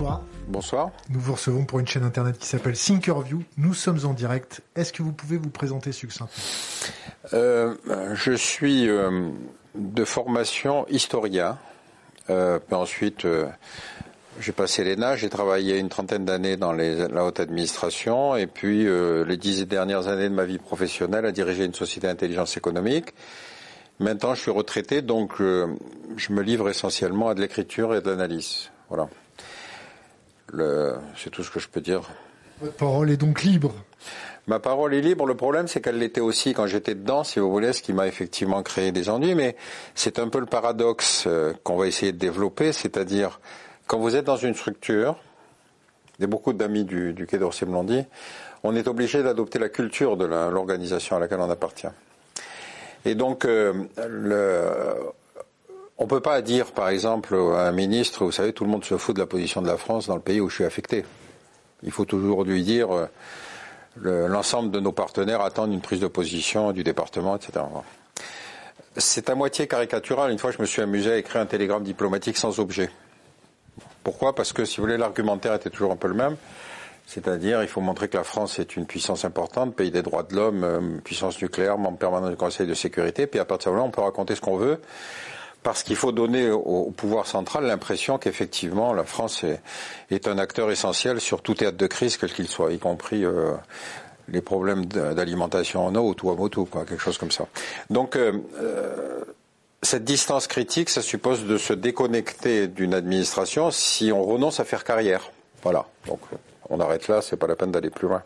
bonsoir. Bonsoir. Nous vous recevons pour une chaîne internet qui s'appelle Thinkerview. Nous sommes en direct. Est-ce que vous pouvez vous présenter succinctement euh, Je suis euh, de formation historien. Euh, puis ensuite, j'ai passé l'ENA, j'ai travaillé une trentaine d'années dans les, la haute administration et puis les dix dernières années de ma vie professionnelle à diriger une société d'intelligence économique. Maintenant, je suis retraité, donc je me livre essentiellement à de l'écriture et de l'analyse. Voilà. C'est tout ce que je peux dire. Votre parole est donc libre. Ma parole est libre. Le problème, c'est qu'elle l'était aussi quand j'étais dedans, si vous voulez, ce qui m'a effectivement créé des ennuis. Mais c'est un peu le paradoxe euh, qu'on va essayer de développer, c'est-à-dire quand vous êtes dans une structure, et beaucoup d'amis du, du Quai d'Orsay me l'ont dit, on est obligé d'adopter la culture de l'organisation à laquelle on appartient. Et donc, euh, le, on peut pas dire, par exemple, à un ministre, vous savez, tout le monde se fout de la position de la France dans le pays où je suis affecté. Il faut toujours lui dire, euh, l'ensemble de nos partenaires attendent une prise de position du département, etc. C'est à moitié caricatural. Une fois, je me suis amusé à écrire un télégramme diplomatique sans objet. Pourquoi? Parce que, si vous voulez, l'argumentaire était toujours un peu le même. C'est-à-dire, il faut montrer que la France est une puissance importante, pays des droits de l'homme, euh, puissance nucléaire, membre permanent du Conseil de sécurité. Puis à partir de là, on peut raconter ce qu'on veut parce qu'il faut donner au, pouvoir central l'impression qu'effectivement la France est, un acteur essentiel sur tout théâtre de crise, quel qu'il soit, y compris euh, les problèmes d'alimentation en eau ou à moto, quoi, quelque chose comme ça. Donc euh, euh, cette distance critique, ça suppose de se déconnecter d'une administration si on renonce à faire carrière. Voilà. Donc on arrête là, c'est pas la peine d'aller plus loin.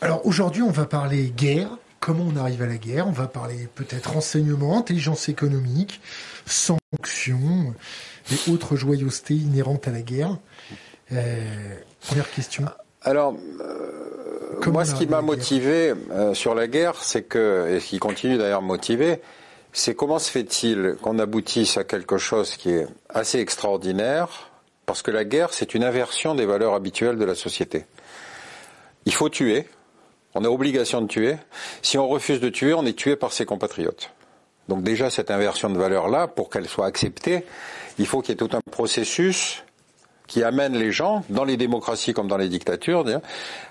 Alors aujourd'hui, on va parler guerre, comment on arrive à la guerre, on va parler peut-être renseignement, intelligence économique, sanctions et autres joyeusetés inhérentes à la guerre. Euh, première question. Alors, euh, moi, ce qui m'a motivé euh, sur la guerre, c'est que, et ce qui continue d'ailleurs à motiver, c'est comment se fait-il qu'on aboutisse à quelque chose qui est assez extraordinaire, parce que la guerre, c'est une inversion des valeurs habituelles de la société. Il faut tuer, on a obligation de tuer. Si on refuse de tuer, on est tué par ses compatriotes. Donc déjà, cette inversion de valeur-là, pour qu'elle soit acceptée, il faut qu'il y ait tout un processus qui amène les gens, dans les démocraties comme dans les dictatures,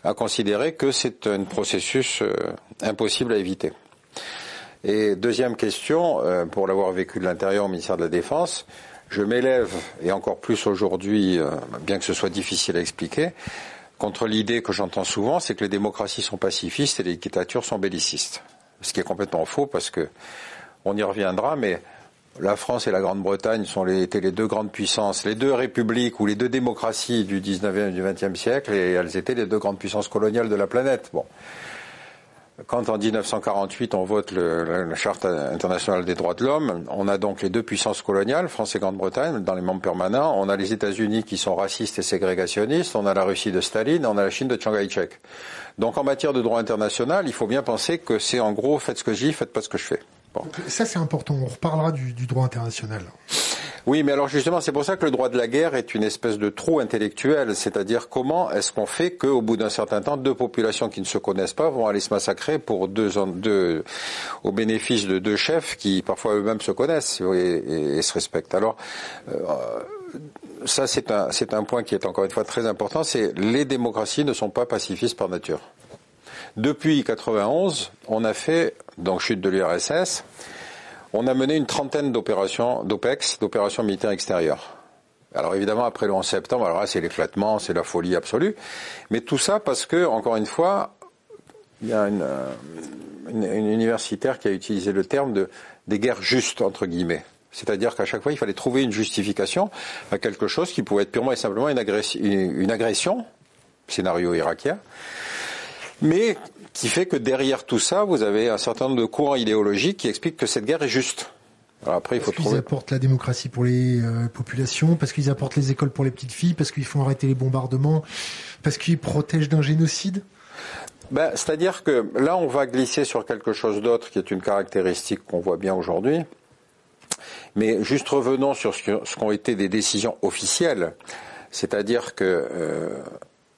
à considérer que c'est un processus euh, impossible à éviter. Et deuxième question, euh, pour l'avoir vécu de l'intérieur au ministère de la Défense, je m'élève, et encore plus aujourd'hui, euh, bien que ce soit difficile à expliquer, contre l'idée que j'entends souvent, c'est que les démocraties sont pacifistes et les dictatures sont bellicistes. Ce qui est complètement faux parce que on y reviendra, mais la France et la Grande-Bretagne sont les, étaient les deux grandes puissances, les deux républiques ou les deux démocraties du 19e et du 20e siècle, et elles étaient les deux grandes puissances coloniales de la planète. Bon. Quand en 1948 on vote la Charte internationale des droits de l'homme, on a donc les deux puissances coloniales, France et Grande-Bretagne, dans les membres permanents. On a les États-Unis qui sont racistes et ségrégationnistes. On a la Russie de Staline. On a la Chine de Chiang Kai-shek. Donc en matière de droit international, il faut bien penser que c'est en gros faites ce que je dis, faites pas ce que je fais. Ça, c'est important. On reparlera du, droit international. Oui, mais alors justement, c'est pour ça que le droit de la guerre est une espèce de trou intellectuel, c'est-à-dire comment est-ce qu'on fait qu'au bout d'un certain temps, deux populations qui ne se connaissent pas vont aller se massacrer pour deux, deux au bénéfice de deux chefs qui parfois eux-mêmes se connaissent et, se respectent. Alors euh, ça, c'est un, c'est un point qui est encore une fois très important. C'est les démocraties ne sont pas pacifistes par nature. Depuis 91, on a fait, donc chute de l'URSS, on a mené une trentaine d'opérations, d'OPEX, d'opérations militaires extérieures. Alors évidemment, après le 11 septembre, alors là, c'est l'éclatement, c'est la folie absolue. Mais tout ça parce que, encore une fois, il y a une, une, universitaire qui a utilisé le terme de des guerres justes, entre guillemets. C'est-à-dire qu'à chaque fois, il fallait trouver une justification à quelque chose qui pouvait être purement et simplement une agression scénario irakien, mais qui fait que derrière tout ça, vous avez un certain nombre de courants idéologiques qui expliquent que cette guerre est juste. Alors après, il faut parce qu'ils apportent la démocratie pour les euh, populations, parce qu'ils apportent les écoles pour les petites filles, parce qu'ils font arrêter les bombardements, parce qu'ils protègent d'un génocide? Ben, C'est-à-dire que là, on va glisser sur quelque chose d'autre qui est une caractéristique qu'on voit bien aujourd'hui. Mais juste revenons sur ce qu'ont été des décisions officielles. C'est-à-dire que euh,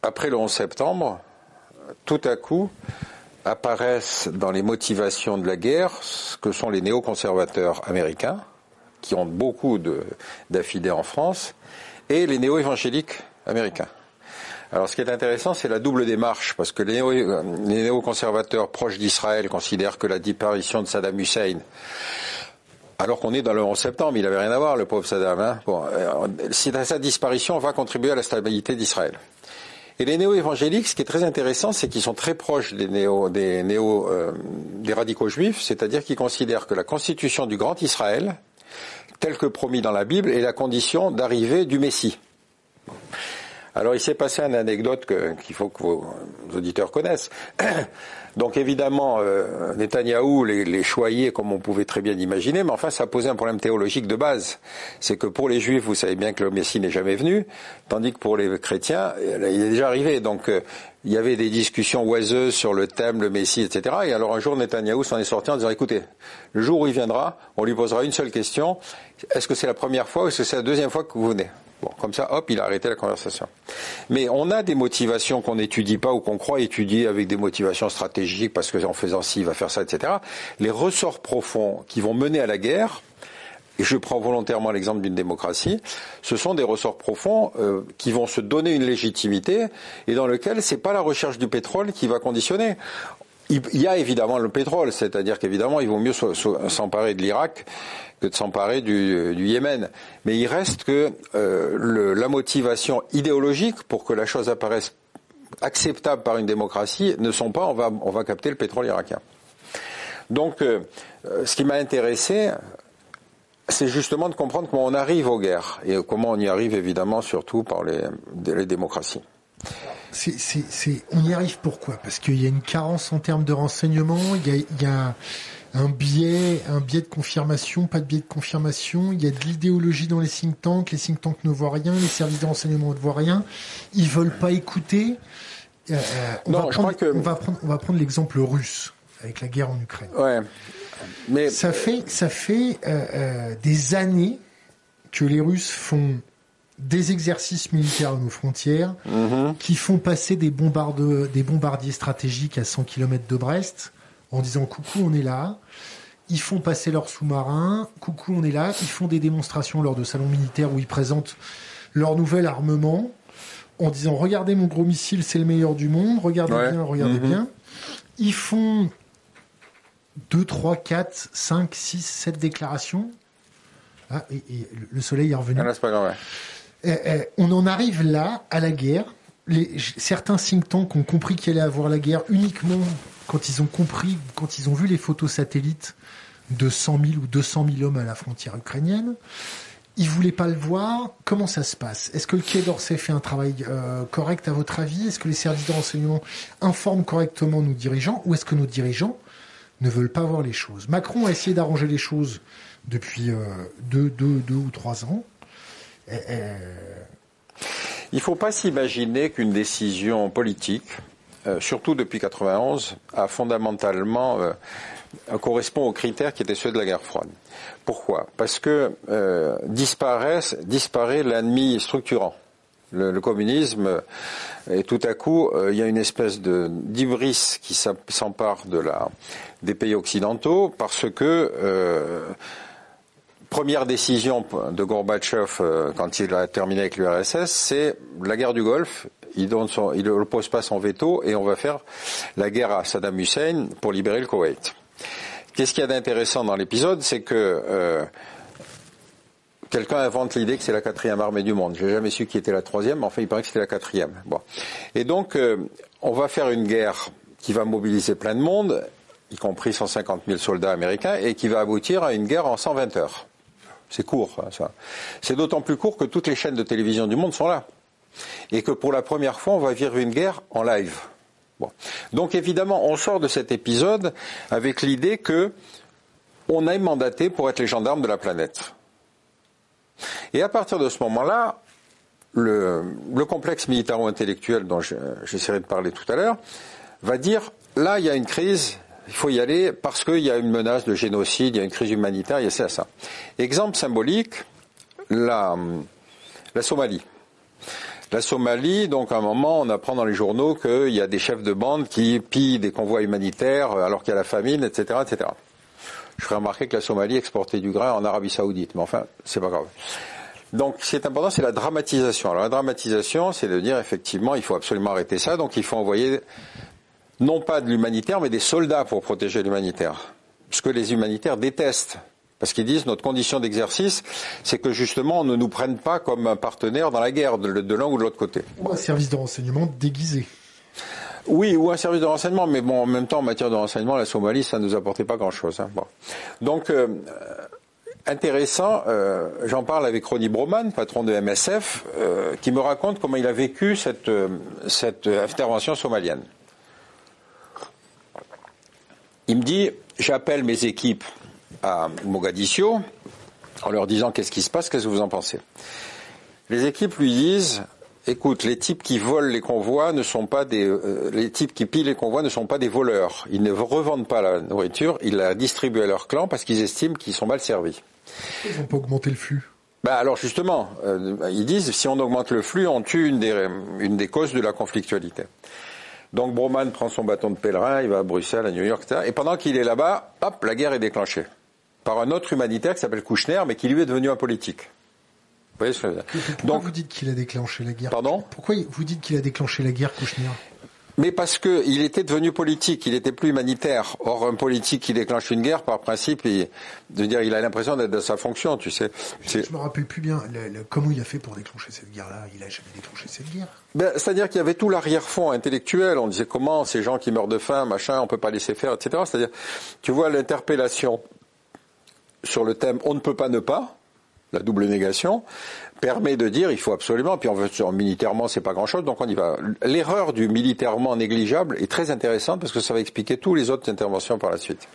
après le 11 septembre, tout à coup apparaissent dans les motivations de la guerre ce que sont les néoconservateurs américains, qui ont beaucoup d'affidés en France, et les néo-évangéliques américains. Alors ce qui est intéressant, c'est la double démarche, parce que les, néoconservateurs proches d'Israël considèrent que la disparition de Saddam Hussein, alors qu'on est dans le 11 septembre, il n'avait rien à voir, le pauvre Saddam. Hein. Bon, euh, sa disparition va contribuer à la stabilité d'Israël. Et les néo-évangéliques, ce qui est très intéressant, c'est qu'ils sont très proches des néo, des néo, euh, des radicaux juifs, c'est-à-dire qu'ils considèrent que la constitution du grand Israël, telle que promis dans la Bible, est la condition d'arrivée du Messie. Alors il s'est passé une anecdote qu'il faut que vos auditeurs connaissent. Donc évidemment, euh, Netanyahou les, les choyait comme on pouvait très bien imaginer, mais enfin ça posait un problème théologique de base. C'est que pour les juifs, vous savez bien que le Messie n'est jamais venu, tandis que pour les chrétiens, euh, il est déjà arrivé. Donc euh, il y avait des discussions oiseuses sur le thème, le Messie, etc. Et alors un jour, Netanyahou s'en est sorti en disant, écoutez, le jour où il viendra, on lui posera une seule question, est-ce que c'est la première fois ou est-ce que c'est la deuxième fois que vous venez? Bon, comme ça, hop, il a arrêté la conversation. Mais on a des motivations qu'on n'étudie pas ou qu'on croit étudier avec des motivations stratégiques parce que en faisant ci, il va faire ça, etc. Les ressorts profonds qui vont mener à la guerre, et je prends volontairement l'exemple d'une démocratie, ce sont des ressorts profonds euh, qui vont se donner une légitimité et dans lequel c'est pas la recherche du pétrole qui va conditionner. Il y a évidemment le pétrole, c'est-à-dire qu'évidemment il vaut mieux s'emparer de l'Irak que de s'emparer du, Yémen. Mais il reste que euh, la motivation idéologique pour que la chose apparaisse acceptable par une démocratie ne sont pas on va, on va capter le pétrole irakien. Donc euh, euh, ce qui m'a intéressé, c'est justement de comprendre comment on arrive aux guerres et comment on y arrive évidemment surtout par les, les démocraties. On y arrive pourquoi? Parce qu'il y a une carence en termes de renseignement, il il y a un biais, un biais de confirmation, pas de biais de confirmation. Il y a de l'idéologie dans les think tanks. Les think tanks ne voient rien, les services de renseignement ne voient rien. Ils veulent pas écouter. Euh, euh, on, va prendre, on, va prendre, on va prendre l'exemple russe avec la guerre en Ukraine. Ouais. Mais ça fait ça fait euh, des années que les Russes font des exercices militaires à nos frontières, mm-hmm. qui font passer des, bombardes, des bombardiers stratégiques à 100 km de Brest, en disant coucou, on est là. Ils font passer leurs sous-marins. Coucou, on est là. Ils font des démonstrations lors de salons militaires où ils présentent leur nouvel armement en disant regardez mon gros missile, c'est le meilleur du monde. Regardez bien, regardez mhm. bien. Ils font 2, 3, 4, 5, 6, 7 déclarations. Ah, et, le soleil est revenu. Ah, c'est pas grave. On en arrive là, à la guerre. Certains think tanks ont compris qu'il allait avoir la guerre uniquement quand ils ont compris, quand ils ont vu les photos satellites de 100 000 ou 200 000 hommes à la frontière ukrainienne, ils voulaient pas le voir. Comment ça se passe? Est-ce que le Quai d'Orsay fait un travail euh, correct à votre avis? Est-ce que les services de renseignement informent correctement nos dirigeants Ou est-ce que nos dirigeants ne veulent pas voir les choses? Macron a essayé d'arranger les choses depuis euh, deux, ou trois ans. Il ne faut pas s'imaginer qu'une décision politique euh, surtout depuis 91, a fondamentalement euh, correspond aux critères qui étaient ceux de la guerre froide. Pourquoi? Parce que euh, disparaît l'ennemi structurant. Le, communisme, et tout à coup, il y a une espèce de d'ibris qui s'empare de des pays occidentaux parce que première décision de Gorbatchev quand il a terminé avec l'URSS, c'est la guerre du Golfe il ne pose pas son veto et on va faire la guerre à Saddam Hussein pour libérer le Koweït. Qu'est-ce qu'il y a d'intéressant dans l'épisode, c'est que euh, quelqu'un invente l'idée que c'est la quatrième armée du monde. J'ai jamais su qui était la troisième, mais enfin il paraît que c'était la quatrième. Et donc euh, on va faire une guerre qui va mobiliser plein de monde, y compris 150 000 soldats américains, et qui va aboutir à une guerre en 120 heures. C'est court, hein, ça. C'est d'autant plus court que toutes les chaînes de télévision du monde sont là et que pour la première fois, on va vivre une guerre en live. Donc évidemment, on sort de cet épisode avec l'idée que on est mandaté pour être les gendarmes de la planète. Et à partir de ce moment-là, le, complexe militaro-intellectuel dont j'essaierai de parler tout à l'heure va dire là, il y a une crise, il faut y aller parce qu'il y a une menace de génocide, il y a une crise humanitaire, il y a ça. Exemple symbolique, la Somalie. La Somalie, donc à un moment, on apprend dans les journaux qu'il y a des chefs de bande qui pillent des convois humanitaires alors qu'il y a la famine, etc., etc. Je ferai remarquer que la Somalie exportait du grain en Arabie Saoudite, mais enfin, c'est pas grave. Donc, ce qui est important, c'est la dramatisation. Alors, la dramatisation, c'est de dire, effectivement, il faut absolument arrêter ça. Donc, il faut envoyer, non pas de l'humanitaire, mais des soldats pour protéger l'humanitaire. Ce que les humanitaires détestent. Parce qu'ils disent, notre condition d'exercice, c'est que justement, on ne nous prenne pas comme un partenaire dans la guerre, de, l'un ou de l'autre côté. Ou un service de renseignement déguisé. Oui, ou un service de renseignement, mais bon, en même temps, en matière de renseignement, la Somalie, ça ne nous apportait pas grand-chose. Hein. Donc, euh, intéressant, euh, j'en parle avec Ronnie Broman, patron de MSF, euh, qui me raconte comment il a vécu cette, cette intervention somalienne. Il me dit, j'appelle mes équipes à Mogadiscio en leur disant qu'est-ce qui se passe, qu'est-ce que vous en pensez? Les équipes lui disent écoute, les types qui volent les convois ne sont pas des, euh, les types qui pillent les convois ne sont pas des voleurs. Ils ne revendent pas la nourriture, ils la distribuent à leur clan parce qu'ils estiment qu'ils sont mal servis. Ils n'ont pas augmenté le flux. Bah alors justement, euh, ils disent si on augmente le flux, on tue une des, une des causes de la conflictualité. Donc Broman prend son bâton de pèlerin, il va à Bruxelles, à New York, etc. Et pendant qu'il est là-bas, hop, la guerre est déclenchée par un autre humanitaire qui s'appelle Kouchner, mais qui lui est devenu un politique. Vous voyez ce que je veux dire? Pourquoi vous dites qu'il a déclenché la guerre? Pardon? Pourquoi vous dites qu'il a déclenché la guerre, Kouchner? Mais parce qu'il était devenu politique, il était plus humanitaire. Or, un politique qui déclenche une guerre, par principe, il, de dire, il a l'impression d'être dans sa fonction, tu sais. Je me rappelle plus bien comment il a fait pour déclencher cette guerre-là? Il a jamais déclenché cette guerre? Ben, c'est-à-dire qu'il y avait tout l'arrière-fond intellectuel. On disait comment ces gens qui meurent de faim, machin, on peut pas laisser faire, etc. C'est-à-dire, tu vois l'interpellation sur le thème on ne peut pas ne pas, la double négation, permet de dire il faut absolument, puis on veut militairement c'est pas grand chose, donc on y va. L'erreur du militairement négligeable est très intéressante parce que ça va expliquer toutes les autres interventions par la suite.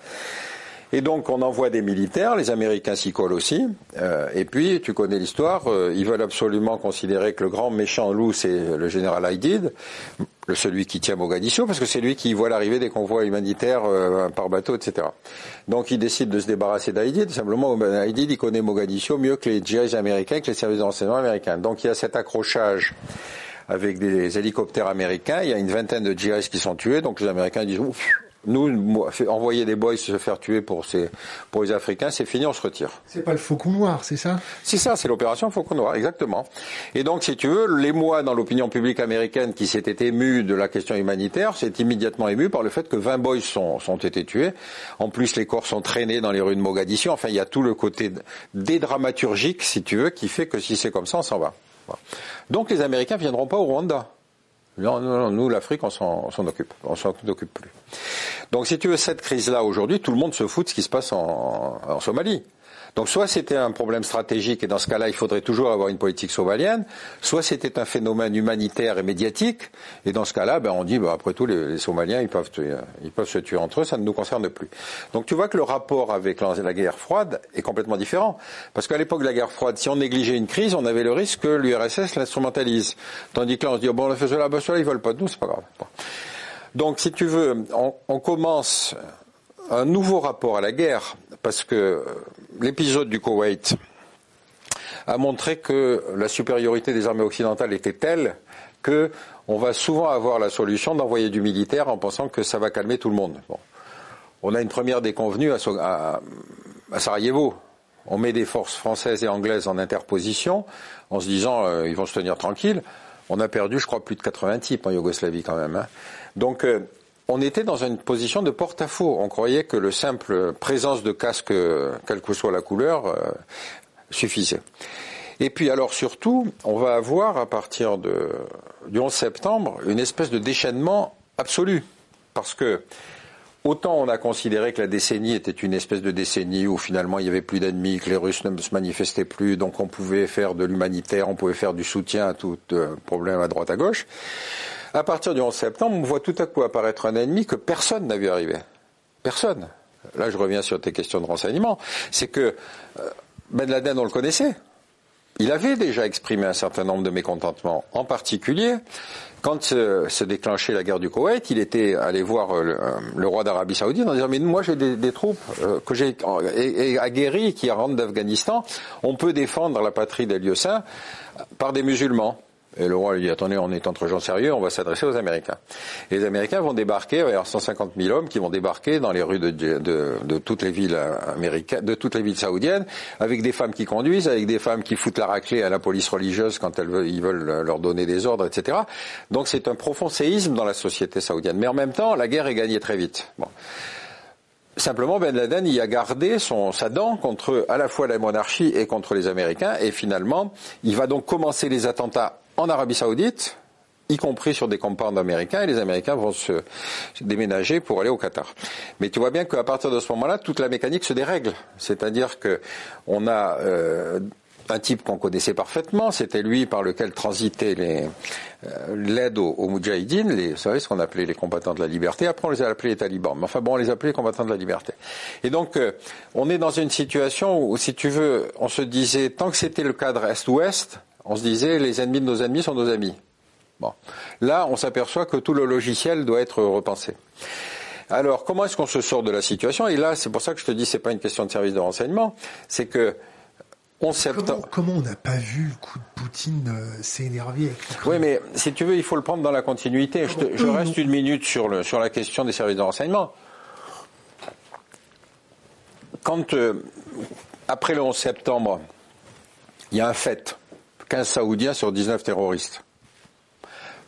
Et donc on envoie des militaires, les Américains s'y collent aussi, euh, et puis tu connais l'histoire, euh, ils veulent absolument considérer que le grand méchant loup c'est le général Haïdid, celui qui tient Mogadiscio, parce que c'est lui qui voit l'arrivée des convois humanitaires euh, par bateau, etc. Donc ils décident de se débarrasser d'Haïdid, simplement Haïdid il connaît Mogadiscio mieux que les djihadistes américains, que les services de renseignement américains. Donc il y a cet accrochage avec des hélicoptères américains, il y a une vingtaine de djihadistes qui sont tués, donc les Américains disent ouf, nous, envoyer des boys se faire tuer pour, ces, pour les Africains, c'est fini, on se retire. C'est pas le Faucon Noir, c'est ça? C'est ça, c'est l'opération Faucon Noir, exactement. Et donc, si tu veux, l'émoi dans l'opinion publique américaine qui s'était ému de la question humanitaire, s'est immédiatement ému par le fait que 20 boys sont, sont été tués. En plus, les corps sont traînés dans les rues de Mogadiscio. Enfin, il y a tout le côté dédramaturgique, si tu veux, qui fait que si c'est comme ça, on s'en va. Donc, les Américains viendront pas au Rwanda. Non, non, non nous, l'Afrique, on s'en occupe. On s'en occupe plus. Donc, si tu veux, cette crise-là, aujourd'hui, tout le monde se fout de ce qui se passe en, en Somalie. Donc soit c'était un problème stratégique et dans ce cas-là il faudrait toujours avoir une politique somalienne, soit c'était un phénomène humanitaire et médiatique et dans ce cas-là ben, on dit ben, après tout les, Somaliens ils peuvent, ils peuvent se tuer entre eux, ça ne nous concerne plus. Donc tu vois que le rapport avec la, guerre froide est complètement différent parce qu'à l'époque de la guerre froide si on négligeait une crise on avait le risque que l'URSS l'instrumentalise. Tandis que là on se dit oh, bon on fait cela, ben, cela ils veulent pas de nous, c'est pas grave. Donc si tu veux on, on commence un nouveau rapport à la guerre, parce que l'épisode du Koweït a montré que la supériorité des armées occidentales était telle que on va souvent avoir la solution d'envoyer du militaire en pensant que ça va calmer tout le monde. On a une première déconvenue à, Sarajevo. On met des forces françaises et anglaises en interposition en se disant euh, ils vont se tenir tranquilles. On a perdu, je crois, plus de 80 types en Yougoslavie quand même. Hein. Donc euh, on était dans une position de porte-à-faux. On croyait que le simple présence de casque, quelle que soit la couleur, euh, suffisait. Et puis alors surtout, on va avoir à partir du 11 septembre une espèce de déchaînement absolu. Parce que autant on a considéré que la décennie était une espèce de décennie où finalement il n'y avait plus d'ennemis, que les Russes ne se manifestaient plus, donc on pouvait faire de l'humanitaire, on pouvait faire du soutien à tout euh, problème à droite à gauche. À partir du 11 septembre, on voit tout à coup apparaître un ennemi que personne n'a vu arriver. Personne. Là, je reviens sur tes questions de renseignement. C'est que euh, Ben Laden, on le connaissait. Il avait déjà exprimé un certain nombre de mécontentements. En particulier, quand se, déclenchait la guerre du Koweït, il était allé voir euh, le, roi d'Arabie Saoudite en disant mais moi j'ai des, troupes euh, que j'ai aguerries qui rentrent d'Afghanistan. On peut défendre la patrie des lieux saints par des musulmans. Et le roi lui dit, attendez, on est entre gens sérieux, on va s'adresser aux Américains. Les Américains vont débarquer, il va y avoir 150 000 hommes qui vont débarquer dans les rues de, toutes les villes américaines, de toutes les villes saoudiennes, avec des femmes qui conduisent, avec des femmes qui foutent la raclée à la police religieuse quand elles veulent, ils veulent leur donner des ordres, etc. Donc c'est un profond séisme dans la société saoudienne. Mais en même temps, la guerre est gagnée très vite. Simplement, Ben Laden a gardé son, sa dent contre à la fois la monarchie et contre les Américains, et finalement, il va donc commencer les attentats en Arabie Saoudite, y compris sur des compounds américains, et les Américains vont se, déménager pour aller au Qatar. Mais tu vois bien qu'à partir de ce moment-là, toute la mécanique se dérègle. C'est-à-dire que on a euh, un type qu'on connaissait parfaitement, c'était lui par lequel transitaient les euh, l'aide aux, aux Moudjahidines, les, vous savez ce qu'on appelait les combattants de la liberté. Après, on les a appelés les talibans. Mais enfin bon, on les appelait les combattants de la liberté. Et donc, euh, on est dans une situation où, si tu veux, on se disait, tant que c'était le cadre Est-Ouest, on se disait, les ennemis de nos ennemis sont nos amis. Bon. Là, on s'aperçoit que tout le logiciel doit être repensé. Alors, comment est-ce qu'on se sort de la situation? Et là, c'est pour ça que je te dis, c'est pas une question de service de renseignement, c'est que Comment, on n'a pas vu le coup de Poutine euh, s'énerver Oui, mais si tu veux, il faut le prendre dans la continuité. Je, reste une minute sur, le, sur la question des services de renseignement. Quand, euh, après le 11 septembre, il y a un fait, 15 Saoudiens sur 19 terroristes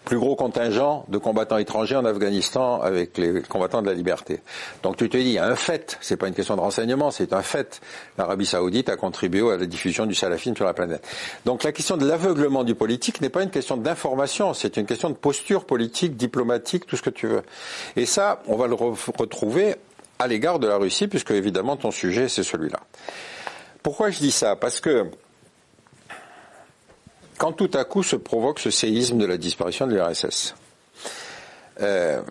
plus gros contingent de combattants étrangers en Afghanistan avec les combattants de la liberté. Donc tu te dis, il y a un fait, c'est pas une question de renseignement, c'est un fait. L'Arabie Saoudite a contribué à la diffusion du salafisme sur la planète. Donc la question de l'aveuglement du politique n'est pas une question d'information, c'est une question de posture politique, diplomatique, tout ce que tu veux. Et ça, on va le retrouver à l'égard de la Russie, puisque évidemment ton sujet c'est celui-là. Pourquoi je dis ça? Parce que quand tout à coup se provoque ce séisme de la disparition de l'URSS. Euh,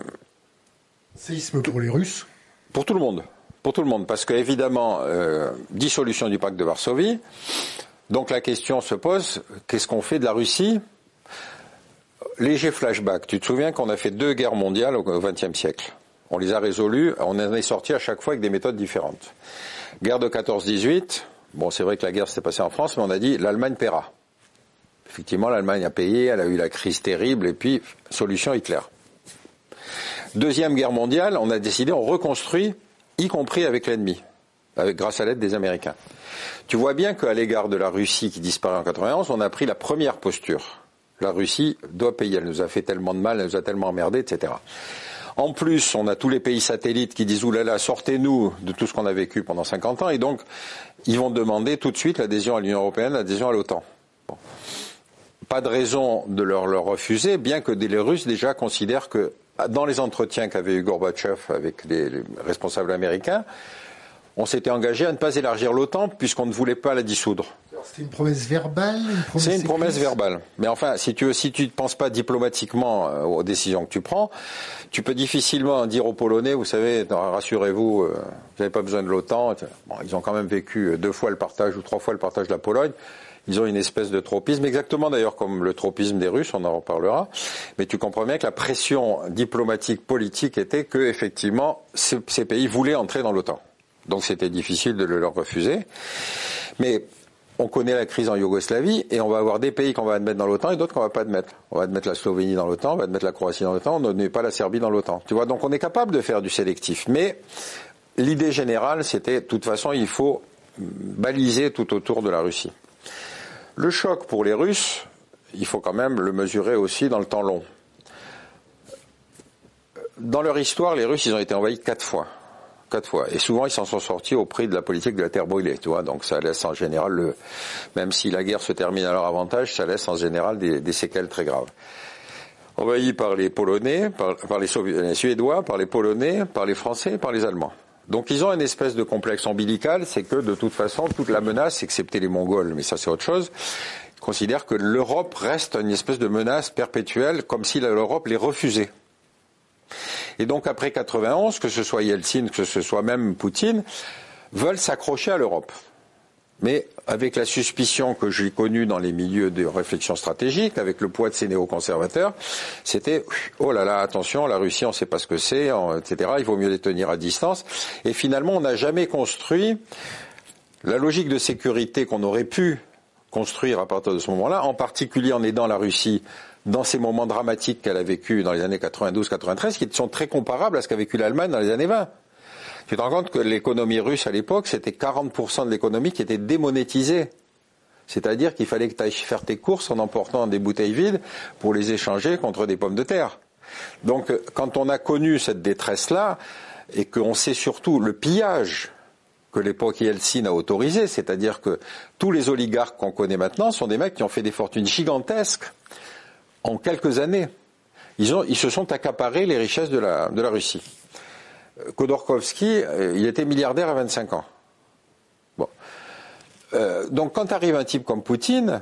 séisme pour les Russes Pour tout le monde. Pour tout le monde. Parce qu'évidemment, euh, dissolution du pacte de Varsovie. Donc la question se pose, qu'est-ce qu'on fait de la Russie? Léger flashback. Tu te souviens qu'on a fait deux guerres mondiales au XXe siècle? On les a résolues, on en est sorti à chaque fois avec des méthodes différentes. Guerre de 14-18, bon c'est vrai que la guerre s'était passée en France, mais on a dit l'Allemagne paiera. Effectivement, l'Allemagne a payé, elle a eu la crise terrible, et puis, solution Hitler. Deuxième guerre mondiale, on a décidé, on reconstruit, y compris avec l'ennemi, grâce à l'aide des Américains. Tu vois bien qu'à l'égard de la Russie qui disparaît en 91, on a pris la première posture. La Russie doit payer, elle nous a fait tellement de mal, elle nous a tellement emmerdé, etc. En plus, on a tous les pays satellites qui disent oulala, sortez-nous de tout ce qu'on a vécu pendant 50 ans, et donc ils vont demander tout de suite l'adhésion à l'Union européenne, l'adhésion à l'OTAN. Pas de raison de leur, leur refuser, bien que les Russes déjà considèrent que dans les entretiens qu'avait eu Gorbatchev avec les, responsables américains, on s'était engagé à ne pas élargir l'OTAN puisqu'on ne voulait pas la dissoudre. C'était une promesse verbale C'est une promesse verbale. Mais enfin, si tu si tu ne penses pas diplomatiquement euh, aux décisions que tu prends, tu peux difficilement dire aux Polonais, vous savez, rassurez-vous, euh, vous n'avez pas besoin de l'OTAN. Bon, ils ont quand même vécu deux fois le partage ou trois fois le partage de la Pologne ils ont une espèce de tropisme, exactement d'ailleurs comme le tropisme des Russes, on en reparlera. Mais tu comprends bien que la pression diplomatique, politique était que, effectivement, ces, pays voulaient entrer dans l'OTAN. Donc c'était difficile de le leur refuser. Mais on connaît la crise en Yougoslavie et on va avoir des pays qu'on va admettre dans l'OTAN et d'autres qu'on va pas admettre. On va admettre la Slovénie dans l'OTAN, on va admettre la Croatie dans l'OTAN, on ne met pas la Serbie dans l'OTAN. Tu vois, donc on est capable de faire du sélectif. Mais l'idée générale, c'était, de toute façon, il faut baliser tout autour de la Russie. Le choc pour les Russes, il faut quand même le mesurer aussi dans le temps long. Dans leur histoire, les Russes, ils ont été envahis quatre fois. Quatre fois. Et souvent, ils s'en sont sortis au prix de la politique de la terre brûlée, tu vois. Donc, ça laisse en général le, même si la guerre se termine à leur avantage, ça laisse en général des, séquelles très graves. Envahis par les Polonais, par, les, les Suédois, par les Polonais, par les Français, par les Allemands. Donc ils ont une espèce de complexe ombilical, c'est que de toute façon, toute la menace, excepté les Mongols, mais ça c'est autre chose, considère que l'Europe reste une espèce de menace perpétuelle, comme si l'Europe les refusait. Et donc après 91, que ce soit Yeltsin, que ce soit même Poutine, veulent s'accrocher à l'Europe mais avec la suspicion que j'ai connue dans les milieux de réflexion stratégique, avec le poids de ces néoconservateurs, c'était oh là là, attention, la Russie, on ne sait pas ce que c'est, etc. Il vaut mieux les tenir à distance. Et finalement, on n'a jamais construit la logique de sécurité qu'on aurait pu construire à partir de ce moment-là, en particulier en aidant la Russie dans ces moments dramatiques qu'elle a vécu dans les années 92-93, qui sont très comparables à ce qu'a vécu l'Allemagne dans les années 20. Tu te rends compte que l'économie russe à l'époque, c'était 40% de l'économie qui était démonétisée. C'est-à-dire qu'il fallait que tu ailles faire tes courses en emportant des bouteilles vides pour les échanger contre des pommes de terre. Donc quand on a connu cette détresse-là, et qu'on sait surtout le pillage que l'époque Yeltsin a autorisé, c'est-à-dire que tous les oligarques qu'on connaît maintenant sont des mecs qui ont fait des fortunes gigantesques en quelques années. Ils, ont, ils se sont accaparés les richesses de la, de la Russie. Khodorkovsky, euh, il était milliardaire à 25 ans. Bon. Euh, donc quand arrive un type comme Poutine,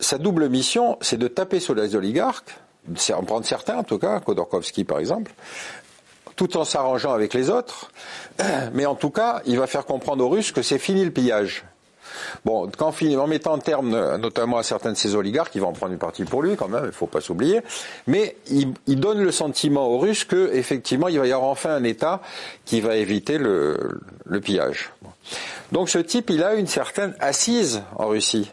sa double mission, c'est de taper sur les oligarques, en prendre certains en tout cas, Khodorkovsky par exemple, tout en s'arrangeant avec les autres. Mais en tout cas, il va faire comprendre aux Russes que c'est fini le pillage. Bon, en mettant en terme notamment à certains de ces oligarques, qui vont en prendre une partie pour lui quand même, il ne faut pas s'oublier, mais il, donne le sentiment aux Russes qu'effectivement il va y avoir enfin un État qui va éviter le, pillage. Donc ce type, il a une certaine assise en Russie.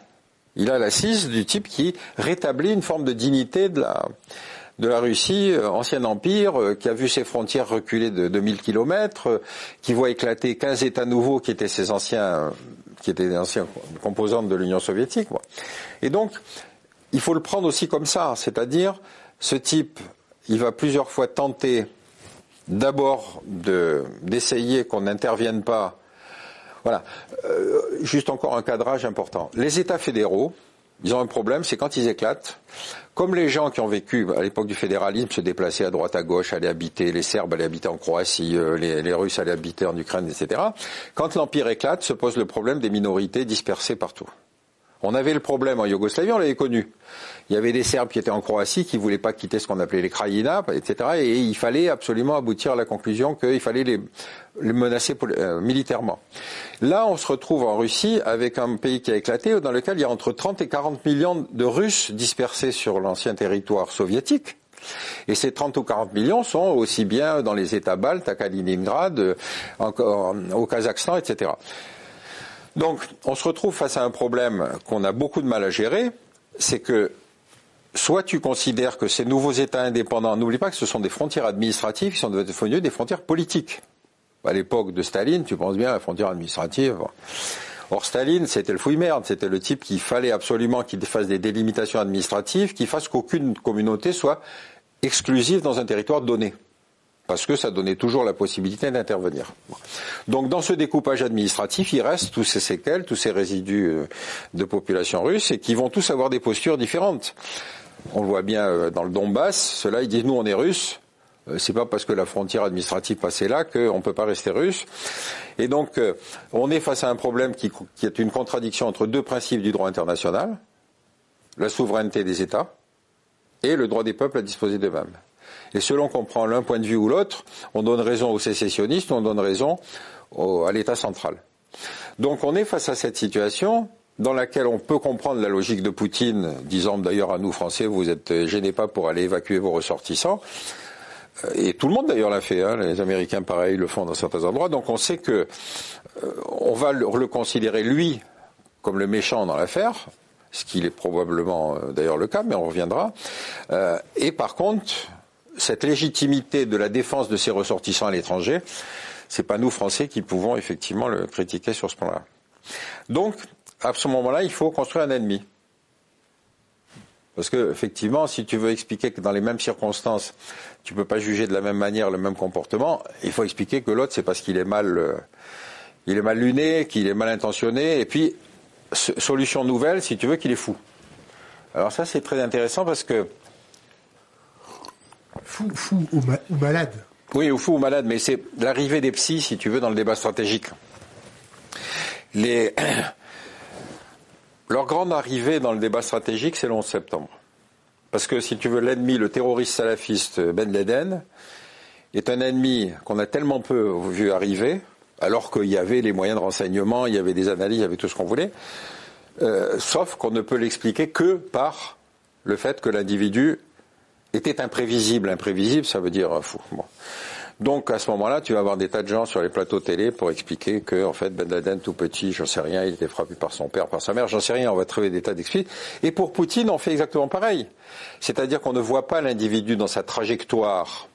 Il a l'assise du type qui rétablit une forme de dignité de la, de la Russie, euh, ancien empire, euh, qui a vu ses frontières reculer de 2000 kilomètres, euh, qui voit éclater 15 États nouveaux qui étaient ses anciens, qui étaient des anciens composantes de l'Union soviétique. Et donc, il faut le prendre aussi comme ça, c'est-à-dire, ce type, il va plusieurs fois tenter d'abord d'essayer qu'on n'intervienne pas. Voilà. juste encore un cadrage important. Les États fédéraux, ils ont un problème, c'est quand ils éclatent, comme les gens qui ont vécu à l'époque du fédéralisme se déplaçaient à droite à gauche, allaient habiter, les Serbes allaient habiter en Croatie, euh, les, Russes allaient habiter en Ukraine, etc. Quand l'empire éclate, se pose le problème des minorités dispersées partout. On avait le problème en Yougoslavie, on l'avait connu. Il y avait des Serbes qui étaient en Croatie, qui voulaient pas quitter ce qu'on appelait les Krajina, etc. Et il fallait absolument aboutir à la conclusion qu'il fallait les, menacer euh, militairement. Là, on se retrouve en Russie avec un pays qui a éclaté, dans lequel il y a entre 30 et 40 millions de Russes dispersés sur l'ancien territoire soviétique. Et ces 30 ou 40 millions sont aussi bien dans les États baltes, à Kaliningrad, euh, au Kazakhstan, etc. Donc, on se retrouve face à un problème qu'on a beaucoup de mal à gérer, c'est que soit tu considères que ces nouveaux États indépendants, n'oublie pas que ce sont des frontières administratives qui sont devenues des frontières politiques. À l'époque de Staline, tu penses bien à la frontière administrative. Or, Staline, c'était le fouille-merde, c'était le type qu'il fallait absolument qu'il fasse des délimitations administratives, qu'il fasse qu'aucune communauté soit exclusive dans un territoire donné parce que ça donnait toujours la possibilité d'intervenir. Donc dans ce découpage administratif, il reste tous ces séquelles, tous ces résidus euh, de population russe, et qui vont tous avoir des postures différentes. On le voit bien euh, dans le Donbass, ceux-là ils disent nous on est russes, euh, c'est pas parce que la frontière administrative passait là qu'on ne peut pas rester russe. Et donc, on est face à un problème qui, qui, est une contradiction entre deux principes du droit international, la souveraineté des États et le droit des peuples à disposer d'eux-mêmes. Et selon qu'on prend l'un point de vue ou l'autre, on donne raison aux sécessionnistes, on donne raison à l'État central. Donc on est face à cette situation dans laquelle on peut comprendre la logique de Poutine, disant d'ailleurs à nous Français, vous êtes gênés pas pour aller évacuer vos ressortissants. Et tout le monde d'ailleurs l'a fait, hein. les Américains pareil le font dans certains endroits. Donc on sait que euh, on va le, considérer lui comme le méchant dans l'affaire, ce qui est probablement euh, d'ailleurs le cas, mais on reviendra. Euh, et par contre, cette légitimité de la défense de ses ressortissants à l'étranger, c'est pas nous Français qui pouvons effectivement le critiquer sur ce point-là. Donc, à ce moment-là, il faut construire un ennemi. Parce que, effectivement, si tu veux expliquer que dans les mêmes circonstances, tu peux pas juger de la même manière le même comportement, il faut expliquer que l'autre, c'est parce qu'il est mal, euh, il est mal luné, qu'il est mal intentionné, et puis, solution nouvelle, si tu veux, qu'il est fou. Alors ça, c'est très intéressant parce que Fou, fou ou, malade. Oui, ou fou ou malade, mais c'est l'arrivée des psys, si tu veux, dans le débat stratégique. Les... Leur grande arrivée dans le débat stratégique, c'est le 11 septembre. Parce que, si tu veux, l'ennemi, le terroriste salafiste Ben Laden, est un ennemi qu'on a tellement peu vu arriver, alors qu'il y avait les moyens de renseignement, il y avait des analyses, il y avait tout ce qu'on voulait, euh, sauf qu'on ne peut l'expliquer que par le fait que l'individu était imprévisible. Imprévisible, ça veut dire fou. Donc à ce moment-là, tu vas avoir des tas de gens sur les plateaux télé pour expliquer que en fait Ben Laden tout petit, j'en sais rien, il était frappé par son père, par sa mère, j'en sais rien. On va trouver des tas d'explications. Et pour Poutine, on fait exactement pareil. C'est-à-dire qu'on ne voit pas l'individu dans sa trajectoire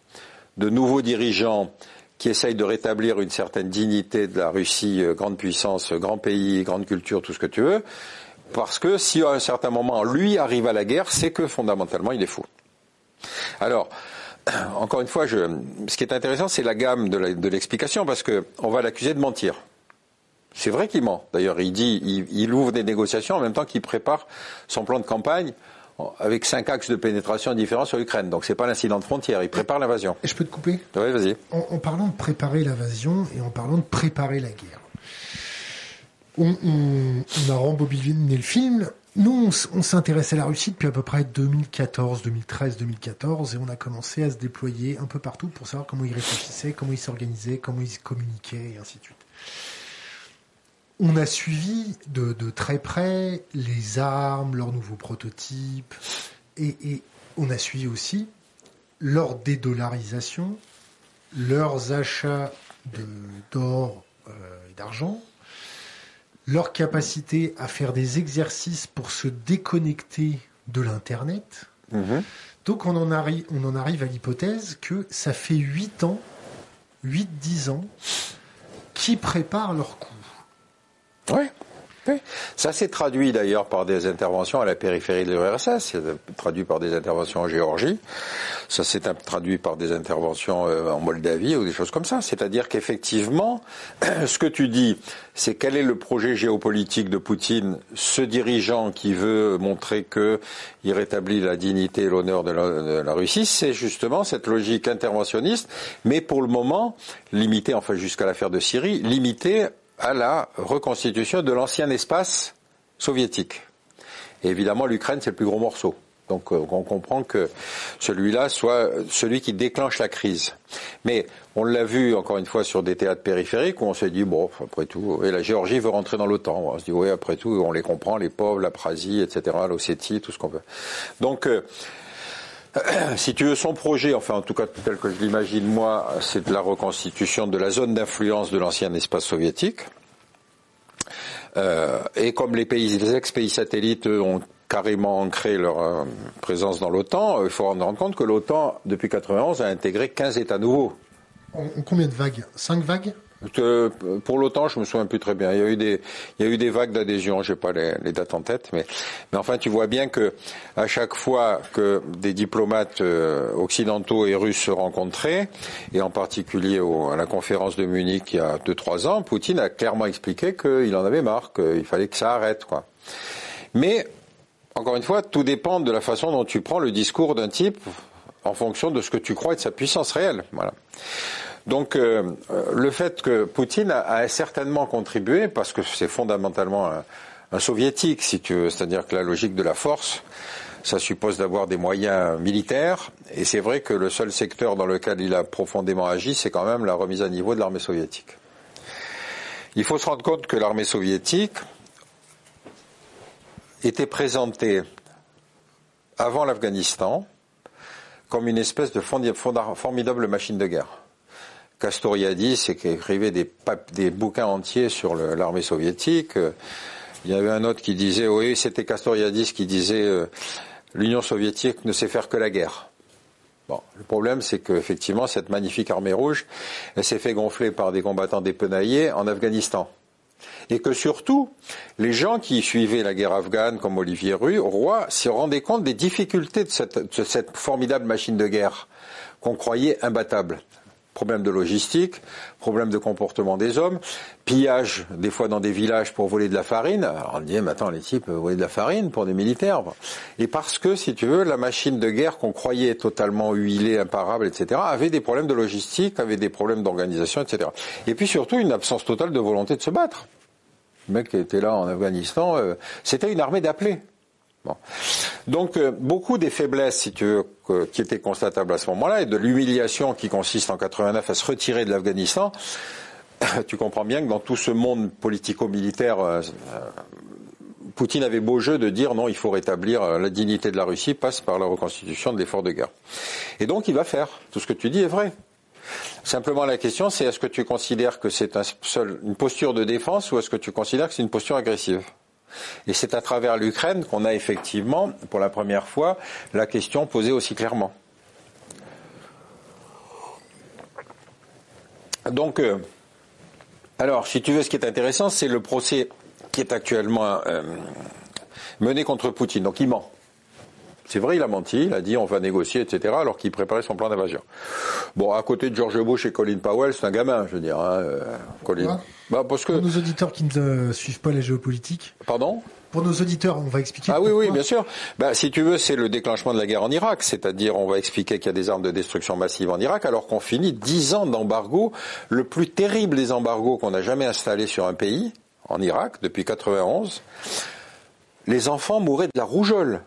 de nouveaux dirigeants qui essayent de rétablir une certaine dignité de la Russie, euh, grande puissance, grand pays, grande culture, tout ce que tu veux, parce que si à un certain moment lui arrive à la guerre, c'est que fondamentalement il est fou. Alors, encore une fois, ce qui est intéressant, c'est la gamme de l'explication, parce qu'on va l'accuser de mentir. C'est vrai qu'il ment. D'ailleurs, il dit, il, ouvre des négociations en même temps qu'il prépare son plan de campagne avec cinq axes de pénétration différents sur l'Ukraine. Donc c'est pas l'incident de frontière, il prépare l'invasion. Je peux te couper? Oui, vas-y. En, parlant de préparer l'invasion et en parlant de préparer la guerre, on, a rembobiné le film nous, on, s'intéresse à la Russie depuis à peu près 2014, 2013, 2014, et on a commencé à se déployer un peu partout pour savoir comment ils réfléchissaient, comment ils s'organisaient, comment ils communiquaient, et ainsi de suite. On a suivi de, très près les armes, leurs nouveaux prototypes, et, on a suivi aussi leur dédollarisation, leurs achats d'or euh, et d'argent, leur capacité à faire des exercices pour se déconnecter de l'Internet. Mhm. Donc on en, arrive, on en arrive à l'hypothèse que ça fait 8 ans, 8-10 ans, qui préparent leur coup. Ça s'est traduit d'ailleurs par des interventions à la périphérie de l'URSS, c'est traduit par des interventions en Géorgie, ça s'est traduit par des interventions euh, en Moldavie ou des choses comme ça. C'est-à-dire qu'effectivement, ce que tu dis, c'est quel est le projet géopolitique de Poutine, ce dirigeant qui veut montrer qu'il rétablit la dignité et l'honneur de, de la, Russie, c'est justement cette logique interventionniste, mais pour le moment limitée, enfin jusqu'à l'affaire de Syrie, limitée à la reconstitution de l'ancien espace soviétique. Et évidemment, l'Ukraine, c'est le plus gros morceau. Donc euh, on comprend que celui-là soit celui qui déclenche la crise. Mais on l'a vu encore une fois sur des théâtres périphériques où on s'est dit bon après tout et la Géorgie veut rentrer dans l'OTAN. On se dit oui après tout on les comprend les pauvres, la Prasie, etc. L'Ossétie, tout ce qu'on veut. Donc euh, si tu veux, son projet, enfin en tout cas tel que je l'imagine moi, c'est de la reconstitution de la zone d'influence de l'ancien espace soviétique. Euh, et comme les pays, ex-pays satellites ont carrément ancré leur euh, présence dans l'OTAN, il faut rendre compte que l'OTAN, depuis 91, a intégré 15 États nouveaux. En, combien de vagues? Cinq vagues? Pour l'OTAN, je me souviens plus très bien. Il y a eu des, il y a eu des vagues d'adhésion. J'ai pas les, dates en tête, mais, mais enfin, tu vois bien que à chaque fois que des diplomates euh, occidentaux et russes se rencontraient, et en particulier à la conférence de Munich il y a deux trois ans, Poutine a clairement expliqué qu'il en avait marre, qu'il fallait que ça arrête, quoi. Mais encore une fois, tout dépend de la façon dont tu prends le discours d'un type en fonction de ce que tu crois être sa puissance réelle. Voilà. Donc euh, le fait que Poutine a, certainement contribué, parce que c'est fondamentalement un, soviétique, si tu veux, c'est-à-dire que la logique de la force, ça suppose d'avoir des moyens militaires, et c'est vrai que le seul secteur dans lequel il a profondément agi, c'est quand même la remise à niveau de l'armée soviétique. Il faut se rendre compte que l'armée soviétique était présentée avant l'Afghanistan comme une espèce de formidable machine de guerre. Castoriadis qui écrivait des, bouquins entiers sur l'armée soviétique. Il y avait un autre qui disait, oui, c'était Castoriadis qui disait, euh, l'Union soviétique ne sait faire que la guerre. Bon, le problème, c'est qu'effectivement, cette magnifique armée rouge, elle s'est fait gonfler par des combattants dépenaillés en Afghanistan. Et que surtout, les gens qui suivaient la guerre afghane, comme Olivier Roy, se rendaient compte des difficultés de cette formidable machine de guerre qu'on croyait imbattable problème de logistique, problème de comportement des hommes, pillage des fois dans des villages pour voler de la farine. Alors on dit, mais attends, les types voler de la farine pour des militaires. Et parce que, si tu veux, la machine de guerre qu'on croyait totalement huilée, imparable, etc., avait des problèmes de logistique, avait des problèmes d'organisation, etc. Et puis surtout une absence totale de volonté de se battre. Le mec qui était là en Afghanistan, euh, c'était une armée d'appelés. Donc euh, beaucoup des faiblesses, si tu veux, qui étaient constatables à ce moment-là, et de l'humiliation qui consiste en 89 à se retirer de l'Afghanistan, tu comprends bien que dans tout ce monde politico-militaire, euh, euh, Poutine avait beau jeu de dire non, il faut rétablir la dignité de la Russie, passe par la reconstitution de l'effort de guerre. Et donc il va faire. Tout ce que tu dis est vrai. Simplement, la question, c'est est-ce que tu considères que c'est une posture de défense ou est-ce que tu considères que c'est une posture agressive? Et c'est à travers l'Ukraine qu'on a effectivement, pour la première fois, la question posée aussi clairement. Donc, euh, alors, si tu veux, ce qui est intéressant, c'est le procès qui est actuellement euh, mené contre Poutine. Donc, il ment. C'est vrai, il a menti, il a dit on va négocier, etc., alors qu'il préparait son plan d'invasion. Bon, à côté de George Bush et Colin Powell, c'est un gamin, je veux dire. Hein, euh, Colin. Bah, parce que... Pour nos auditeurs qui ne suivent pas les géopolitiques. Pardon? Pour nos auditeurs, on va expliquer. Ah oui, oui, bien sûr. Bah, si tu veux, c'est le déclenchement de la guerre en Irak, c'est-à-dire on va expliquer qu'il y a des armes de destruction massive en Irak, alors qu'on finit dix ans d'embargo, le plus terrible des embargos qu'on a jamais installé sur un pays, en Irak, depuis 91. Les enfants mouraient de la rougeole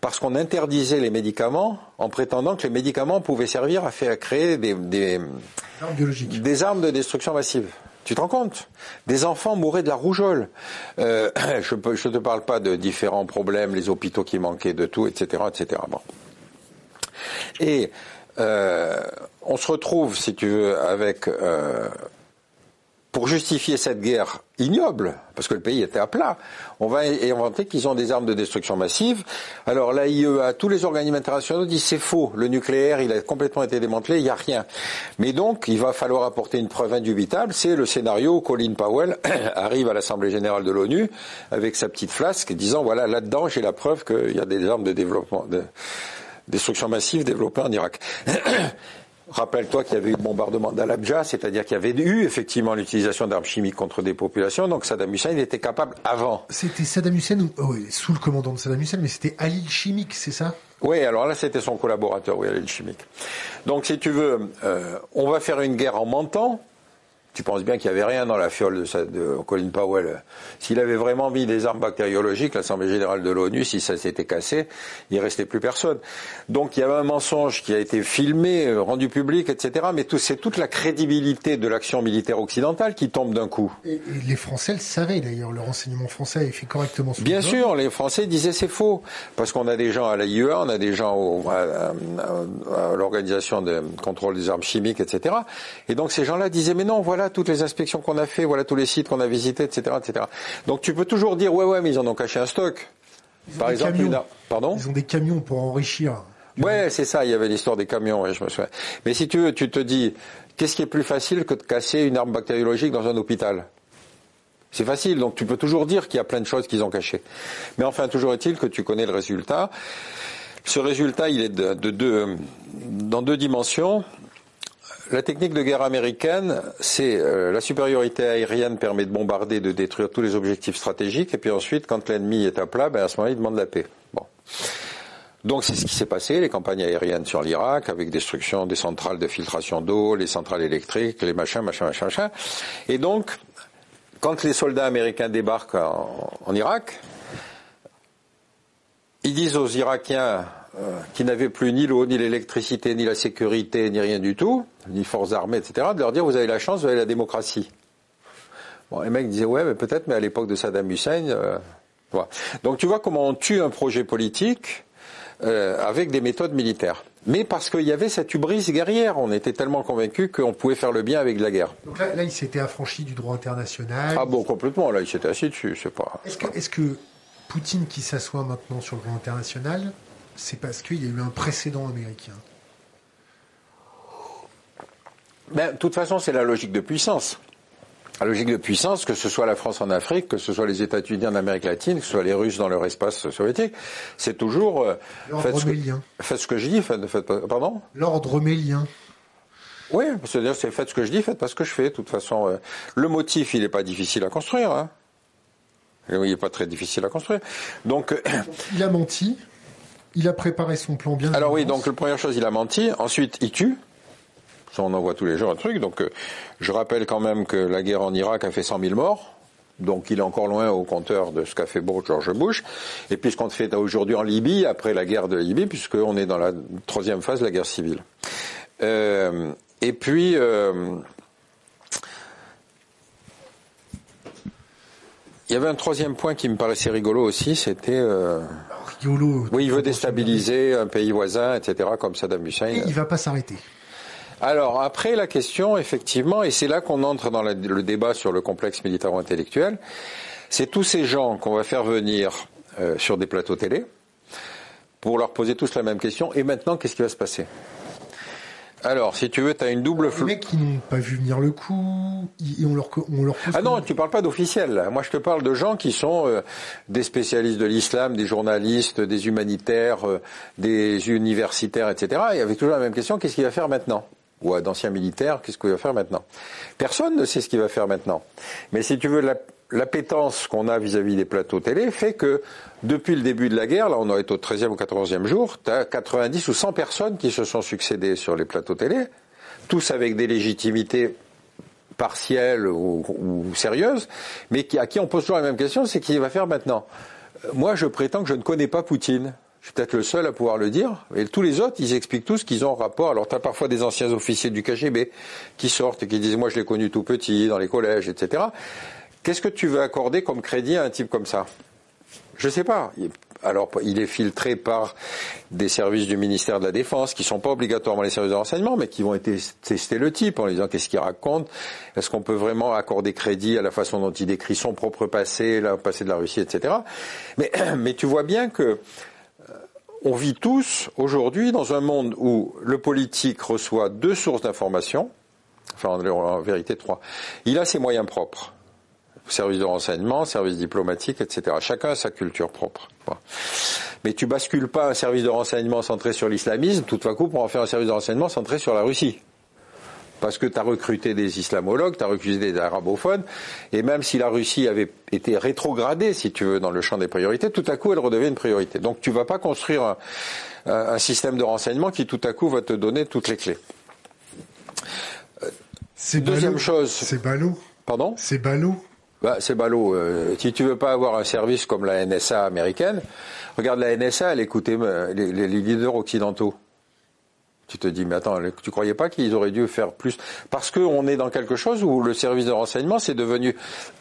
parce qu'on interdisait les médicaments en prétendant que les médicaments pouvaient servir à faire créer des, des, des armes de destruction massive. Tu te rends compte? Des enfants mouraient de la rougeole. Euh, je ne te parle pas de différents problèmes, les hôpitaux qui manquaient de tout, etc., etc. Bon. Et euh, on se retrouve, si tu veux, avec euh, pour justifier cette guerre ignoble, parce que le pays était à plat, on va inventer qu'ils ont des armes de destruction massive. Alors l'AIEA, tous les organismes internationaux disent c'est faux, le nucléaire, il a complètement été démantelé, il n'y a rien. Mais donc, il va falloir apporter une preuve indubitable, c'est le scénario où Colin Powell arrive à l'Assemblée générale de l'ONU avec sa petite flasque disant voilà, là-dedans, j'ai la preuve qu'il y a des armes de destruction massive développées en Irak. Rappelle-toi qu'il y avait eu le bombardement d'Al-Abja, c'est-à-dire qu'il y avait eu effectivement l'utilisation d'armes chimiques contre des populations, donc Saddam Hussein il était capable avant. C'était Saddam Hussein, oh, sous le commandant de Saddam Hussein, mais c'était Alil Chimique, c'est ça? Oui, alors là c'était son collaborateur, oui, Alil Chimique. Donc si tu veux, euh, on va faire une guerre en mentant, tu penses bien qu'il n'y avait rien dans la fiole de, de Colin Powell. S'il avait vraiment mis des armes bactériologiques, l'Assemblée générale de l'ONU, si ça s'était cassé, il restait plus personne. Donc il y avait un mensonge qui a été filmé, euh, rendu public, etc. Mais c'est toute la crédibilité de l'action militaire occidentale qui tombe d'un coup. Et, les Français le savaient d'ailleurs, le renseignement français avait fait correctement son Bien sûr, les Français disaient c'est faux, parce qu'on a des gens à l'AIEA, on a des gens à, à l'organisation de contrôle des armes chimiques, etc. Et donc ces gens-là disaient mais non, voilà toutes les inspections qu'on a fait, voilà tous les sites qu'on a visités, etc., etc. Donc tu peux toujours dire ouais ouais mais ils en ont caché un stock. Par exemple, pardon Ils ont des camions pour enrichir. Ouais, c'est ça. Il y avait l'histoire des camions. je me souviens. Mais si tu veux, tu te dis, qu'est-ce qui est plus facile que de casser une arme bactériologique dans un hôpital? C'est facile. Donc tu peux toujours dire qu'il y a plein de choses qu'ils ont cachées. Mais enfin, toujours est-il que tu connais le résultat. Ce résultat, il est de, de deux, dans deux dimensions. La technique de guerre américaine, c'est euh, la supériorité aérienne permet de bombarder, de détruire tous les objectifs stratégiques, et puis ensuite, quand l'ennemi est à plat, ben à ce moment-là, il demande la paix. Bon. Donc c'est ce qui s'est passé, les campagnes aériennes sur l'Irak, avec destruction des centrales de filtration d'eau, les centrales électriques, les machins, machins, machins, machins. Et donc, quand les soldats américains débarquent en Irak, ils disent aux Irakiens, euh, qui n'avaient plus ni l'eau, ni l'électricité, ni la sécurité, ni rien du tout, ni forces armées, etc., de leur dire vous avez la chance, vous avez la démocratie. Bon, les mecs disaient ouais, mais peut-être, mais à l'époque de Saddam Hussein, euh, voilà. Donc tu vois comment on tue un projet politique euh, avec des méthodes militaires. Mais parce qu'il y avait cette hubris guerrière, on était tellement convaincus qu'on pouvait faire le bien avec la guerre. Donc là, là il s'était affranchi du droit international. Ah bon, complètement. Là, il s'était assis dessus. C'est pas. Est-ce que, est-ce que Poutine qui s'assoit maintenant sur le droit international c'est parce qu'il y a eu un précédent américain. Ben, de toute façon, c'est la logique de puissance. La logique de puissance, que ce soit la France en Afrique, que ce soit les États-Unis en Amérique latine, que ce soit les Russes dans leur espace soviétique, c'est toujours euh, ce que, faites ce que je dis, faites, faites pardon? L'ordre mélien. Oui, c'est-à-dire c'est faites ce que je dis, faites pas ce que je fais. De toute façon, euh, le motif, il n'est pas difficile à construire. Hein. Il n'est pas très difficile à construire. Donc, il a menti. Il a préparé son plan bien. Alors oui, donc la première chose, il a menti. Ensuite, il tue. Ça, on en voit tous les jours un truc. Donc, euh, je rappelle quand même que la guerre en Irak a fait 100 000 morts. Donc il est encore loin au compteur de ce qu'a fait George Bush. Et puis ce qu'on fait aujourd'hui en Libye, après la guerre de Libye, puisqu'on est dans la troisième phase de la guerre civile. Euh, et puis... Euh, il y avait un troisième point qui me paraissait rigolo aussi, c'était... Oui, il veut déstabiliser un pays voisin, etc., comme Saddam Hussein. Et il va pas s'arrêter. Alors après la question, effectivement, et c'est là qu'on entre dans le débat sur le complexe militaro-intellectuel, c'est tous ces gens qu'on va faire venir euh, sur des plateaux télé pour leur poser tous la même question. Et maintenant, qu'est-ce qui va se passer? Alors, si tu veux, tu as une double... Les mecs qui n'ont pas vu venir le coup, et on leur, on leur Ah non, tu parles pas d'officiels. Moi, je te parle de gens qui sont euh, des spécialistes de l'islam, des journalistes, des humanitaires, euh, des universitaires, etc. Et avec toujours la même question, qu'est-ce qu'il va faire maintenant? Ou d'anciens militaires, qu'est-ce qu'il va faire maintenant? Personne ne sait ce qu'il va faire maintenant. Mais si tu veux, la, l'appétence qu'on a vis-à-vis des plateaux télé fait que depuis le début de la guerre, là on doit être au 13e ou 14e jour, tu as 90 ou 100 personnes qui se sont succédées sur les plateaux télé, tous avec des légitimités partielles ou, sérieuses, mais à qui on pose toujours la même question, c'est qui va faire maintenant Moi je prétends que je ne connais pas Poutine. Je suis peut-être le seul à pouvoir le dire. Et tous les autres, ils expliquent tous qu'ils ont rapport. Alors, tu as parfois des anciens officiers du KGB qui sortent et qui disent, moi, je l'ai connu tout petit, dans les collèges, etc. Qu'est-ce que tu veux accorder comme crédit à un type comme ça? Je sais pas. Alors, il est filtré par des services du ministère de la Défense, qui sont pas obligatoirement les services de renseignement, mais qui vont tester le type en lui disant qu'est-ce qu'il raconte, est-ce qu'on peut vraiment accorder crédit à la façon dont il décrit son propre passé, le passé de la Russie, etc. Mais, mais tu vois bien que euh, on vit tous aujourd'hui dans un monde où le politique reçoit deux sources d'information, enfin en vérité trois. Il a ses moyens propres service de renseignement, service diplomatique, etc. Chacun a sa culture propre. Mais tu bascules pas un service de renseignement centré sur l'islamisme, tout à coup pour en faire un service de renseignement centré sur la Russie. Parce que tu as recruté des islamologues, tu as recruté des arabophones, et même si la Russie avait été rétrogradée, si tu veux, dans le champ des priorités, tout à coup elle redevient une priorité. Donc tu vas pas construire un, un système de renseignement qui tout à coup va te donner toutes les clés. Deuxième chose. C'est ballot. Pardon? C'est ballot. Bah, c'est ballot. Euh, si tu veux pas avoir un service comme la NSA américaine, regarde la NSA, elle écoutait euh, les, leaders occidentaux. Tu te dis, mais attends, tu croyais pas qu'ils auraient dû faire plus? Parce qu'on est dans quelque chose où le service de renseignement, c'est devenu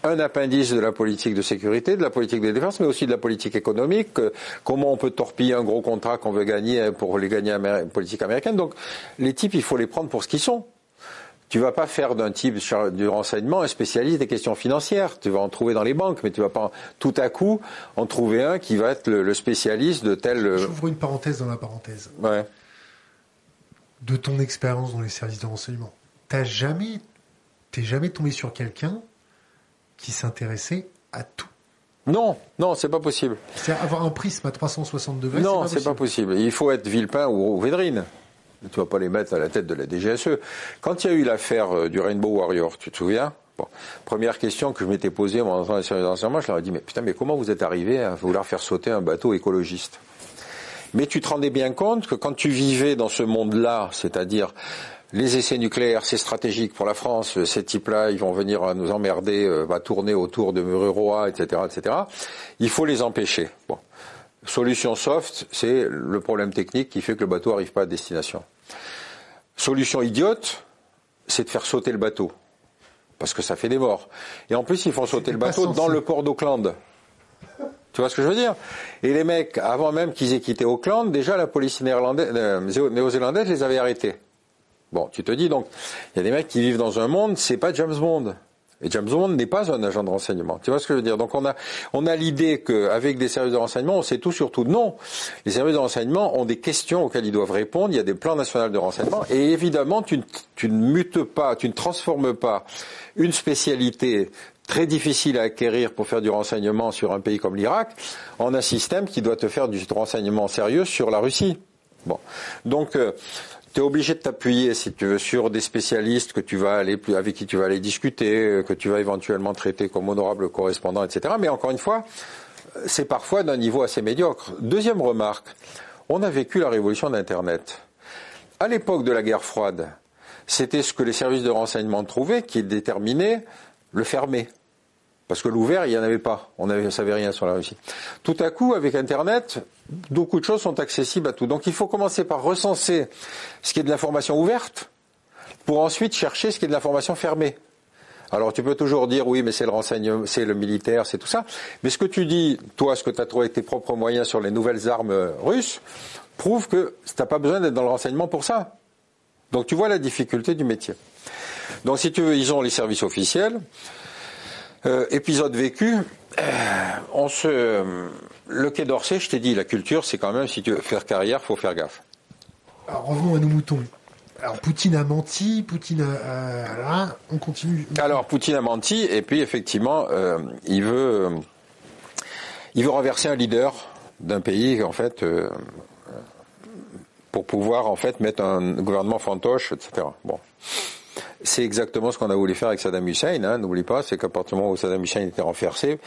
un appendice de la politique de sécurité, de la politique de défense, mais aussi de la politique économique. comment on peut torpiller un gros contrat qu'on veut gagner pour les gagner politique américaine. Donc, les types, il faut les prendre pour ce qu'ils sont. Tu vas pas faire d'un type du renseignement un spécialiste des questions financières. Tu vas en trouver dans les banques, mais tu vas pas tout à coup en trouver un qui va être le, spécialiste de tel. Euh, J'ouvre une parenthèse dans la parenthèse. Ouais. De ton expérience dans les services de renseignement, t'as jamais, t'es jamais tombé sur quelqu'un qui s'intéressait à tout. Non, non, c'est pas possible. C'est avoir un prisme à 360 degrés. Non, c'est pas, pas, possible. Il faut être Villepin ou, ou Védrine. Tu vas pas les mettre à la tête de la DGSE. Quand il y a eu l'affaire euh, du Rainbow Warrior, tu te souviens? Bon, première question que je m'étais posée en entrant dans les renseignements, je leur ai dit, mais putain, mais comment vous êtes arrivé à vouloir faire sauter un bateau écologiste? Mais tu te rendais bien compte que quand tu vivais dans ce monde-là, c'est-à-dire les essais nucléaires, c'est stratégique pour la France, ces types-là, ils vont venir nous emmerder, euh, va tourner autour de Mururoa, etc., etc. Il faut les empêcher. Solution soft, c'est le problème technique qui fait que le bateau n'arrive pas à destination. Solution idiote, c'est de faire sauter le bateau. Parce que ça fait des morts. Et en plus, ils font sauter le bateau dans le port d'Auckland. Tu vois ce que je veux dire? Et les mecs, avant même qu'ils aient quitté Auckland, déjà la police euh, néo-zélandaise les avait arrêtés. Bon, tu te dis donc, il y a des mecs qui vivent dans un monde, c'est pas James Bond. Et James Bond n'est pas un agent de renseignement. Tu vois ce que je veux dire? Donc on a on a l'idée qu'avec des services de renseignement, on sait tout sur tout. Non, les services de renseignement ont des questions auxquelles ils doivent répondre. Il y a des plans nationaux de renseignement. Et évidemment, tu, tu ne mutes pas, tu ne transformes pas une spécialité très difficile à acquérir pour faire du renseignement sur un pays comme l'Irak en un système qui doit te faire du renseignement sérieux sur la Russie. Bon, donc euh, tu es obligé de t'appuyer, si tu veux, sur des spécialistes que tu vas aller, avec qui tu vas aller discuter, que tu vas éventuellement traiter comme honorable correspondant, etc. Mais encore une fois, c'est parfois d'un niveau assez médiocre. Deuxième remarque, on a vécu la révolution d'Internet. À l'époque de la guerre froide, c'était ce que les services de renseignement trouvaient qui déterminait le fermer. Parce que l'ouvert, il n'y en avait pas. On ne savait rien sur la Russie. Tout à coup, avec Internet, beaucoup de choses sont accessibles à tout. Donc il faut commencer par recenser ce qui est de l'information ouverte, pour ensuite chercher ce qui est de l'information fermée. Alors tu peux toujours dire oui, mais c'est le renseignement, c'est le militaire, c'est tout ça. Mais ce que tu dis, toi, ce que tu as trouvé avec tes propres moyens sur les nouvelles armes russes, prouve que tu n'as pas besoin d'être dans le renseignement pour ça. Donc tu vois la difficulté du métier. Donc si tu veux, ils ont les services officiels. Euh, épisode vécu, euh, on se, le Quai d'Orsay, je t'ai dit, la culture, c'est quand même, si tu veux faire carrière, faut faire gaffe. Alors revenons à nos moutons. Alors Poutine a menti, Poutine a, là, on continue. Alors Poutine a menti et puis effectivement, euh, il veut, il veut renverser un leader d'un pays en fait pour pouvoir en fait mettre un gouvernement fantoche, etc. Bon. C'est exactement ce qu'on a voulu faire avec Saddam Hussein. Hein, N'oublie pas, c'est qu'à partir du moment où Saddam Hussein était renversé,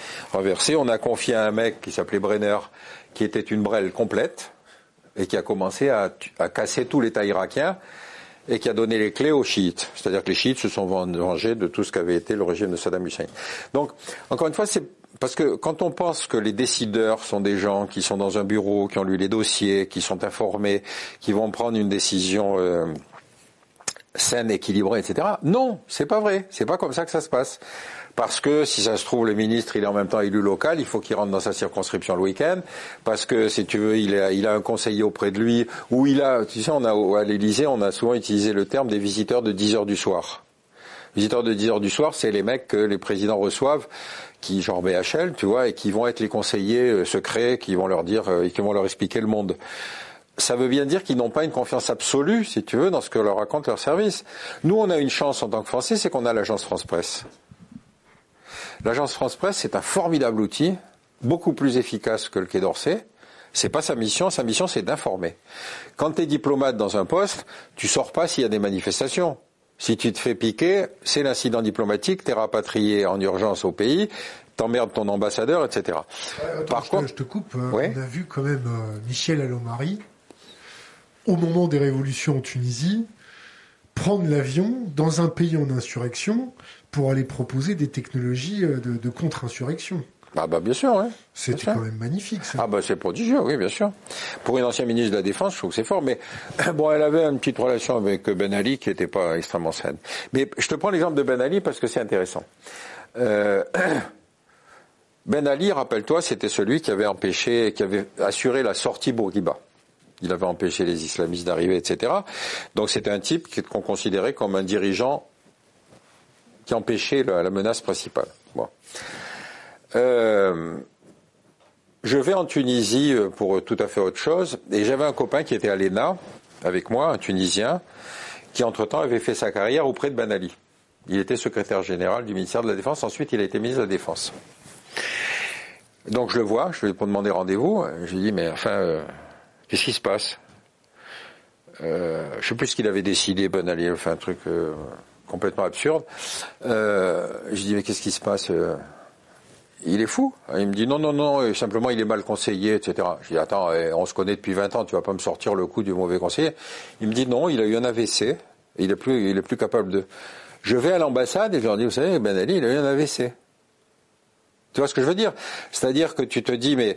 on a confié à un mec qui s'appelait Brenner, qui était une brêle complète et qui a commencé à, à casser tout l'État irakien et qui a donné les clés aux chiites. C'est-à-dire que les chiites se sont vengés de tout ce qu'avait été le régime de Saddam Hussein. Donc, encore une fois, c'est parce que quand on pense que les décideurs sont des gens qui sont dans un bureau, qui ont lu les dossiers, qui sont informés, qui vont prendre une décision euh, saine, équilibrée, etc. Non, c'est pas vrai. C'est pas comme ça que ça se passe. Parce que si ça se trouve, le ministre, il est en même temps élu local, il faut qu'il rentre dans sa circonscription le week-end. Parce que si tu veux, il a, il a un conseiller auprès de lui, ou il a, tu sais, on a à l'Élysée, on a souvent utilisé le terme des visiteurs de 10 heures du soir. Visiteurs de 10 heures du soir, c'est les mecs que les présidents reçoivent, qui genre BHL, tu vois, et qui vont être les conseillers euh, secrets, qui vont leur dire, euh, et qui vont leur expliquer le monde ça veut bien dire qu'ils n'ont pas une confiance absolue, si tu veux, dans ce que leur raconte leur service. Nous, on a une chance en tant que Français, c'est qu'on a l'agence France Presse. L'agence France Presse, c'est un formidable outil, beaucoup plus efficace que le Quai d'Orsay. C'est pas sa mission, sa mission c'est d'informer. Quand tu es diplomate dans un poste, tu sors pas s'il y a des manifestations. Si tu te fais piquer, c'est l'incident diplomatique, tu es rapatrié en urgence au pays, t'emmerdes ton ambassadeur, etc. Par contre, je te coupe. Hein. On a vu quand même euh, Michel Allomari au moment des révolutions en Tunisie, prendre l'avion dans un pays en insurrection pour aller proposer des technologies euh, de, contre-insurrection. Ah bah bien sûr, oui. C'était quand même magnifique. Ça. Ah bah c'est prodigieux, oui, bien sûr. Pour une ancienne ministre de la Défense, je trouve que c'est fort. Mais bon, elle avait une petite relation avec Ben Ali qui n'était pas extrêmement saine. Mais je te prends l'exemple de Ben Ali parce que c'est intéressant. Euh, ben Ali, rappelle-toi, c'était celui qui avait empêché, qui avait assuré la sortie Bourguiba. Il avait empêché les islamistes d'arriver, etc. Donc c'était un type qu'on considérait comme un dirigeant qui empêchait la, menace principale. Euh, je vais en Tunisie euh, pour tout à fait autre chose, et j'avais un copain qui était à l'ENA avec moi, un Tunisien, qui entre-temps avait fait sa carrière auprès de Ben Ali. Il était secrétaire général du ministère de la Défense, ensuite il a été ministre de la Défense. Donc je le vois, je lui ai demander rendez-vous, je lui dis mais enfin... Euh, Qu'est-ce qui se passe euh, Je sais plus ce qu'il avait décidé, Ben Ali, enfin un truc euh, complètement absurde. Euh, je dis mais qu'est-ce qui se passe euh, Il est fou. Il me dit non non non, simplement il est mal conseillé, etc. Je dis attends, eh, on se connaît depuis 20 ans, tu vas pas me sortir le coup du mauvais conseiller. Il me dit non, il a eu un AVC, il est plus il est plus capable de. Je vais à l'ambassade et je leur dis vous savez Ben Ali il a eu un AVC. Tu vois ce que je veux dire? C'est-à-dire que tu te dis, mais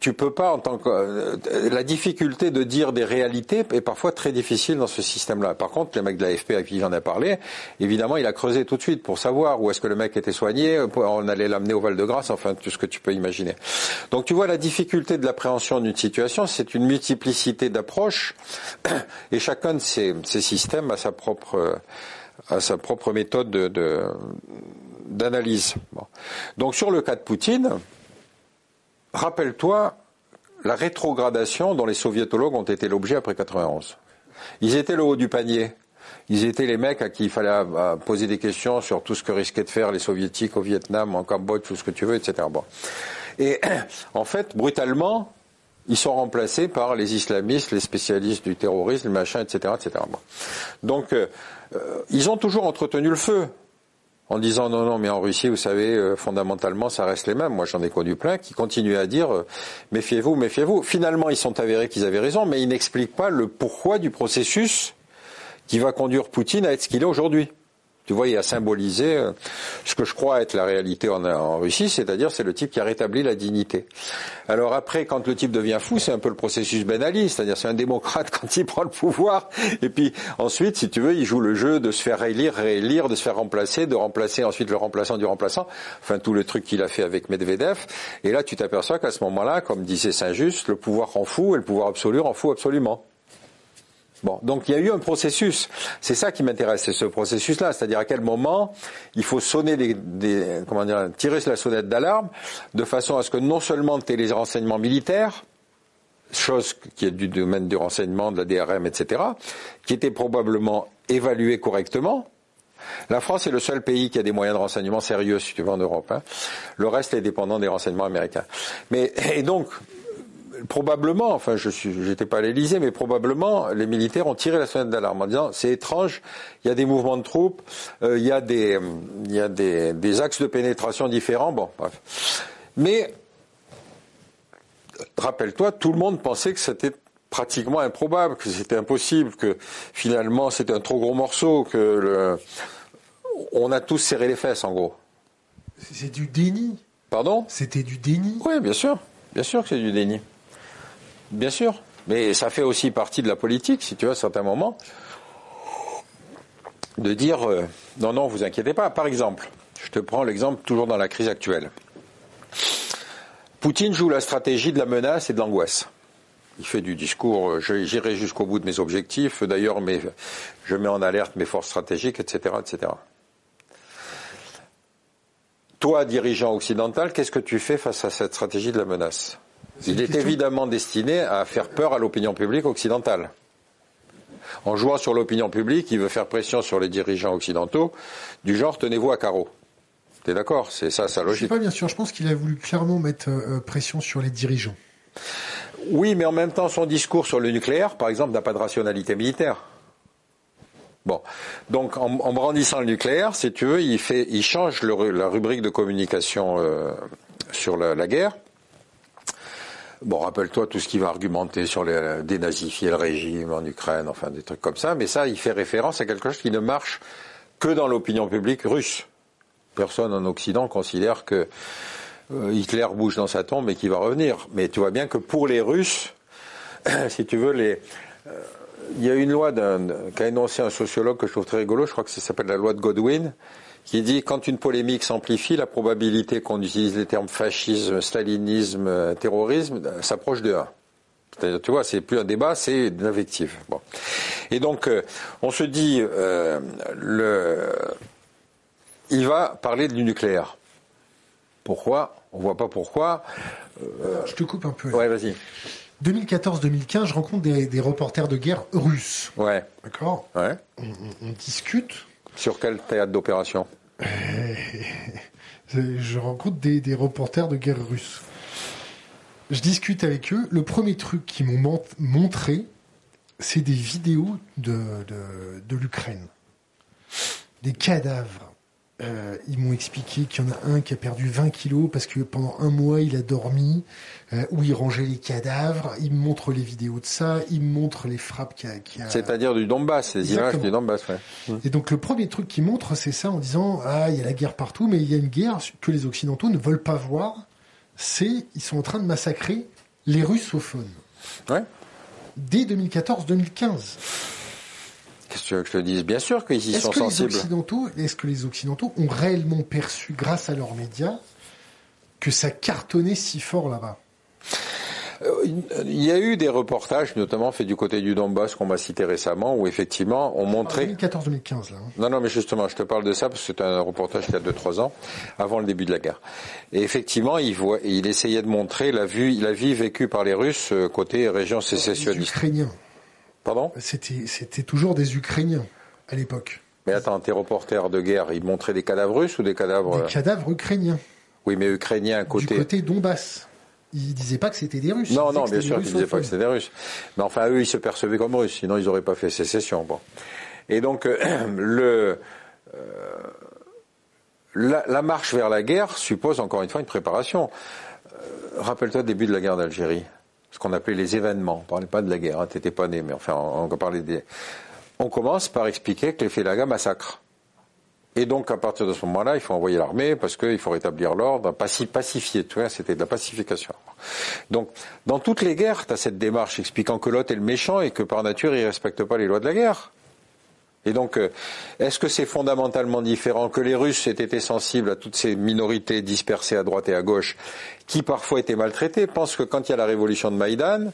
tu peux pas en tant que euh, la difficulté de dire des réalités est parfois très difficile dans ce système-là. Par contre, le mec de l'AFP à qui j'en ai parlé, évidemment, il a creusé tout de suite pour savoir où est-ce que le mec était soigné, on allait l'amener au Val-de-Grâce, enfin tout ce que tu peux imaginer. Donc tu vois la difficulté de l'appréhension d'une situation, c'est une multiplicité d'approches et chacun de ces, ces systèmes a sa propre a sa propre méthode de, de d'analyse. Donc sur le cas de Poutine, rappelle-toi la rétrogradation dont les soviétologues ont été l'objet après 91. Ils étaient le haut du panier. Ils étaient les mecs à qui il fallait euh, poser des questions sur tout ce que risquaient de faire les soviétiques au Vietnam, en Cambodge, tout ce que tu veux, etc. Bon. Et en fait, brutalement, ils sont remplacés par les islamistes, les spécialistes du terrorisme, machin, etc., etc. Donc, euh, euh, ils ont toujours entretenu le feu en disant non, non, mais en Russie, vous savez, euh, fondamentalement, ça reste les mêmes. Moi, j'en ai connu plein qui continuent à dire euh, méfiez-vous, méfiez-vous. Finalement, ils sont avérés qu'ils avaient raison, mais ils n'expliquent pas le pourquoi du processus qui va conduire Poutine à être ce qu'il est aujourd'hui. Tu vois, il a symbolisé euh, ce que je crois être la réalité en, Russie, c'est-à-dire c'est le type qui a rétabli la dignité. Alors après, quand le type devient fou, c'est un peu le processus Ben Ali, c'est-à-dire c'est un démocrate quand il prend le pouvoir, et puis ensuite, si tu veux, il joue le jeu de se faire réélire, réélire, de se faire remplacer, de remplacer ensuite le remplaçant du remplaçant, enfin tout le truc qu'il a fait avec Medvedev. Et là, tu t'aperçois qu'à ce moment-là, comme disait Saint-Just, le pouvoir rend fou et le pouvoir absolu rend fou absolument. Bon, donc il y a eu un processus. C'est ça qui m'intéresse, c'est ce processus-là, c'est-à-dire à quel moment il faut sonner des, comment dire, tirer la sonnette d'alarme de façon à ce que non seulement les renseignements militaires, chose qui est du domaine du renseignement, de la DRM, etc., qui étaient probablement évalués correctement. La France est le seul pays qui a des moyens de renseignement sérieux, si tu veux, en Europe. Hein. Le reste est dépendant des renseignements américains. Mais et donc, probablement, enfin je n'étais pas à l'Élysée, mais probablement les militaires ont tiré la sonnette d'alarme en disant c'est étrange, il y a des mouvements de troupes, euh, il y a des il y a des, des, axes de pénétration différents, bon bref. Mais rappelle-toi, tout le monde pensait que c'était pratiquement improbable, que c'était impossible, que finalement c'était un trop gros morceau, que le... on a tous serré les fesses en gros. C'est du déni. Pardon? C'était du déni. Oui, bien sûr, bien sûr que c'est du déni. Bien sûr. Mais ça fait aussi partie de la politique, si tu veux, à certains moments, de dire euh, non, non, vous inquiétez pas. Par exemple, je te prends l'exemple toujours dans la crise actuelle. Poutine joue la stratégie de la menace et de l'angoisse. Il fait du discours, euh, j'irai jusqu'au bout de mes objectifs, d'ailleurs je mets en alerte mes forces stratégiques, etc. etc. Toi, dirigeant occidental, qu'est-ce que tu fais face à cette stratégie de la menace? Il est évidemment destiné à faire peur à l'opinion publique occidentale. En jouant sur l'opinion publique, il veut faire pression sur les dirigeants occidentaux, du genre tenez-vous à carreau. T'es d'accord? C'est ça sa logique. Je sais pas bien sûr. Je pense qu'il a voulu clairement mettre euh, pression sur les dirigeants. Oui, mais en même temps, son discours sur le nucléaire, par exemple, n'a pas de rationalité militaire. Bon, donc en, brandissant le nucléaire, si tu veux, il fait, il change la rubrique de communication euh, sur la guerre Bon, rappelle-toi tout ce qui va argumenter sur les, dénazifier le régime en Ukraine, enfin des trucs comme ça, mais ça, il fait référence à quelque chose qui ne marche que dans l'opinion publique russe. Personne en Occident considère que euh, Hitler bouge dans sa tombe et qu'il va revenir. Mais tu vois bien que pour les Russes, si tu veux, euh, il y a une loi qu'a énoncé un sociologue que je trouve très rigolo, je crois que ça s'appelle la loi de Godwin, qui dit quand une polémique s'amplifie, la probabilité qu'on utilise les termes fascisme, stalinisme, terrorisme s'approche de 1. C'est-à-dire, tu vois, c'est plus un débat, c'est une invective. Bon. Et donc, euh, on se dit, euh, le, il va parler du nucléaire. Pourquoi? On voit pas pourquoi. Euh, je te coupe un peu. Ouais, vas-y. 2014-2015, je rencontre des, reporters de guerre russes. Ouais. D'accord? Ouais. on discute sur quel théâtre d'opération Je rencontre des, reporters de guerre russe. Je discute avec eux. Le premier truc qu'ils m'ont montré, c'est des vidéos de, de l'Ukraine. Des cadavres euh, ils m'ont expliqué qu'il y en a un qui a perdu 20 kilos parce que pendant un mois il a dormi, euh, où il rangeait les cadavres. Il me montre les vidéos de ça, il me montre les frappes qu'il a. a... C'est-à-dire du Donbass, les images du Donbass, ouais. Et donc le premier truc qu'il montre, c'est ça en disant ah il y a la guerre partout, mais il y a une guerre que les Occidentaux ne veulent pas voir. C'est ils sont en train de massacrer les russophones. Ouais. Dès 2014-2015. Qu'est-ce que tu veux que je te dise? Bien sûr qu'ils y sont sensibles. Est-ce que les Occidentaux ont réellement perçu, grâce à leurs médias, que ça cartonnait si fort là-bas? Euh, il y a eu des reportages, notamment faits du côté du Donbass qu'on m'a cité récemment, où effectivement on montrait. 2014-2015 là. Hein. Non, non, mais justement, je te parle de ça parce que c'est un reportage qui a 2-3 ans, avant le début de la guerre. Et effectivement, il, voit, il essayait de montrer la, vue, la vie vécue par les Russes euh, côté région sécessionniste. Les Ukrainiens. Pardon C'était toujours des Ukrainiens à l'époque. Mais attends, tes reporters de guerre, ils montraient des cadavres russes ou des cadavres Des cadavres ukrainiens. Oui, mais ukrainiens côté. Du côté Donbass. Ils disaient pas que c'était des Russes. Non, non, bien sûr qu'ils disaient pas que c'était des Russes. Mais enfin, eux, ils se percevaient comme Russes, sinon ils n'auraient pas fait sécession. Bon. Et donc, euh, le, euh, la, la, marche vers la guerre suppose encore une fois une préparation. Euh, rappelle-toi le début de la guerre d'Algérie ce qu'on appelait les événements. On ne parlait pas de la guerre, hein, t'étais pas né, mais enfin, on, parlait des... On commence par expliquer que les Félagas massacrent. Et donc, à partir de ce moment-là, il faut envoyer l'armée parce qu'il faut rétablir l'ordre, pacifier, tu vois, c'était de la pacification. Donc, dans toutes les guerres, tu as cette démarche expliquant que l'autre est le méchant et que par nature, il respecte pas les lois de la guerre. Et donc, euh, est-ce que c'est fondamentalement différent que les Russes aient été sensibles à toutes ces minorités dispersées à droite et à gauche, qui parfois étaient maltraitées Pense que quand il y a la révolution de Maïdan,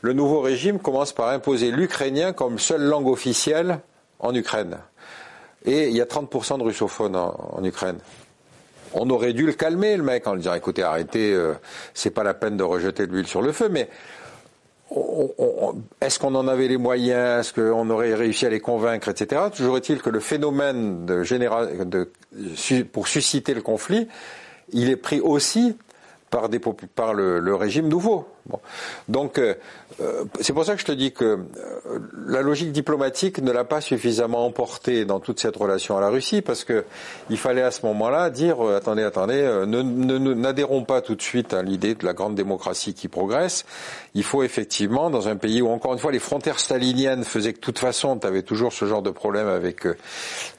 le nouveau régime commence par imposer l'ukrainien comme seule langue officielle en Ukraine? Et il y a 30% de russophones en, Ukraine. On aurait dû le calmer, le mec, en lui disant écoutez, arrêtez, euh, c'est pas la peine de rejeter de l'huile sur le feu, mais est-ce qu'on en avait les moyens? Est-ce qu'on aurait réussi à les convaincre, etc. Toujours est-il que le phénomène de, de pour susciter le conflit, il est pris aussi par, des, par le, régime nouveau. Donc, euh, euh, c'est pour ça que je te dis que euh, la logique diplomatique ne l'a pas suffisamment emporté dans toute cette relation à la Russie, parce que il fallait à ce moment-là dire attendez, attendez, ne, n'adhérons pas tout de suite à l'idée de la grande démocratie qui progresse. Il faut effectivement, dans un pays où encore une fois les frontières staliniennes faisaient que de toute façon, tu avais toujours ce genre de problème avec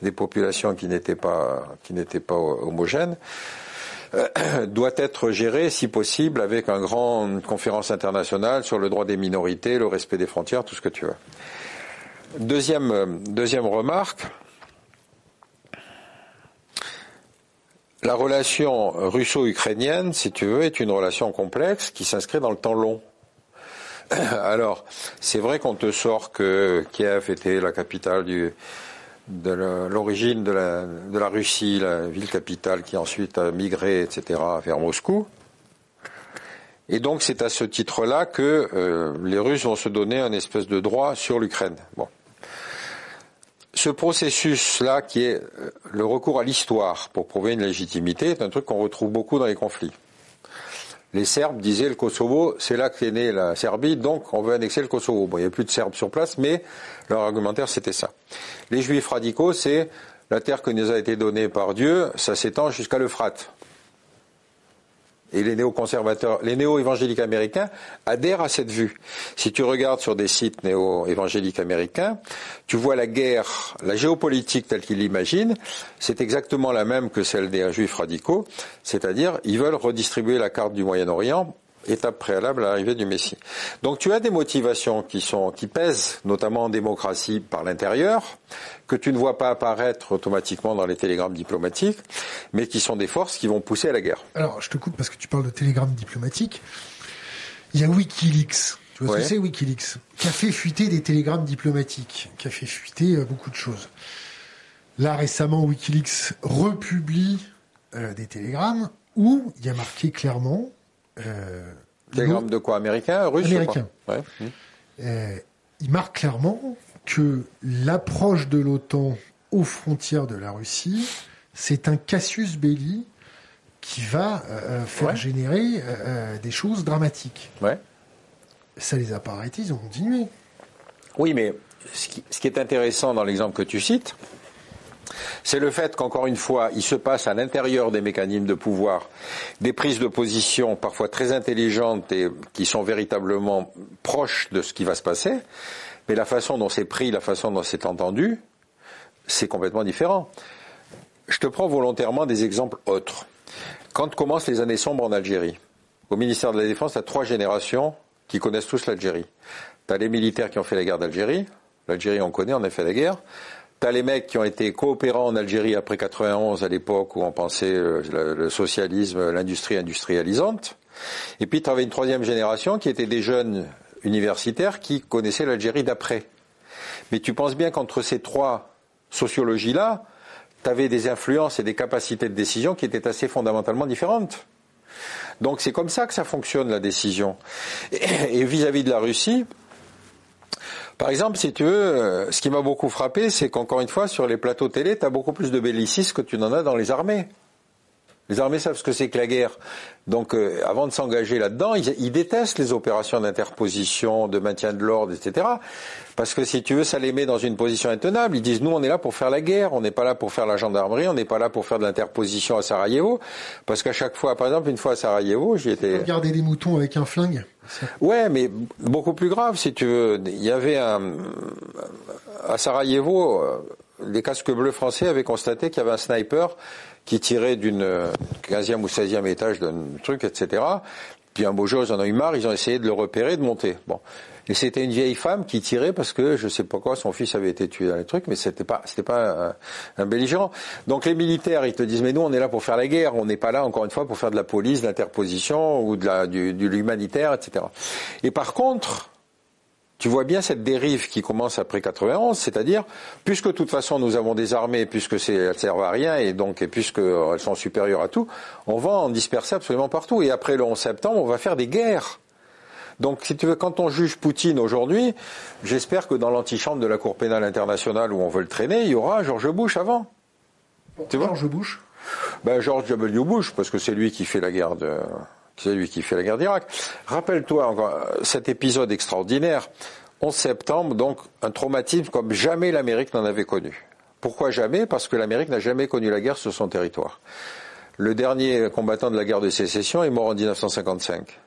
des populations qui n'étaient pas qui n'étaient pas homogènes. Euh, doit être géré, si possible, avec une grande conférence internationale sur le droit des minorités, le respect des frontières, tout ce que tu veux. Deuxième, euh, deuxième remarque. La relation russo-ukrainienne, si tu veux, est une relation complexe qui s'inscrit dans le temps long. Alors, c'est vrai qu'on te sort que Kiev était la capitale du, de l'origine de la, Russie, la ville capitale qui ensuite a migré, etc., vers Moscou. Et donc c'est à ce titre-là que euh, les Russes vont se donner un espèce de droit sur l'Ukraine. Bon. Ce processus-là, qui est euh, le recours à l'histoire pour prouver une légitimité, est un truc qu'on retrouve beaucoup dans les conflits les Serbes disaient le Kosovo, c'est là qu'est née la Serbie, donc on veut annexer le Kosovo. Bon, il n'y a plus de Serbes sur place, mais leur argumentaire c'était ça. Les Juifs radicaux, c'est la terre que nous a été donnée par Dieu, ça s'étend jusqu'à l'Euphrate et les néo-conservateurs, les néo-évangéliques américains adhèrent à cette vue. Si tu regardes sur des sites néo-évangéliques américains, tu vois la guerre, la géopolitique telle qu'ils l'imaginent, c'est exactement la même que celle des juifs radicaux, c'est-à-dire ils veulent redistribuer la carte du Moyen-Orient étape préalable à l'arrivée du Messie. Donc tu as des motivations qui sont qui pèsent notamment en démocratie par l'intérieur que tu ne vois pas apparaître automatiquement dans les télégrammes diplomatiques, mais qui sont des forces qui vont pousser à la guerre. Alors je te coupe parce que tu parles de télégrammes diplomatiques. Il y a WikiLeaks. Tu vois ce que c'est WikiLeaks? Qui a fait fuiter des télégrammes diplomatiques, qui a fait fuiter euh, beaucoup de choses. Là récemment, WikiLeaks republie euh, des télégrammes où il y a marqué clairement Télégramme de quoi? Américain Russe Américain. Euh, il marque clairement que l'approche de l'OTAN aux frontières de la Russie, c'est un casus belli qui va euh, faire générer des choses dramatiques. Ouais. Ça les a pas arrêtés, ils ont continué. Oui, mais ce qui est intéressant dans l'exemple que tu cites, c'est le fait qu'encore une fois, il se passe à l'intérieur des mécanismes de pouvoir des prises de position parfois très intelligentes et qui sont véritablement proches de ce qui va se passer, mais la façon dont c'est pris, la façon dont c'est entendu, c'est complètement différent. Je te prends volontairement des exemples autres. Quand commencent les années sombres en Algérie, au ministère de la Défense, tu as trois générations qui connaissent tous l'Algérie. Tu as les militaires qui ont fait la guerre d'Algérie, l'Algérie on connaît, on a fait la guerre. T'as les mecs qui ont été coopérants en Algérie après 91, à l'époque où on pensait euh, le, socialisme, l'industrie industrialisante. Et puis tu avais une troisième génération qui était des jeunes universitaires qui connaissaient l'Algérie d'après. Mais tu penses bien qu'entre ces trois sociologies-là, tu avais des influences et des capacités de décision qui étaient assez fondamentalement différentes. Donc c'est comme ça que ça fonctionne la décision. Et vis-à-vis -vis de la Russie, par exemple, si tu veux, euh, ce qui m'a beaucoup frappé, c'est qu'encore une fois, sur les plateaux télé, tu as beaucoup plus de bellicistes que tu n'en as dans les armées. Les armées savent ce que c'est que la guerre. Donc, euh, avant de s'engager là-dedans, ils, détestent les opérations d'interposition, de maintien de l'ordre, etc. Parce que si tu veux, ça les met dans une position intenable. Ils disent, nous, on est là pour faire la guerre, on n'est pas là pour faire la gendarmerie, on n'est pas là pour faire de l'interposition à Sarajevo. Parce qu'à chaque fois, par exemple, une fois à Sarajevo, j'y étais... Garder des moutons avec un flingue? Ouais, mais beaucoup plus grave, si tu veux. Il y avait un... À Sarajevo, euh, les casques bleus français avaient constaté qu'il y avait un sniper qui tirait d'une 15e ou 16e étage d'un truc, etc. Puis un beau jour, ils en ont eu marre, ils ont essayé de le repérer, de monter. Bon. Et c'était une vieille femme qui tirait parce que je sais pas quoi, son fils avait été tué dans les trucs, mais c'était pas, c'était pas un, belligérant. Donc les militaires, ils te disent, mais nous, on est là pour faire la guerre, on n'est pas là, encore une fois, pour faire de la police, de l'interposition ou de de l'humanitaire, etc. Et par contre, tu vois bien cette dérive qui commence après 91, c'est-à-dire, puisque de toute façon nous avons des armées, puisque c'est, elles servent à rien, et donc, et puisque elles sont supérieures à tout, on va en disperser absolument partout. Et après le 11 septembre, on va faire des guerres. Donc, si tu veux, quand on juge Poutine aujourd'hui, j'espère que dans l'antichambre de la Cour pénale internationale où on veut le traîner, il y aura George Bush avant. tu vois? George Bush? Ben, George W. Bush, parce que c'est lui qui fait la guerre de, c'est lui qui fait la guerre d'Irak. Rappelle-toi encore cet épisode extraordinaire. 11 septembre, donc un traumatisme comme jamais l'Amérique n'en avait connu. Pourquoi jamais? Parce que l'Amérique n'a jamais connu la guerre sur son territoire. Le dernier combattant de la guerre de sécession est mort en 1955.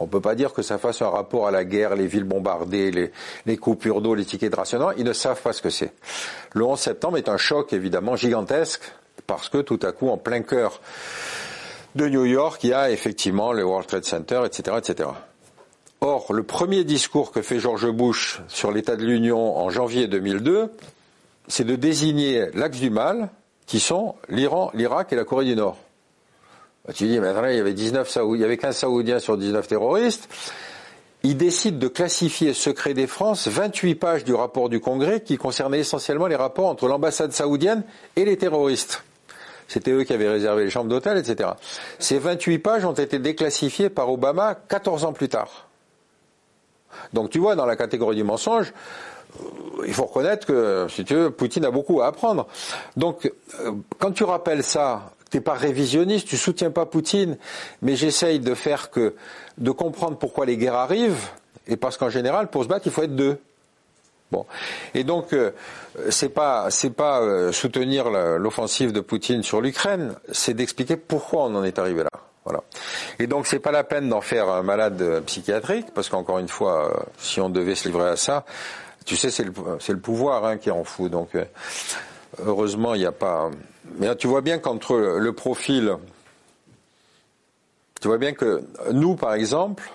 on ne peut pas dire que ça fasse un rapport à la guerre, les villes bombardées, les, les coupures d'eau, les tickets de rationnement. Ils ne savent pas ce que c'est. Le 11 septembre est un choc évidemment gigantesque parce que tout à coup, en plein cœur de New York, il y a effectivement le World Trade Center, etc.. Or, le premier discours que fait George Bush sur l'état de l'Union en janvier 2002, c'est de désigner l'axe du mal, qui sont l'Iran, l'Irak et la Corée du Nord. Bah, tu dis, mais attendez, il y avait 19 Saoudiens, il y avait 15 Saoudiens sur 19 terroristes. Il décide de classifier secret des France 28 pages du rapport du Congrès qui concernait essentiellement les rapports entre l'ambassade saoudienne et les terroristes. C'était eux qui avaient réservé les chambres d'hôtel, etc. Ces 28 pages ont été déclassifiées par Obama 14 ans plus tard. Donc tu vois, dans la catégorie du mensonge, euh, il faut reconnaître que, si tu veux, Poutine a beaucoup à apprendre. Donc, euh, quand tu rappelles ça, tu n'es pas révisionniste, tu soutiens pas Poutine, mais j'essaye de faire que, de comprendre pourquoi les guerres arrivent, et parce qu'en général, pour se battre, il faut être deux. Bon. Et donc, euh, c'est pas, c'est pas euh, soutenir l'offensive de Poutine sur l'Ukraine, c'est d'expliquer pourquoi on en est arrivé là. Voilà. Et donc, c'est pas la peine d'en faire un malade psychiatrique, parce qu'encore une fois, euh, si on devait se livrer à ça, tu sais, c'est le, le pouvoir hein, qui en fout. Donc, heureusement, il n'y a pas. Mais tu vois bien qu'entre le profil, tu vois bien que nous, par exemple,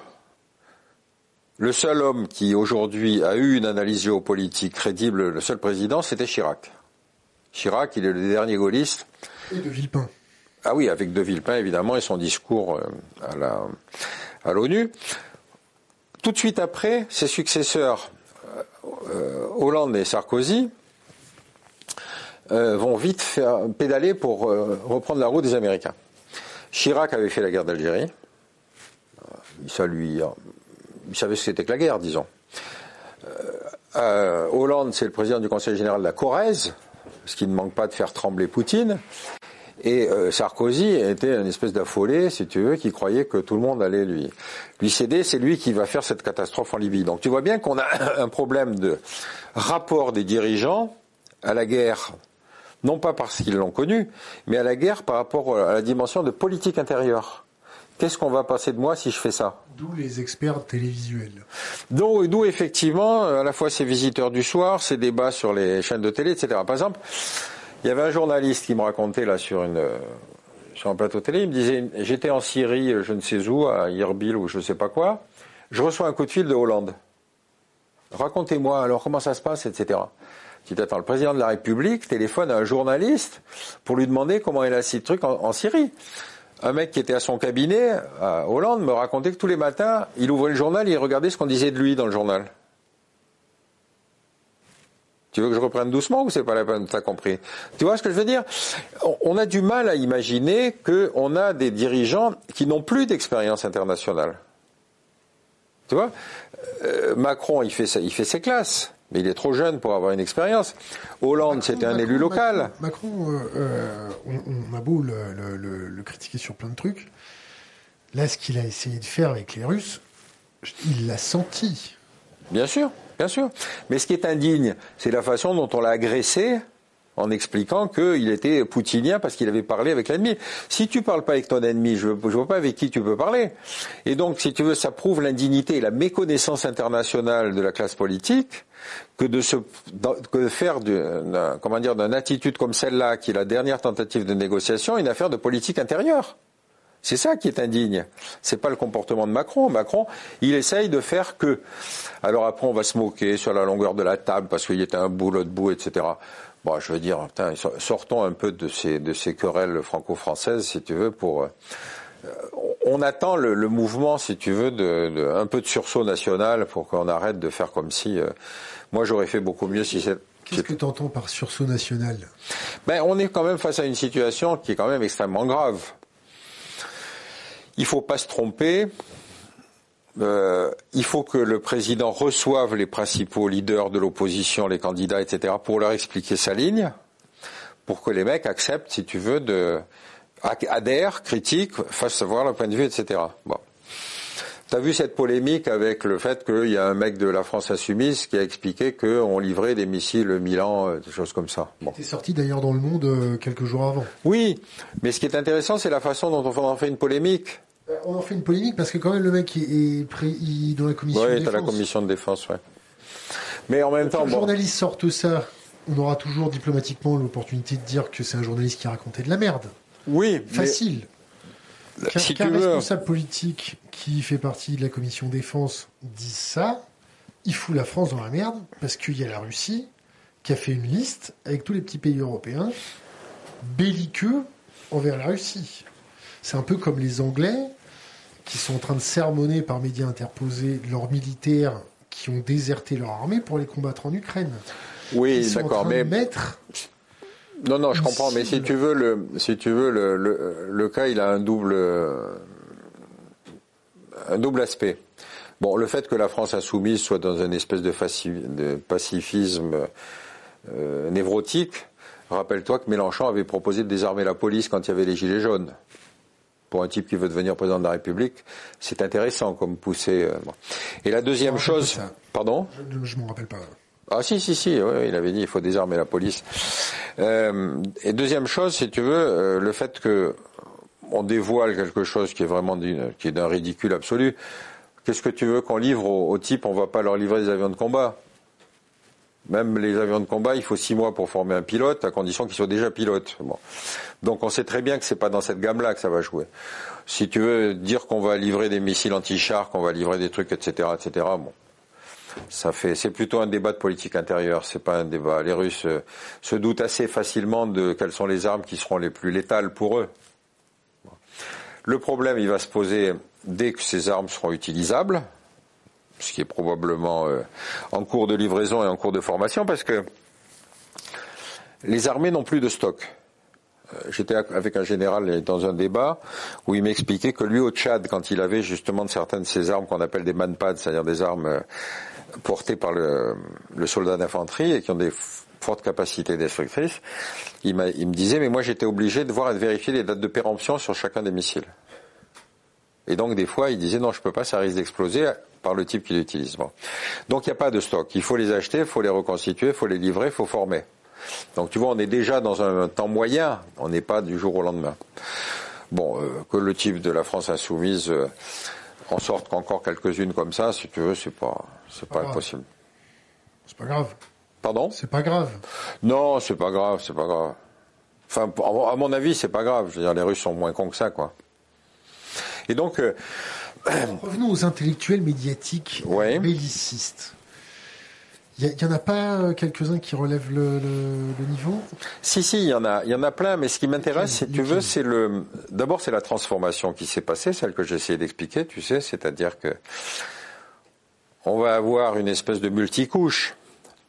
le seul homme qui aujourd'hui a eu une analyse géopolitique crédible, le seul président, c'était Chirac. Chirac, il est le dernier gaulliste. Et de Villepin. Ah oui, avec de Villepin évidemment et son discours euh, à l'ONU. Tout de suite après, ses successeurs euh, Hollande et Sarkozy euh, vont vite faire pédaler pour reprendre la route des Américains. Chirac avait fait la guerre d'Algérie. Ça lui il savait ce que c'était que la guerre, disons. Euh, euh, Hollande, c'est le président du Conseil général de la Corrèze, ce qui ne manque pas de faire trembler Poutine. Et euh, Sarkozy était une espèce d'affolé, si tu veux, qui croyait que tout le monde allait lui, lui céder. C'est lui qui va faire cette catastrophe en Libye. Donc tu vois bien qu'on a un problème de rapport des dirigeants à la guerre, non pas parce qu'ils l'ont connue, mais à la guerre par rapport à la dimension de politique intérieure. Qu'est-ce qu'on va passer de moi si je fais ça? D'où les experts télévisuels. D'où effectivement à la fois ces visiteurs du soir, ces débats sur les chaînes de télé, etc. Par exemple, il y avait un journaliste qui me racontait là sur une sur un plateau télé, il me disait j'étais en Syrie, je ne sais où, à Irbil ou je ne sais pas quoi, je reçois un coup de fil de Hollande. Racontez-moi alors comment ça se passe, etc. Tu attends, le président de la République téléphone à un journaliste pour lui demander comment il a ce truc en Syrie un mec qui était à son cabinet, à Hollande, me racontait que tous les matins, il ouvrait le journal et il regardait ce qu'on disait de lui dans le journal. Tu veux que je reprenne doucement ou c'est pas la peine? T'as compris. Tu vois ce que je veux dire? On a du mal à imaginer qu'on a des dirigeants qui n'ont plus d'expérience internationale. Tu vois? Euh, Macron, il fait, il fait ses classes mais il est trop jeune pour avoir une expérience. Hollande, c'était un élu local. Macron, euh, euh, on, a beau le, critiquer sur plein de trucs. Là, ce qu'il a essayé de faire avec les Russes, il l'a senti. Bien sûr, bien sûr. Mais ce qui est indigne, c'est la façon dont on l'a agressé en expliquant qu'il était poutinien parce qu'il avait parlé avec l'ennemi. Si tu parles pas avec ton ennemi, je ne vois pas avec qui tu peux parler. Et donc, si tu veux, ça prouve l'indignité et la méconnaissance internationale de la classe politique que de se de faire comment dire d'une attitude comme celle-là, qui est la dernière tentative de négociation, une affaire de politique intérieure. C'est ça qui est indigne. C'est pas le comportement de Macron. Macron, il essaye de faire que. Alors après, on va se moquer sur la longueur de la table parce qu'il était un bout, l'autre bout, etc. Bon, je veux dire, sortons un peu de ces, de ces querelles franco-françaises, si tu veux, pour. Euh, on attend le, mouvement, si tu veux, de, un peu de sursaut national pour qu'on arrête de faire comme si. Euh, moi, j'aurais fait beaucoup mieux si c'est. Qu'est-ce que tu entends par sursaut national? Ben, on est quand même face à une situation qui est quand même extrêmement grave. Il faut pas se tromper. Euh, il faut que le président reçoive les principaux leaders de l'opposition, les candidats, etc., pour leur expliquer sa ligne, pour que les mecs acceptent, si tu veux, de adhèrent, critiquent, fassent savoir leur point de vue, etc. Bon. T'as vu cette polémique avec le fait qu'il y a un mec de la France insoumise qui a expliqué qu'on livrait des missiles Milan, euh, des choses comme ça. Bon. C'est sorti d'ailleurs dans le monde euh, quelques jours avant. Oui, mais ce qui est intéressant, c'est la façon dont on en fait une polémique. Euh, on en fait une polémique parce que quand même le mec est, pris dans la commission de défense. Oui, la commission de défense, ouais. Mais en même temps, un journaliste sorte ça, on aura toujours diplomatiquement l'opportunité de dire que c'est un journaliste qui a raconté de la merde. Oui, facile. si tu responsable politique qui fait partie de la commission défense dit ça, il fout la France dans la merde parce qu'il y a la Russie qui a fait une liste avec tous les petits pays européens belliqueux envers la Russie. C'est un peu comme les Anglais qui sont en train de sermonner par médias interposés leurs militaires qui ont déserté leur armée pour les combattre en Ukraine. Oui, d'accord, mais mettre non, non, je comprends, mais si tu veux, le, si tu veux, le, le, cas, il a un double, un double aspect. Bon, le fait que la France insoumise soit dans une espèce de, de pacifisme euh, névrotique, rappelle-toi que Mélenchon avait proposé de désarmer la police quand il y avait les gilets jaunes. Pour un type qui veut devenir président de la République, c'est intéressant comme poussée. Euh, Et la deuxième chose, pardon, je, je m'en rappelle pas. Ah si, si, si, oui, il avait dit il faut désarmer la police. Euh, et deuxième chose, si tu veux, euh, le fait que on dévoile quelque chose qui est vraiment qui est d'un ridicule absolu. Qu'est-ce que tu veux qu'on livre aux, types On va pas leur livrer des avions de combat. Même les avions de combat, il faut six mois pour former un pilote, à condition qu'ils soient déjà pilotes. Bon. Donc on sait très bien que c'est pas dans cette gamme-là que ça va jouer. Si tu veux dire qu'on va livrer des missiles anti-chars, qu'on va livrer des trucs, etc., etc. Ça fait, c'est plutôt un débat de politique intérieure, c'est pas un débat. Les Russes euh, se doutent assez facilement de quelles sont les armes qui seront les plus létales pour eux. Le problème, il va se poser dès que ces armes seront utilisables, ce qui est probablement euh, en cours de livraison et en cours de formation, parce que les armées n'ont plus de stock. Euh, j'étais avec un général dans un débat où il m'expliquait que lui au Tchad, quand il avait justement certaines de ces armes qu'on appelle des manpads, c'est-à-dire des armes portés par le, soldat d'infanterie et qui ont des fortes capacités destructrices, il, il me disait, mais moi j'étais obligé de voir et de vérifier les dates de péremption sur chacun des missiles. Et donc des fois, il disait, non, je peux pas, ça risque d'exploser par le type qui l'utilise. Donc il n'y a pas de stock. Il faut les acheter, il faut les reconstituer, il faut les livrer, il faut former. Donc tu vois, on est déjà dans un temps moyen, on n'est pas du jour au lendemain. Bon, euh, que le type de la France insoumise euh, en sorte qu'encore quelques-unes comme ça, si tu veux, c'est pas, c'est pas, impossible. C'est pas grave. Pardon? C'est pas grave. Non, c'est pas grave, c'est pas grave. Enfin, à mon avis, c'est pas grave. Je veux dire, les Russes sont moins cons que ça, quoi. Et donc. Euh, revenons aux intellectuels médiatiques bellicistes. Il n'y en a pas euh, quelques-uns qui relèvent le, niveau? Si, si, il y en a, il y en a plein. Mais ce qui m'intéresse, si tu veux, c'est le. D'abord, c'est la transformation qui s'est passée, celle que j'ai essayé d'expliquer. Tu sais, c'est-à-dire que on va avoir une espèce de multicouche.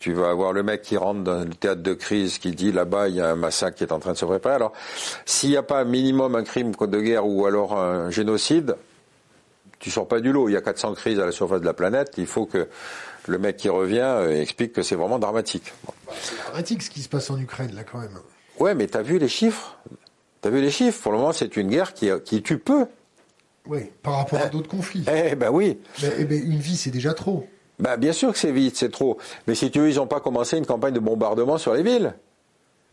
Tu vas avoir le mec qui rentre dans le théâtre de crise, qui dit là-bas il y a un massacre qui est en train de se préparer. Alors, s'il n'y a pas un minimum un crime de guerre ou alors un génocide, tu sors pas du lot. Il y a 400 crises à la surface de la planète. Il faut que le mec qui revient euh, explique que c'est vraiment dramatique. C'est dramatique ce qui se passe en Ukraine, là, quand même. Ouais, mais t'as vu les chiffres? T'as vu les chiffres? Pour le moment, c'est une guerre qui, qui tue peu. Oui, par rapport à d'autres conflits. Eh ben oui. Eh ben, une vie, c'est déjà trop. Ben, bien sûr que c'est vite, c'est trop. Mais si tu veux, ils n'ont pas commencé une campagne de bombardement sur les villes.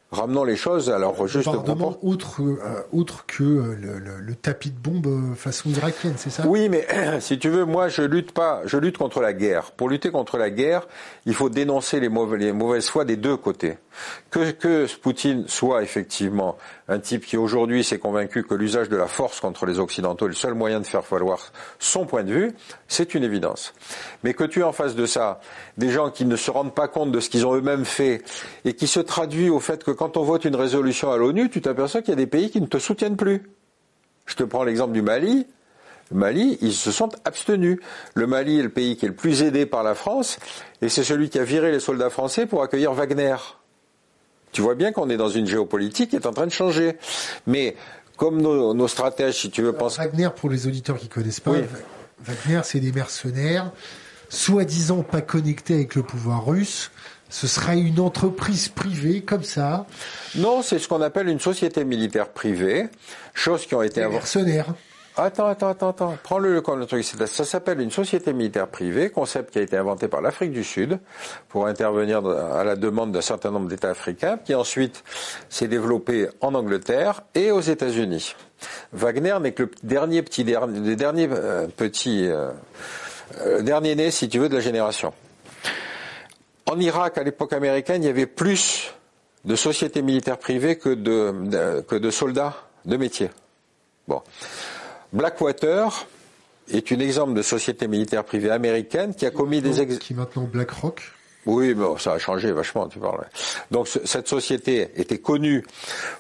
Ramenons les choses à leur juste propos. Outre, euh, que euh, le, tapis de bombe euh, façon irakienne, c'est ça? Oui, mais si tu veux, moi je lutte pas, je lutte contre la guerre. Pour lutter contre la guerre, il faut dénoncer les, mauvais, les mauvaises foi des deux côtés. Que, que Poutine soit effectivement un type qui aujourd'hui s'est convaincu que l'usage de la force contre les Occidentaux est le seul moyen de faire valoir son point de vue, c'est une évidence. Mais que tu es en face de ça des gens qui ne se rendent pas compte de ce qu'ils ont eux-mêmes fait et qui se traduit au fait que quand on vote une résolution à l'ONU, tu t'aperçois qu'il y a des pays qui ne te soutiennent plus. Je te prends l'exemple du Mali. Mali, ils se sont abstenus. Le Mali est le pays qui est le plus aidé par la France, et c'est celui qui a viré les soldats français pour accueillir Wagner. Tu vois bien qu'on est dans une géopolitique qui est en train de changer. Mais comme nos, stratèges, si tu veux, penser... Wagner, pour les auditeurs qui connaissent pas, Wagner, c'est des mercenaires, soi-disant pas connectés avec le pouvoir russe. Ce serait une entreprise privée comme ça. Non, c'est ce qu'on appelle une société militaire privée, chose qui ont été. Mercenaires. Attends, attends, attends, attends. Prends-le comme le truc. Ça s'appelle une société militaire privée, concept qui a été inventé par l'Afrique du Sud pour intervenir à la demande d'un certain nombre d'États africains, qui ensuite s'est développé en Angleterre et aux États-Unis. Wagner n'est que le dernier petit, le dernier euh, petit, euh, euh, dernier né, si tu veux, de la génération. En Irak, à l'époque américaine, il y avait plus de sociétés militaires privées que de, que de soldats de métier. Bon. Blackwater est un exemple de société militaire privée américaine qui a commis des ex... Qui maintenant BlackRock oui, mais ça a changé vachement, tu parles. Donc cette société était connue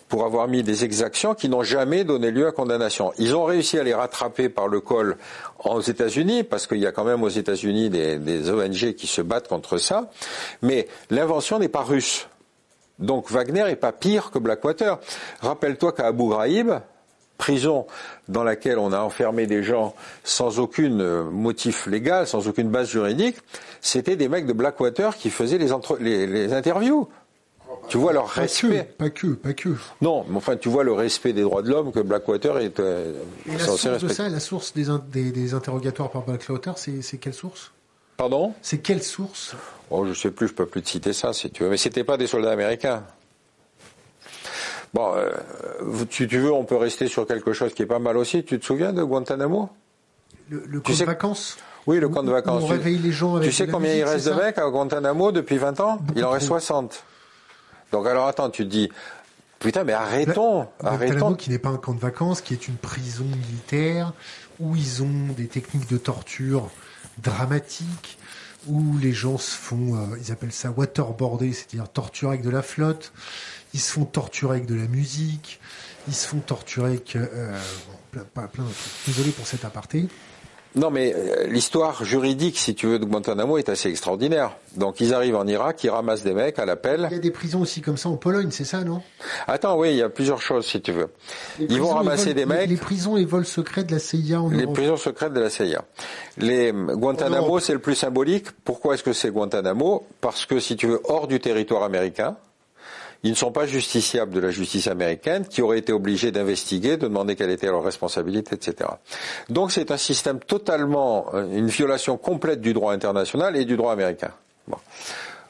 pour avoir mis des exactions qui n'ont jamais donné lieu à condamnation. Ils ont réussi à les rattraper par le col aux États-Unis, parce qu'il y a quand même aux États-Unis des, des ONG qui se battent contre ça, mais l'invention n'est pas russe. Donc Wagner n'est pas pire que Blackwater. Rappelle-toi qu'à Abu Ghraib, prison dans laquelle on a enfermé des gens sans aucun euh, motif légal, sans aucune base juridique, c'était des mecs de Blackwater qui faisaient les, interviews. Tu vois leur respect. pas que, pas que. Non, mais enfin, tu vois le respect des droits de l'homme que Blackwater est euh, Et la source de ça, la source des, interrogatoires par Blackwater, c'est quelle source? Pardon? C'est quelle source? Oh, je sais plus, je peux plus te citer ça si tu veux. Mais c'était pas des soldats américains. Bon, euh, tu, tu veux, on peut rester sur quelque chose qui est pas mal aussi. Tu te souviens de Guantanamo? Le, camp de vacances? Oui, le camp de vacances. On réveille les gens avec Tu sais combien il reste de mecs à Guantanamo depuis 20 ans? Il en reste 60. Donc alors attends, tu te dis, putain, mais arrêtons, arrêtons. qui n'est pas un camp de vacances, qui est une prison militaire où ils ont des techniques de torture dramatiques, où les gens se font, euh, ils appellent ça waterboarder, c'est-à-dire torture avec de la flotte ils se font torturer avec de la musique, ils se font torturer avec euh, plein, plein, de trucs. Désolé pour cet aparté. Non, mais euh, l'histoire juridique, si tu veux, de Guantanamo est assez extraordinaire. Donc, ils arrivent en Irak, ils ramassent des mecs à l'appel. Il y a des prisons aussi comme ça en Pologne, c'est ça, non? Attends, oui, il y a plusieurs choses, si tu veux. ils vont ramasser des mecs. Les, prisons et vols secrets de la CIA en Les prisons secrètes de la CIA. Les Guantanamo, c'est le plus symbolique. Pourquoi est-ce que c'est Guantanamo? Parce que, si tu veux, hors du territoire américain, ils ne sont pas justiciables de la justice américaine qui aurait été obligée d'investiguer, de demander quelle était leur responsabilité, etc. Donc c'est un système totalement, euh, une violation complète du droit international et du droit américain. Bon.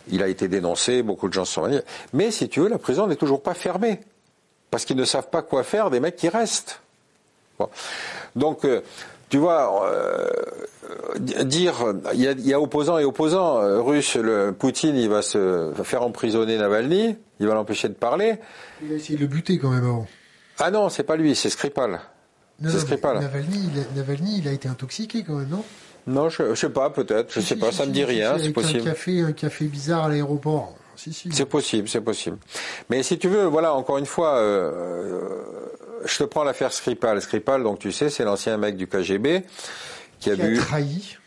Il a été dénoncé, beaucoup de gens se sont dit. Mais si tu veux, la prison n'est toujours pas fermée. Parce qu'ils ne savent pas quoi faire des mecs qui restent. Bon. Donc, euh, tu vois, euh, dire il y, a, opposants et opposants. Euh, russe, le Poutine, il va se faire emprisonner Navalny, il va l'empêcher de parler. Il a essayé de le buter quand même avant. Ah non, c'est pas lui, c'est Skripal. C'est Skripal. Navalny, il a, Navalny, il a été intoxiqué quand même, non? Non, je, sais pas, peut-être, je sais pas, ça me dit rien, c'est possible. Un café, un café bizarre à l'aéroport. Si, si. C'est possible, c'est possible. Mais si tu veux, voilà, encore une fois, euh, je te prends l'affaire Skripal. Skripal, donc tu sais, c'est l'ancien mec du KGB qui a qui A trahi.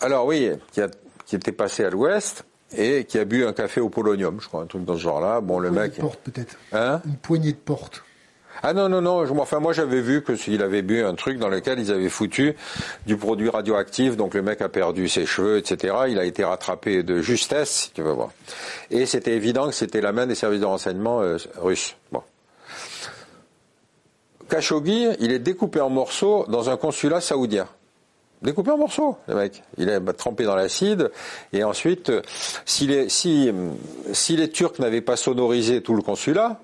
Alors oui, qui, a, qui était passé à l'Ouest et qui a bu un café au polonium, je crois, un truc dans ce genre-là. Bon, Une le mec. De porte peut-être. Hein Une poignée de porte. Ah non non non, enfin moi j'avais vu que s'il avait bu un truc dans lequel ils avaient foutu du produit radioactif, donc le mec a perdu ses cheveux, etc. Il a été rattrapé de justesse, si tu veux voir. Et c'était évident que c'était la main des services de renseignement euh, russes. Bon. Khashoggi, il est découpé en morceaux dans un consulat saoudien. Découpé en morceaux, le mec. Il est trempé dans l'acide. Et ensuite, si les, si, si les Turcs n'avaient pas sonorisé tout le consulat,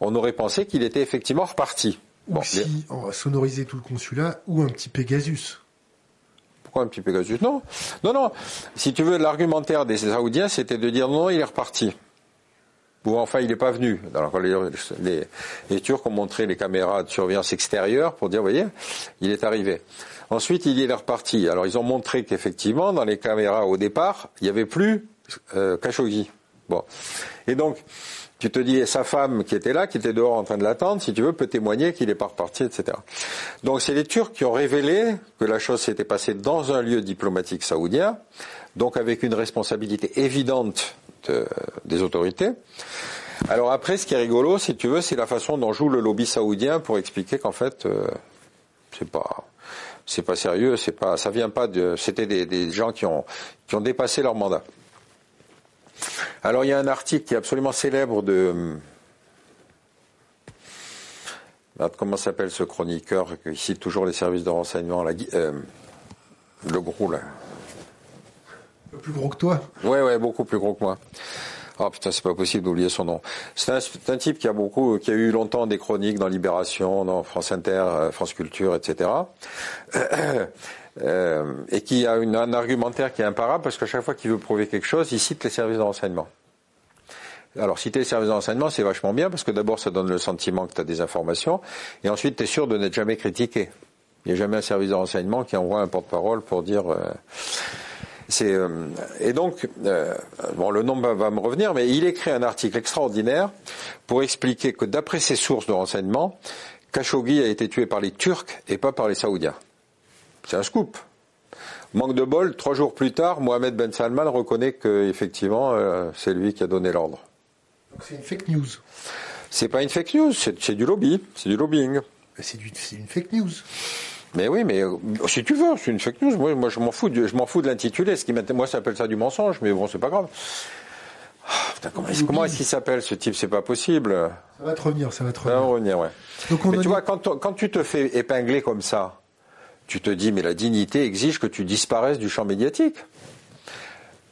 on aurait pensé qu'il était effectivement reparti. Ou si on va sonoriser tout le consulat, ou un petit Pegasus. Pourquoi un petit Pegasus? Non, non, non. Si tu veux, l'argumentaire des Saoudiens, c'était de dire non, il est reparti ou enfin il n'est pas venu. Alors, les, les, Turcs ont montré les caméras de surveillance extérieure pour dire, vous voyez, il est arrivé. Ensuite, il est reparti. Alors, ils ont montré qu'effectivement, dans les caméras au départ, il n'y avait plus euh, Khashoggi. Bon. Et donc, tu te dis, sa femme qui était là, qui était dehors en train de l'attendre, si tu veux, peut témoigner qu'il n'est pas reparti, etc. Donc c'est les Turcs qui ont révélé que la chose s'était passée dans un lieu diplomatique saoudien, donc avec une responsabilité évidente des autorités. Alors après, ce qui est rigolo, si tu veux, c'est la façon dont joue le lobby saoudien pour expliquer qu'en fait, euh, c'est pas, c'est pas sérieux, c'est pas, ça vient pas de, c'était des, gens qui ont, qui ont dépassé leur mandat. Alors il y a un article qui est absolument célèbre de, comment s'appelle ce chroniqueur qui cite toujours les services de renseignement, euh, le gros là? Plus gros que toi. Ouais, ouais, beaucoup plus gros que moi. Oh putain, c'est pas possible d'oublier son nom. C'est un, type qui a beaucoup, qui a eu longtemps des chroniques dans Libération, dans France Inter, euh, France Culture, etc. Euh, et qui a un argumentaire qui est imparable parce qu'à chaque fois qu'il veut prouver quelque chose, il cite les services de renseignement. Alors, citer les services de renseignement, c'est vachement bien parce que d'abord, ça donne le sentiment que tu as des informations et ensuite, tu es sûr de n'être jamais critiqué. Il n'y a jamais un service de renseignement qui envoie un porte-parole pour dire. Euh, euh, et donc euh, bon le nom va, me revenir, mais il écrit un article extraordinaire pour expliquer que d'après ses sources de renseignement, Khashoggi a été tué par les Turcs et pas par les Saoudiens. C'est un scoop. Manque de bol, trois jours plus tard, Mohamed Ben Salman reconnaît que effectivement euh, c'est lui qui a donné l'ordre. Donc c'est une fake news. C'est pas une fake news, c'est du lobby, c'est du lobbying. C'est une fake news. Mais oui, mais euh, si tu veux, c'est une fake news. Moi, moi je m'en fous, de, je m'en fous de l'intitulé. Ce qui moi, ça s'appelle ça du mensonge, mais bon, c'est pas grave. Ah, comment, est-ce, qu'il s'appelle ce type? C'est pas possible. Ça va te revenir, ça va te revenir. Ça va revenir, ouais. mais tu vois, quand, quand tu te fais épingler comme ça, tu te dis, mais la dignité exige que tu disparaisses du champ médiatique.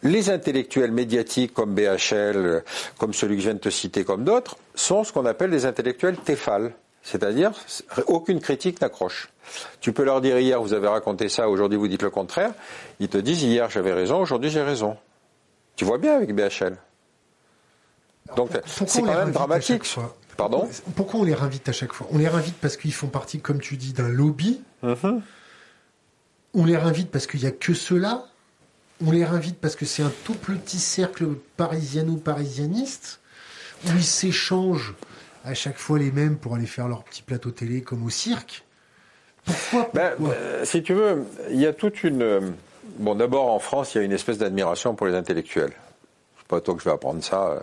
Les intellectuels médiatiques comme BHL, comme celui que je viens de te citer, comme d'autres, sont ce qu'on appelle des intellectuels téphales. C'est-à-dire, aucune critique n'accroche. Tu peux leur dire hier, vous avez raconté ça, aujourd'hui vous dites le contraire. Ils te disent hier j'avais raison, aujourd'hui j'ai raison. Tu vois bien avec BHL. Donc c'est quand même dramatique. Pardon Pourquoi on les réinvite à chaque fois On les réinvite parce qu'ils font partie, comme tu dis, d'un lobby. Mm-hmm. On les réinvite parce qu'il n'y a que cela. On les réinvite parce que c'est un tout petit cercle parisiano-parisianiste où ils s'échangent à chaque fois les mêmes pour aller faire leur petit plateau télé comme au cirque. Pourquoi, ben, euh, Si tu veux, il y a toute une. Euh, bon, d'abord en France, il y a une espèce d'admiration pour les intellectuels. C'est pas toi que je vais apprendre ça. Euh,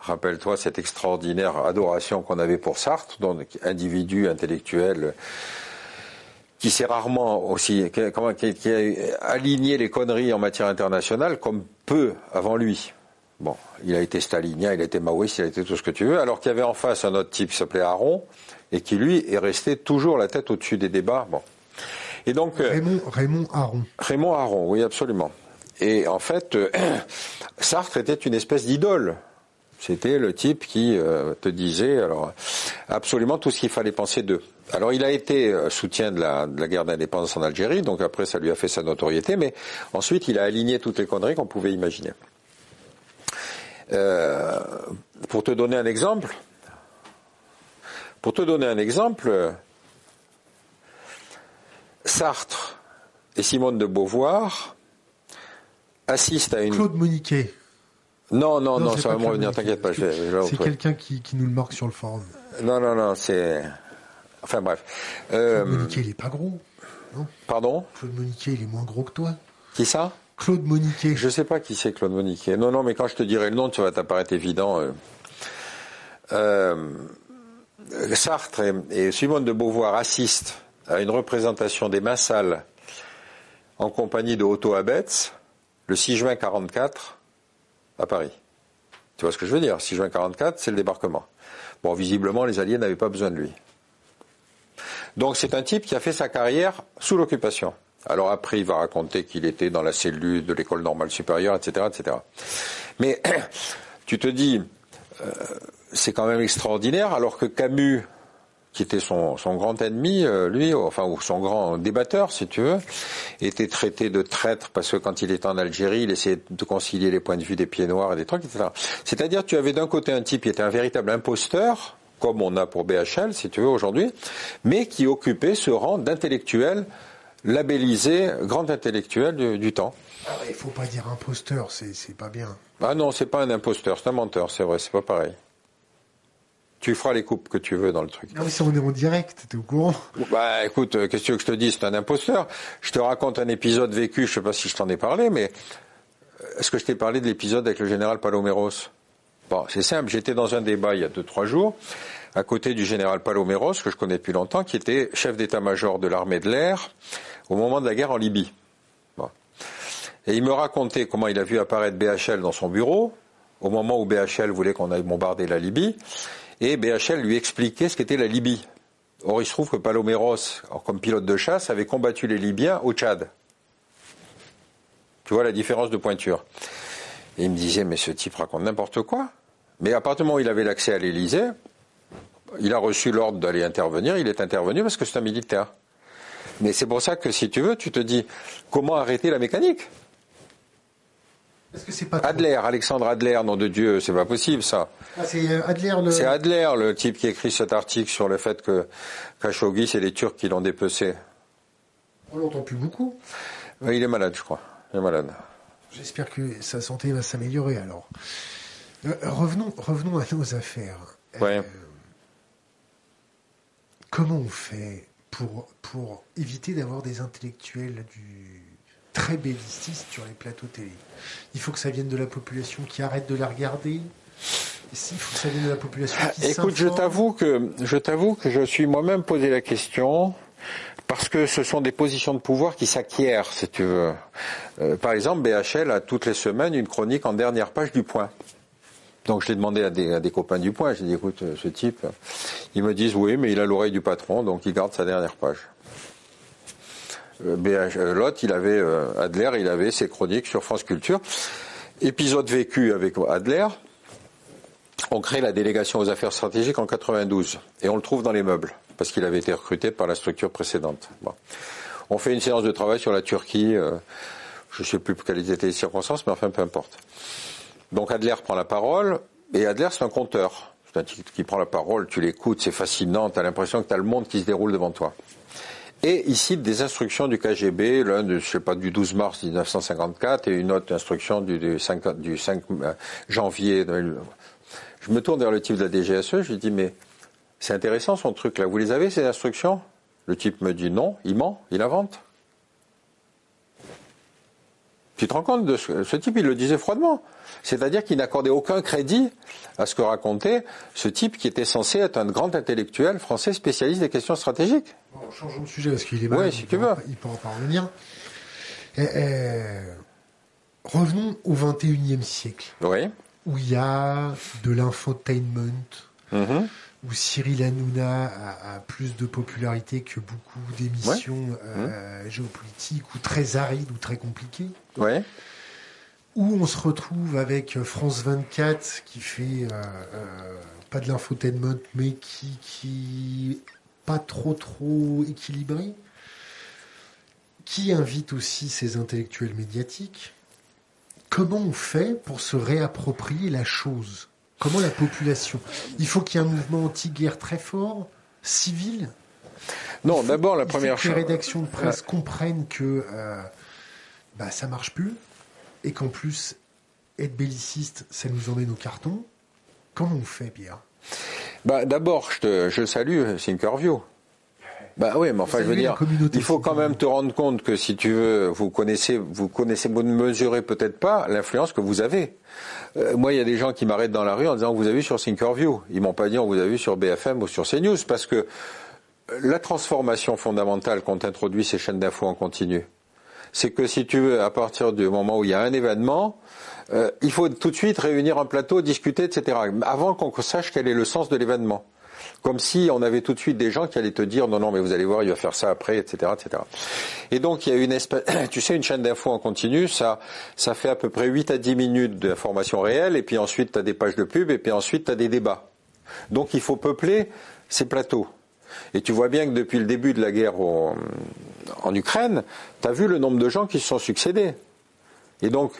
rappelle-toi cette extraordinaire adoration qu'on avait pour Sartre, donc individu intellectuel qui s'est rarement aussi, qui, qui a aligné les conneries en matière internationale comme peu avant lui. Bon, il a été stalinien, il a été maoïste, il a été tout ce que tu veux, alors qu'il y avait en face un autre type qui s'appelait Aaron, et qui lui est resté toujours la tête au-dessus des débats. Bon. Et donc euh, Raymond, Raymond Aron. Raymond Aron, oui, absolument. Et en fait, euh, Sartre était une espèce d'idole. C'était le type qui euh, te disait alors absolument tout ce qu'il fallait penser d'eux. Alors il a été soutien de la, de la guerre d'indépendance en Algérie, donc après ça lui a fait sa notoriété, mais ensuite il a aligné toutes les conneries qu'on pouvait imaginer. Euh, pour te donner un exemple, pour te donner un exemple, Sartre et Simone de Beauvoir assistent à une. Claude Moniquet. Non, non, non, ça va me revenir, t'inquiète pas. C'est quelqu'un qui, nous le marque sur le forum. Non, non, non, c'est. Enfin bref. Euh... Claude Moniquet, il est pas gros. Non? Pardon? Claude Moniquet, il est moins gros que toi. Qui ça? Claude Moniquet. Je sais pas qui c'est Claude Moniquet. Non, non, mais quand je te dirai le nom, ça va t'apparaître évident. Euh, euh, Sartre et, Simone de Beauvoir assistent à une représentation des Massales en compagnie de Otto Abetz le 6 juin 44 à Paris. Tu vois ce que je veux dire? 6 juin 44, c'est le débarquement. Bon, visiblement, les Alliés n'avaient pas besoin de lui. Donc c'est un type qui a fait sa carrière sous l'occupation. Alors après, il va raconter qu'il était dans la cellule de l'école normale supérieure, etc., etc. Mais tu te dis, euh, c'est quand même extraordinaire, alors que Camus, qui était son, grand ennemi, euh, lui, enfin, ou son grand débatteur, si tu veux, était traité de traître parce que quand il était en Algérie, il essayait de concilier les points de vue des pieds noirs et des trucs, etc. C'est-à-dire, tu avais d'un côté un type qui était un véritable imposteur, comme on a pour BHL, si tu veux, aujourd'hui, mais qui occupait ce rang d'intellectuel labellisé grand intellectuel du, temps. Ah il faut pas dire imposteur, c'est pas bien. Ah non, c'est pas un imposteur, c'est un menteur, c'est vrai, c'est pas pareil. Tu feras les coupes que tu veux dans le truc. Non, mais ça, on est en direct, t'es au courant Bah, écoute, euh, qu'est-ce que je te dis C'est un imposteur. Je te raconte un épisode vécu, je sais pas si je t'en ai parlé, mais euh, est-ce que je t'ai parlé de l'épisode avec le général Paloméros? Bon, c'est simple, j'étais dans un débat il y a deux, trois jours, à côté du général Paloméros, que je connais depuis longtemps, qui était chef d'état-major de l'armée de l'air au moment de la guerre en Libye. Bon. Et il me racontait comment il a vu apparaître BHL dans son bureau, au moment où BHL voulait qu'on aille bombarder la Libye, et BHL lui expliquait ce qu'était la Libye. Or, il se trouve que Paloméros, comme pilote de chasse, avait combattu les Libyens au Tchad. Tu vois la différence de pointure. Et il me disait, mais ce type raconte n'importe quoi. Mais à partir du moment où il avait l'accès à l'Élysée, il a reçu l'ordre d'aller intervenir, il est intervenu parce que c'est un militaire. Mais c'est pour ça que si tu veux, tu te dis, comment arrêter la mécanique? Adler, Alexandre Adler, nom de Dieu, c'est pas possible ça. Ah, c'est euh, Adler le. C'est Adler le type qui écrit cet article sur le fait que Khashoggi c'est les Turcs qui l'ont dépecé. On l'entend plus beaucoup. il est malade, je crois. Il est malade. J'espère que sa santé va s'améliorer alors. Euh, revenons, revenons à nos affaires. Ouais. Euh, comment on fait pour, pour éviter d'avoir des intellectuels du très belliciste sur les plateaux télé. Il faut que ça vienne de la population qui arrête de la regarder. Il faut que ça vienne de la population qui Écoute, je t'avoue que je t'avoue que je suis moi-même posé la question parce que ce sont des positions de pouvoir qui s'acquièrent, si tu veux. Euh, par exemple, BHL a toutes les semaines une chronique en dernière page du Point. Donc je l'ai demandé à des, à des, copains du Point, j'ai dit écoute, ce type, ils me disent oui, mais il a l'oreille du patron, donc il garde sa dernière page. BH, euh, Lot, il avait euh, Adler, il avait ses chroniques sur France Culture. Épisode vécu avec Adler. On crée la délégation aux affaires stratégiques en 92 et on le trouve dans les meubles parce qu'il avait été recruté par la structure précédente. On fait une séance de travail sur la Turquie. Euh, je ne sais plus quelles étaient les circonstances, mais enfin peu importe. Donc Adler prend la parole et Adler c'est un conteur. C'est un type qui prend la parole, tu l'écoutes, c'est fascinant, tu as l'impression que tu as le monde qui se déroule devant toi. Et ici, des instructions du KGB, l'un de, je sais pas, du 12 mars 1954 et une autre instruction du, 5, du 5 euh, janvier. Je me tourne vers le type de la DGSE, je lui dis, mais c'est intéressant son truc là, vous les avez ces instructions? Le type me dit non, il ment, il invente. Tu te rends compte de ce, ce type, il le disait froidement. C'est-à-dire qu'il n'accordait aucun crédit à ce que racontait ce type qui était censé être un grand intellectuel français spécialiste des questions stratégiques. Bon, changeons de sujet parce qu'il est mal. Oui, si tu veux. Il peut en parvenir. revenons au XXIe siècle. Oui. Où il y a de l'infotainment, mm-hmm. Où Cyril Hanouna a, plus de popularité que beaucoup d'émissions euh, géopolitiques ou très arides ou très compliquées. Où on se retrouve avec France 24 qui fait euh, euh, pas de l'infotainment mais qui qui pas trop trop équilibré qui invite aussi ses intellectuels médiatiques. Comment on fait pour se réapproprier la chose? Comment la population il faut qu'il y ait un mouvement anti-guerre très fort civil non d'abord la première chose que les rédactions de presse comprennent que euh, bah, ça marche plus et qu'en plus, être belliciste, ça nous emmène au carton, comment on fait, Pierre? Bah, D'abord, je, te, je salue. Bah oui, mais enfin, je veux dire, il faut quand même te rendre compte que si tu veux, vous connaissez, vous connaissez, vous ne mesurez peut-être pas l'influence que vous avez. Euh, moi, il y a des gens qui m'arrêtent dans la rue en disant, vous avez vu sur Thinkerview? Ils m'ont pas dit, on vous a vu sur BFM ou sur CNews, parce que la transformation fondamentale qu'ont introduit ces chaînes d'infos en continu, c'est que si tu veux, à partir du moment où il y a un événement, euh, il faut tout de suite réunir un plateau, discuter, etc. Avant qu'on sache quel est le sens de l'événement. Comme si on avait tout de suite des gens qui allaient te dire non, non, mais vous allez voir, il va faire ça après, etc., etc. Et donc il y a une espèce, tu sais, une chaîne d'infos en continu, ça, ça fait à peu près 8 à 10 minutes d'informations réelles, et puis ensuite tu as des pages de pub, et puis ensuite tu as des débats. Donc il faut peupler ces plateaux. Et tu vois bien que depuis le début de la guerre en, Ukraine, tu as vu le nombre de gens qui se sont succédés. Et donc,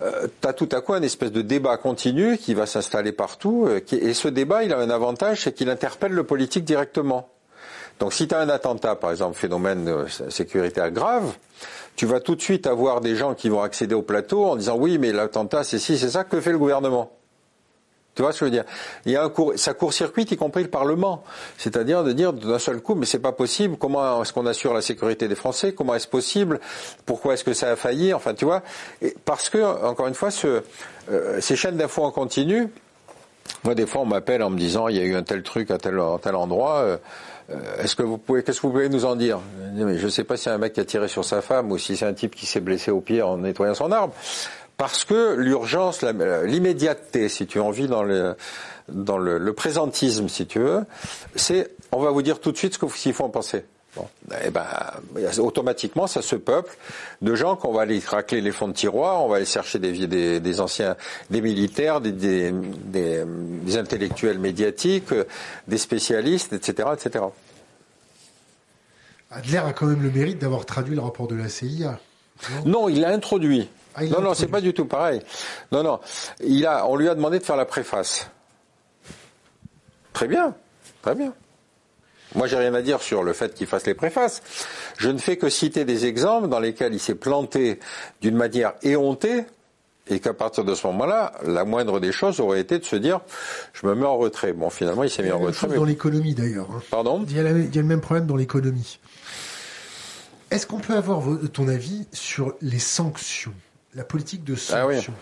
euh, tu as tout à coup un espèce de débat continu qui va s'installer partout. Euh, et ce débat, il a un avantage, c'est qu'il interpelle le politique directement. Donc si tu as un attentat, par exemple, phénomène sécuritaire grave, tu vas tout de suite avoir des gens qui vont accéder au plateau en disant oui, mais l'attentat, c'est ci, c'est ça, que fait le gouvernement? Tu vois ce que je veux dire? Il y a un court, ça court-circuite y compris le Parlement. C'est-à-dire de dire d'un seul coup, mais c'est pas possible. Comment est-ce qu'on assure la sécurité des Français? Comment est-ce possible? Pourquoi est-ce que ça a failli? Enfin, tu vois, parce que encore une fois, ce, euh, ces chaînes d'infos en continu. Moi, des fois, on m'appelle en me disant, il y a eu un tel truc à tel, à tel endroit. Euh, euh, est-ce que vous pouvez, qu'est-ce que vous pouvez nous en dire? Je ne sais pas si c'est un mec qui a tiré sur sa femme ou si c'est un type qui s'est blessé au pied en nettoyant son arbre parce que l'urgence, l'immédiateté, si tu as envie, dans le, dans le, présentisme, si tu veux, c'est on va vous dire tout de suite ce qu'il faut en penser. Bon, eh ben, automatiquement, ça se peuple de gens qu'on va aller racler les fonds de tiroir, on va aller chercher des, des, des anciens, des militaires, des, des, des, intellectuels médiatiques, des spécialistes, etc., etc. Adler a quand même le mérite d'avoir traduit le rapport de la CIA. non il l'a introduit. Ah, non, non, c'est pas du tout pareil. Non, non. Il a, on lui a demandé de faire la préface. Très bien, très bien. Moi, j'ai rien à dire sur le fait qu'il fasse les préfaces. Je ne fais que citer des exemples dans lesquels il s'est planté d'une manière éhontée et qu'à partir de ce moment-là, la moindre des choses aurait été de se dire, je me mets en retrait. Bon, finalement, il s'est mis en retrait. Mais... Dans l'économie, d'ailleurs. Hein. Pardon il y, a il y a le même problème dans l'économie. Est-ce qu'on peut avoir ton avis sur les sanctions? La politique de ah sanction.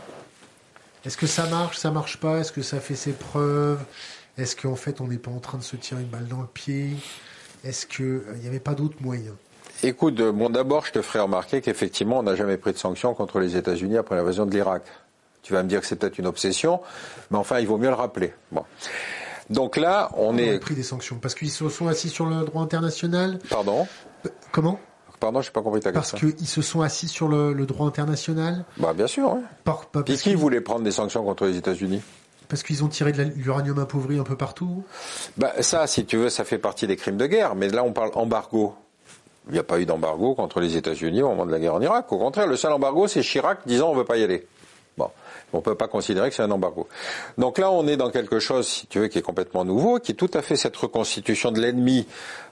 Est-ce que ça marche, ça marche pas? Est-ce que ça fait ses preuves? Est-ce qu'en fait on n'est pas en train de se tirer une balle dans le pied? Est-ce qu'il euh, n'y avait pas d'autres moyens? Écoute, euh, bon d'abord je te ferai remarquer qu'effectivement on n'a jamais pris de sanctions contre les États-Unis après l'invasion de l'Irak. Tu vas me dire que c'est peut-être une obsession, mais enfin il vaut mieux le rappeler. Bon. Donc là, on, on est. pris des sanctions? Parce qu'ils se sont assis sur le droit international? Pardon? Comment? Pardon, je n'ai pas compris ta question. Parce qu'ils se sont assis sur le, droit international Bah bien sûr. Par, qui voulait prendre des sanctions contre les États-Unis? Parce qu'ils ont tiré de l'uranium appauvri un peu partout bah, Ça, si tu veux, ça fait partie des crimes de guerre. Mais là, on parle embargo. Il n'y a pas eu d'embargo contre les États-Unis au moment de la guerre en Irak. Au contraire, le seul embargo, c'est Chirac disant on ne veut pas y aller. On ne peut pas considérer que c'est un embargo. Donc là, on est dans quelque chose, si tu veux, qui est complètement nouveau, qui est tout à fait cette reconstitution de l'ennemi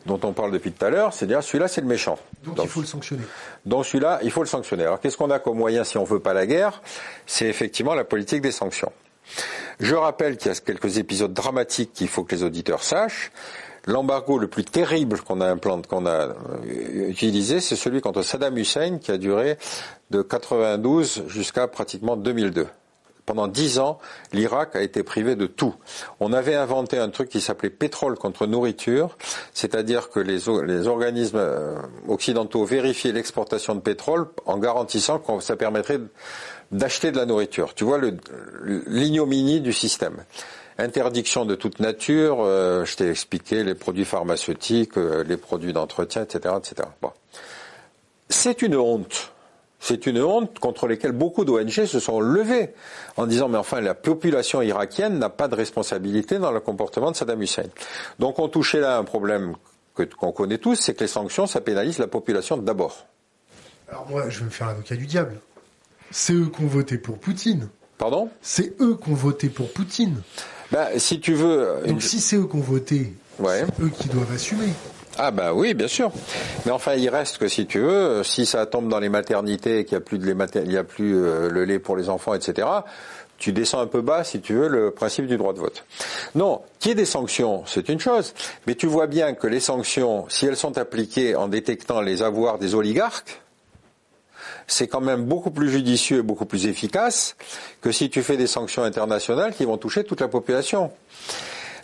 dont on parle depuis tout à l'heure, c'est-à-dire celui-là, c'est le méchant. Donc, il faut le sanctionner. Donc celui-là, il faut le sanctionner. Alors qu'est-ce qu'on a comme moyen si on veut pas la guerre? C'est effectivement la politique des sanctions. Je rappelle qu'il y a quelques épisodes dramatiques qu'il faut que les auditeurs sachent. L'embargo le plus terrible qu'on a implanté, qu'on a euh, utilisé, c'est celui contre Saddam Hussein qui a duré de 92 jusqu'à pratiquement 2002 pendant dix ans, l'Irak a été privé de tout. On avait inventé un truc qui s'appelait pétrole contre nourriture, c'est-à-dire que les, organismes euh, occidentaux vérifiaient l'exportation de pétrole en garantissant que ça permettrait d'acheter de la nourriture. Tu vois l'ignominie du système. Interdiction de toute nature, euh, je t'ai expliqué les produits pharmaceutiques, euh, les produits d'entretien, etc., etc. Bon. C'est une honte c'est une honte contre laquelle beaucoup d'ONG se sont levées en disant mais enfin la population irakienne n'a pas de responsabilité dans le comportement de Saddam Hussein. Donc on touchait là un problème qu'on connaît tous, c'est que les sanctions ça pénalise la population d'abord. Alors moi je vais me faire l'avocat du diable. C'est eux qui ont voté pour Poutine. Pardon? C'est eux qui ont voté pour Poutine. Ben, si tu veux. Donc si c'est eux qui ont voté, c'est eux qui doivent assumer. Ah bah oui, bien sûr. Mais enfin, il reste que si tu veux, si ça tombe dans les maternités, qu'il n'y a plus de il y a plus euh, le lait pour les enfants, etc. Tu descends un peu bas, si tu veux, le principe du droit de vote. Non, qu'il y ait des sanctions, c'est une chose, mais tu vois bien que les sanctions, si elles sont appliquées en détectant les avoirs des oligarques, c'est quand même beaucoup plus judicieux et beaucoup plus efficace que si tu fais des sanctions internationales qui vont toucher toute la population.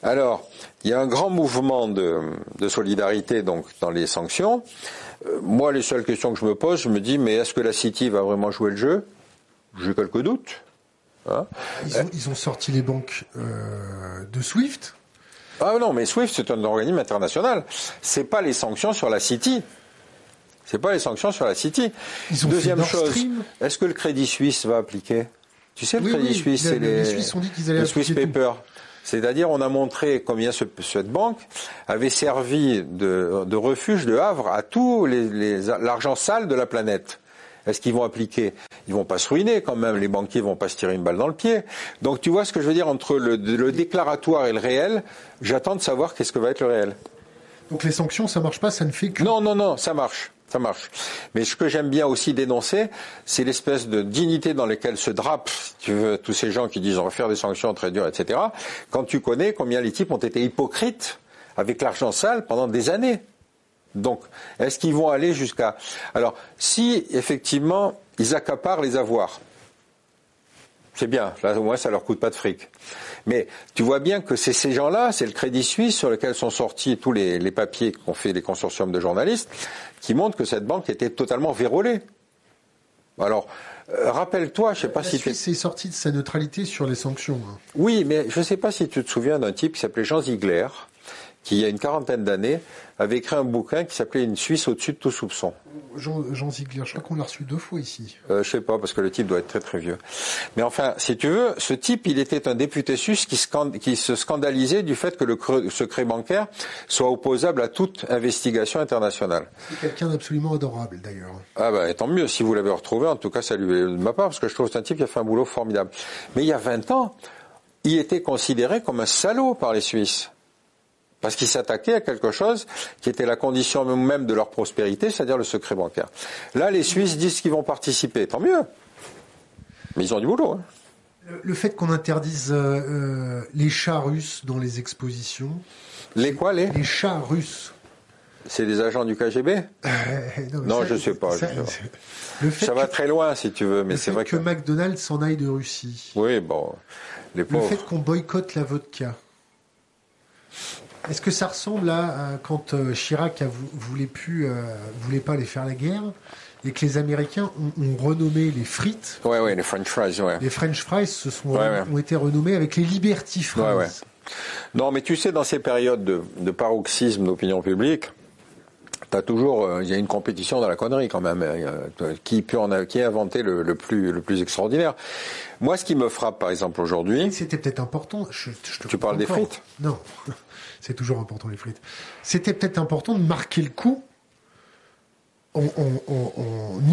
Alors, il y a un grand mouvement de, solidarité donc dans les sanctions. Euh, moi, les seules questions que je me pose, je me dis, mais est-ce que la City va vraiment jouer le jeu? J'ai quelques doutes. Hein ils, ont, sorti les banques euh, de SWIFT. Ah non, mais SWIFT c'est un organisme international. C'est pas les sanctions sur la City. C'est pas les sanctions sur la City. Deuxième chose, est-ce que le Crédit Suisse va appliquer? Tu sais, le Crédit Suisse, c'est les, les, Suisses ont dit qu'ils allaient Swiss Paper. C'est-à-dire, on a montré combien cette banque avait servi de, refuge, de havre à tout l'argent sale de la planète. Est-ce qu'ils vont appliquer? Ils vont pas se ruiner quand même. Les banquiers vont pas se tirer une balle dans le pied. Donc, tu vois ce que je veux dire? Entre le, déclaratoire et le réel. J'attends de savoir qu'est-ce que va être le réel. Donc les sanctions, ça marche pas, ça ne fait que. Non, non, non, ça marche. Ça marche. Mais ce que j'aime bien aussi dénoncer, c'est l'espèce de dignité dans laquelle se drapent, si tu veux, tous ces gens qui disent on va faire des sanctions très dures, etc. Quand tu connais combien les types ont été hypocrites avec l'argent sale pendant des années. Donc, est-ce qu'ils vont aller jusqu'à... Alors, si effectivement ils accaparent les avoirs, c'est bien, là au moins ça leur coûte pas de fric. Mais tu vois bien que c'est ces gens-là, c'est le Crédit Suisse sur lequel sont sortis tous les, les papiers qu'ont fait les consortiums de journalistes, qui montrent que cette banque était totalement vérolée. Alors, euh, rappelle-toi, je sais pas La si Suisse est sortie de sa neutralité sur les sanctions. hein? Oui, mais je ne sais pas si tu te souviens d'un type qui s'appelait Jean Ziegler, qui il y a une quarantaine d'années avait écrit un bouquin qui s'appelait Une Suisse au-dessus de tout soupçon. Jean, Jean Ziegler, je crois qu'on l'a reçu deux fois ici. Euh, je sais pas parce que le type doit être très très vieux. Mais enfin, si tu veux, ce type, il était un député suisse qui, se scandalisait du fait que le cre- secret bancaire soit opposable à toute investigation internationale. C'est quelqu'un d'absolument adorable d'ailleurs. Ah bah tant mieux si vous l'avez retrouvé. En tout cas, saluez de ma part parce que je trouve que c'est un type qui a fait un boulot formidable. Mais il y a 20 ans, il était considéré comme un salaud par les Suisses. Parce qu'il s'attaquait à quelque chose qui était la condition même de leur prospérité, c'est-à-dire le secret bancaire. Là, les Suisses disent qu'ils vont participer, tant mieux. Mais ils ont du boulot. hein. Le, le fait qu'on interdise euh, euh, les chats russes dans les expositions, Les quoi, les? Les chats russes. C'est des agents du KGB Euh, Non, je sais pas, je sais pas. Le fait Ça va que, très loin, si tu veux, mais c'est vrai que que... McDonald's s'en aille de Russie. Oui, bon, les Le pauvres... fait qu'on boycotte la vodka. Est-ce que ça ressemble à, à quand euh, Chirac a vou- voulait plus, euh, voulait pas aller faire la guerre et que les Américains ont, ont renommé les frites, Ouais, ouais, les French fries, ouais. les French fries, se sont Ouais, ouais. ont été renommés avec les Liberty fries. Ouais, ouais. Non, mais tu sais, dans ces périodes de, de paroxysme d'opinion publique, t'as toujours, euh, il y a une compétition dans la connerie quand même. euh, qui peut en a, qui a inventé le, le plus le plus extraordinaire? Moi, ce qui me frappe, par exemple aujourd'hui, C'était peut-être important. je- je te Tu parles des frites? Non, c'est toujours important les frites. C'était peut-être important de marquer le coup en,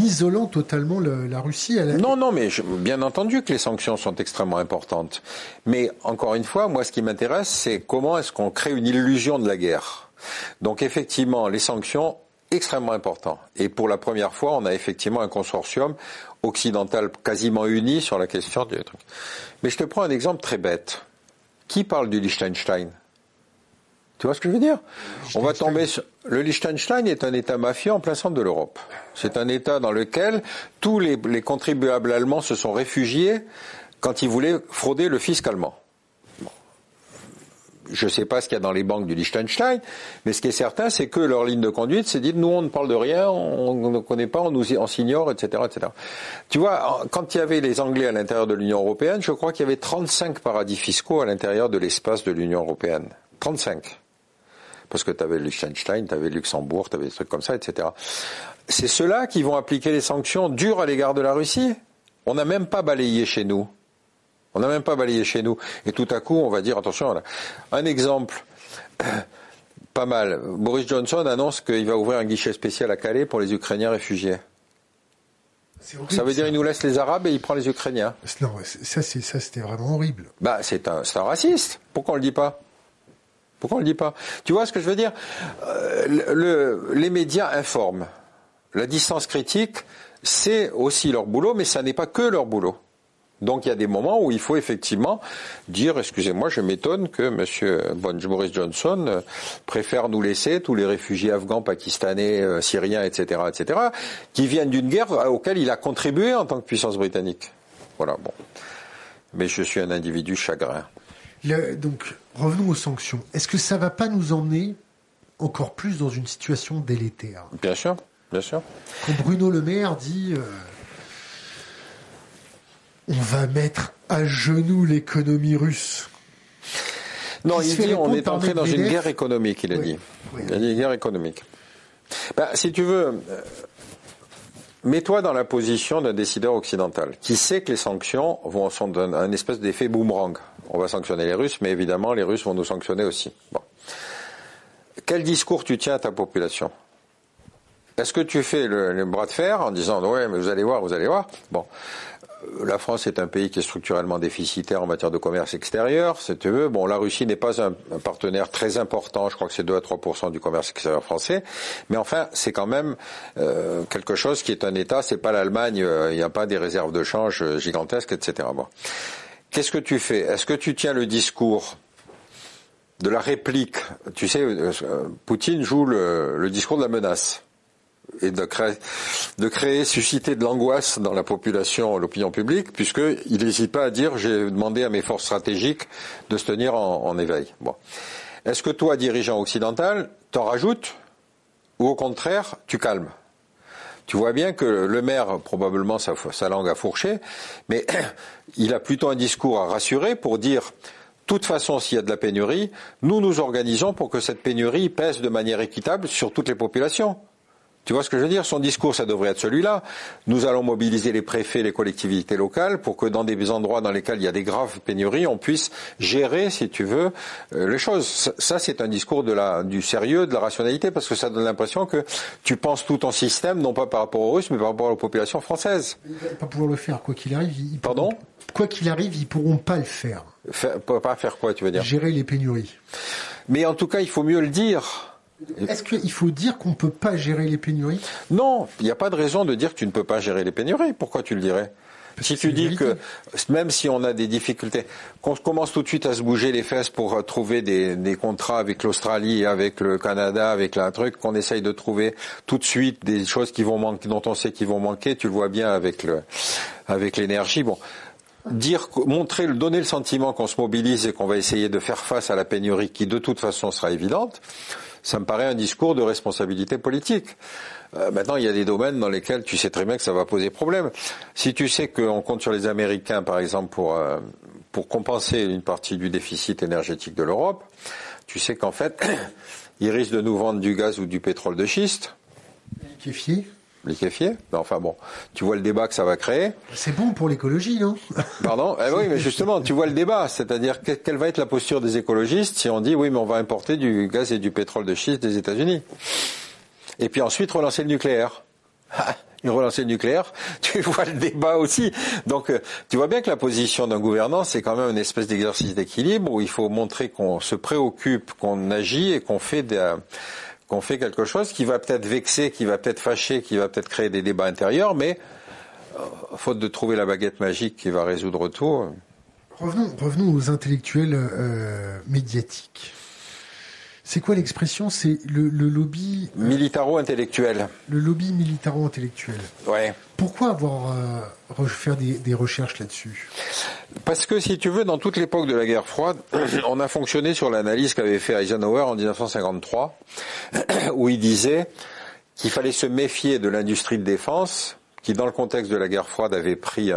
isolant totalement le- la Russie. la- non, non, mais bien entendu que les sanctions sont extrêmement importantes. Mais encore une fois, moi, ce qui m'intéresse, c'est comment est-ce qu'on crée une illusion de la guerre. Donc, effectivement, les sanctions extrêmement importantes. Et pour la première fois, on a effectivement un consortium occidental quasiment uni sur la question du. Mais je te prends un exemple très bête. Qui parle du Liechtenstein? Tu vois ce que je veux dire? On va tomber sur... Le Liechtenstein est un État mafieux en plein centre de l'Europe. C'est un État dans lequel tous les, les contribuables allemands se sont réfugiés quand ils voulaient frauder le fisc allemand. Bon. Je ne sais pas ce qu'il y a dans les banques du Liechtenstein, mais ce qui est certain, c'est que leur ligne de conduite, c'est dit nous on ne parle de rien, on ne connaît pas, on nous on s'ignore, etc., etc. Tu vois, quand il y avait les Anglais à l'intérieur de l'Union européenne, je crois qu'il y avait 35 paradis fiscaux à l'intérieur de l'espace de l'Union européenne. 35 parce que tu avais le Liechtenstein, tu avais le Luxembourg, tu avais des trucs comme ça, etc. C'est ceux-là qui vont appliquer les sanctions dures à l'égard de la Russie. On n'a même pas balayé chez nous. On n'a même pas balayé chez nous. Et tout à coup, on va dire, attention, un exemple, pas mal. Boris Johnson annonce qu'il va ouvrir un guichet spécial à Calais pour les Ukrainiens réfugiés. Horrible, Ça veut dire qu'il nous laisse les Arabes et il prend les Ukrainiens. Non, ça, c'était vraiment horrible. Bah, c'est un, c'est un raciste. Pourquoi on le dit pas? Pourquoi on le dit pas? Tu vois ce que je veux dire? Euh, le, le- Les médias informent. La distance critique, c'est aussi leur boulot, mais ça n'est pas que leur boulot. Donc il y a des moments où il faut effectivement dire, excusez-moi, je m'étonne que M. Boris Johnson euh, préfère nous laisser tous les réfugiés afghans, pakistanais, euh, syriens, etc., etc., qui viennent d'une guerre auquel il a contribué en tant que puissance britannique. Voilà, bon. Mais je suis un individu chagrin. Le- donc, revenons aux sanctions. Est-ce que ça va pas nous emmener encore plus dans une situation délétère? Bien sûr, bien sûr. Quand Bruno Le Maire dit euh, on va mettre à genoux l'économie russe. Non, il dit on est entré dans une guerre économique, il a Oui, dit. oui. Il a dit guerre économique. Ben, si tu veux, euh, mets-toi dans la position d'un décideur occidental qui sait que les sanctions vont sont un, un espèce d'effet boomerang. On va sanctionner les Russes, mais évidemment les Russes vont nous sanctionner aussi. Bon. Quel discours tu tiens à ta population? Est-ce que tu fais le, bras de fer en disant ouais mais vous allez voir, vous allez voir? Bon, la France est un pays qui est structurellement déficitaire en matière de commerce extérieur, si tu veux. Bon, la Russie n'est pas un, partenaire très important, je crois que c'est 2 à 3% du commerce extérieur français, mais enfin, c'est quand même euh, quelque chose qui est un État, c'est pas l'Allemagne, euh, il n'y a pas des réserves de change gigantesques, etc. Qu'est-ce que tu fais? Est-ce que tu tiens le discours de la réplique? Tu sais, euh, Poutine joue le discours de la menace et de créer, de créer, susciter de l'angoisse dans la population, l'opinion publique, puisqu'il n'hésite pas à dire j'ai demandé à mes forces stratégiques de se tenir en, éveil. Bon. Est-ce que toi, dirigeant occidental, t'en rajoutes ou au contraire, tu calmes? Tu vois bien que le maire, probablement sa, langue a fourché, mais il a plutôt un discours à rassurer pour dire de toute façon, s'il y a de la pénurie, nous nous organisons pour que cette pénurie pèse de manière équitable sur toutes les populations. Tu vois ce que je veux dire? Son discours, ça devrait être celui-là. Nous allons mobiliser les préfets, les collectivités locales pour que dans des endroits dans lesquels il y a des graves pénuries, on puisse gérer, si tu veux, euh, les choses. Ça, c'est un discours de la, du sérieux, de la rationalité, parce que ça donne l'impression que tu penses tout ton système, non pas par rapport aux Russes, mais par rapport à la population française. Ils ne pas pouvoir le faire, quoi qu'il arrive. Pardon? Quoi qu'il arrive, ils pourront pas le faire. Faire, pas faire quoi, tu veux dire? Gérer les pénuries. Mais en tout cas, il faut mieux le dire. Est-ce qu'il faut dire qu'on ne peut pas gérer les pénuries? Non, il n'y a pas de raison de dire que tu ne peux pas gérer les pénuries. Pourquoi tu le dirais? Si tu dis que même si on a des difficultés, qu'on commence tout de suite à se bouger les fesses pour trouver des, contrats avec l'Australie, avec le Canada, avec un truc, qu'on essaye de trouver tout de suite des choses qui vont manquer, dont on sait qu'ils vont manquer, tu le vois bien avec le, avec l'énergie. Bon, dire, montrer, donner le sentiment qu'on se mobilise et qu'on va essayer de faire face à la pénurie qui de toute façon sera évidente ça me paraît un discours de responsabilité politique. Euh, maintenant, il y a des domaines dans lesquels tu sais très bien que ça va poser problème. Si tu sais qu'on compte sur les Américains, par exemple, pour, euh, pour compenser une partie du déficit énergétique de l'Europe, tu sais qu'en fait, ils risquent de nous vendre du gaz ou du pétrole de schiste. Liquéfié. Enfin bon, tu vois le débat que ça va créer. C'est bon pour l'écologie, non? Pardon? Eh Oui, mais justement, tu vois le débat. C'est-à-dire, quelle va être la posture des écologistes si on dit, oui, mais on va importer du gaz et du pétrole de schiste des États-Unis? Et puis ensuite, relancer le nucléaire. Et relancer le nucléaire, tu vois le débat aussi. Donc, euh, tu vois bien que la position d'un gouvernant, c'est quand même une espèce d'exercice d'équilibre où il faut montrer qu'on se préoccupe, qu'on agit et qu'on fait des qu'on fait quelque chose qui va peut-être vexer, qui va peut-être fâcher, qui va peut-être créer des débats intérieurs, mais euh, faute de trouver la baguette magique qui va résoudre tout. Euh. Revenons, aux intellectuels euh, médiatiques. C'est quoi l'expression? C'est le, lobby euh, militaro-intellectuel. Le lobby militaro-intellectuel. Ouais. Pourquoi avoir euh, faire des, recherches là-dessus? Parce que si tu veux, dans toute l'époque de la guerre froide, on a fonctionné sur l'analyse qu'avait fait Eisenhower en 1953, où il disait qu'il fallait se méfier de l'industrie de défense qui, dans le contexte de la guerre froide, avait pris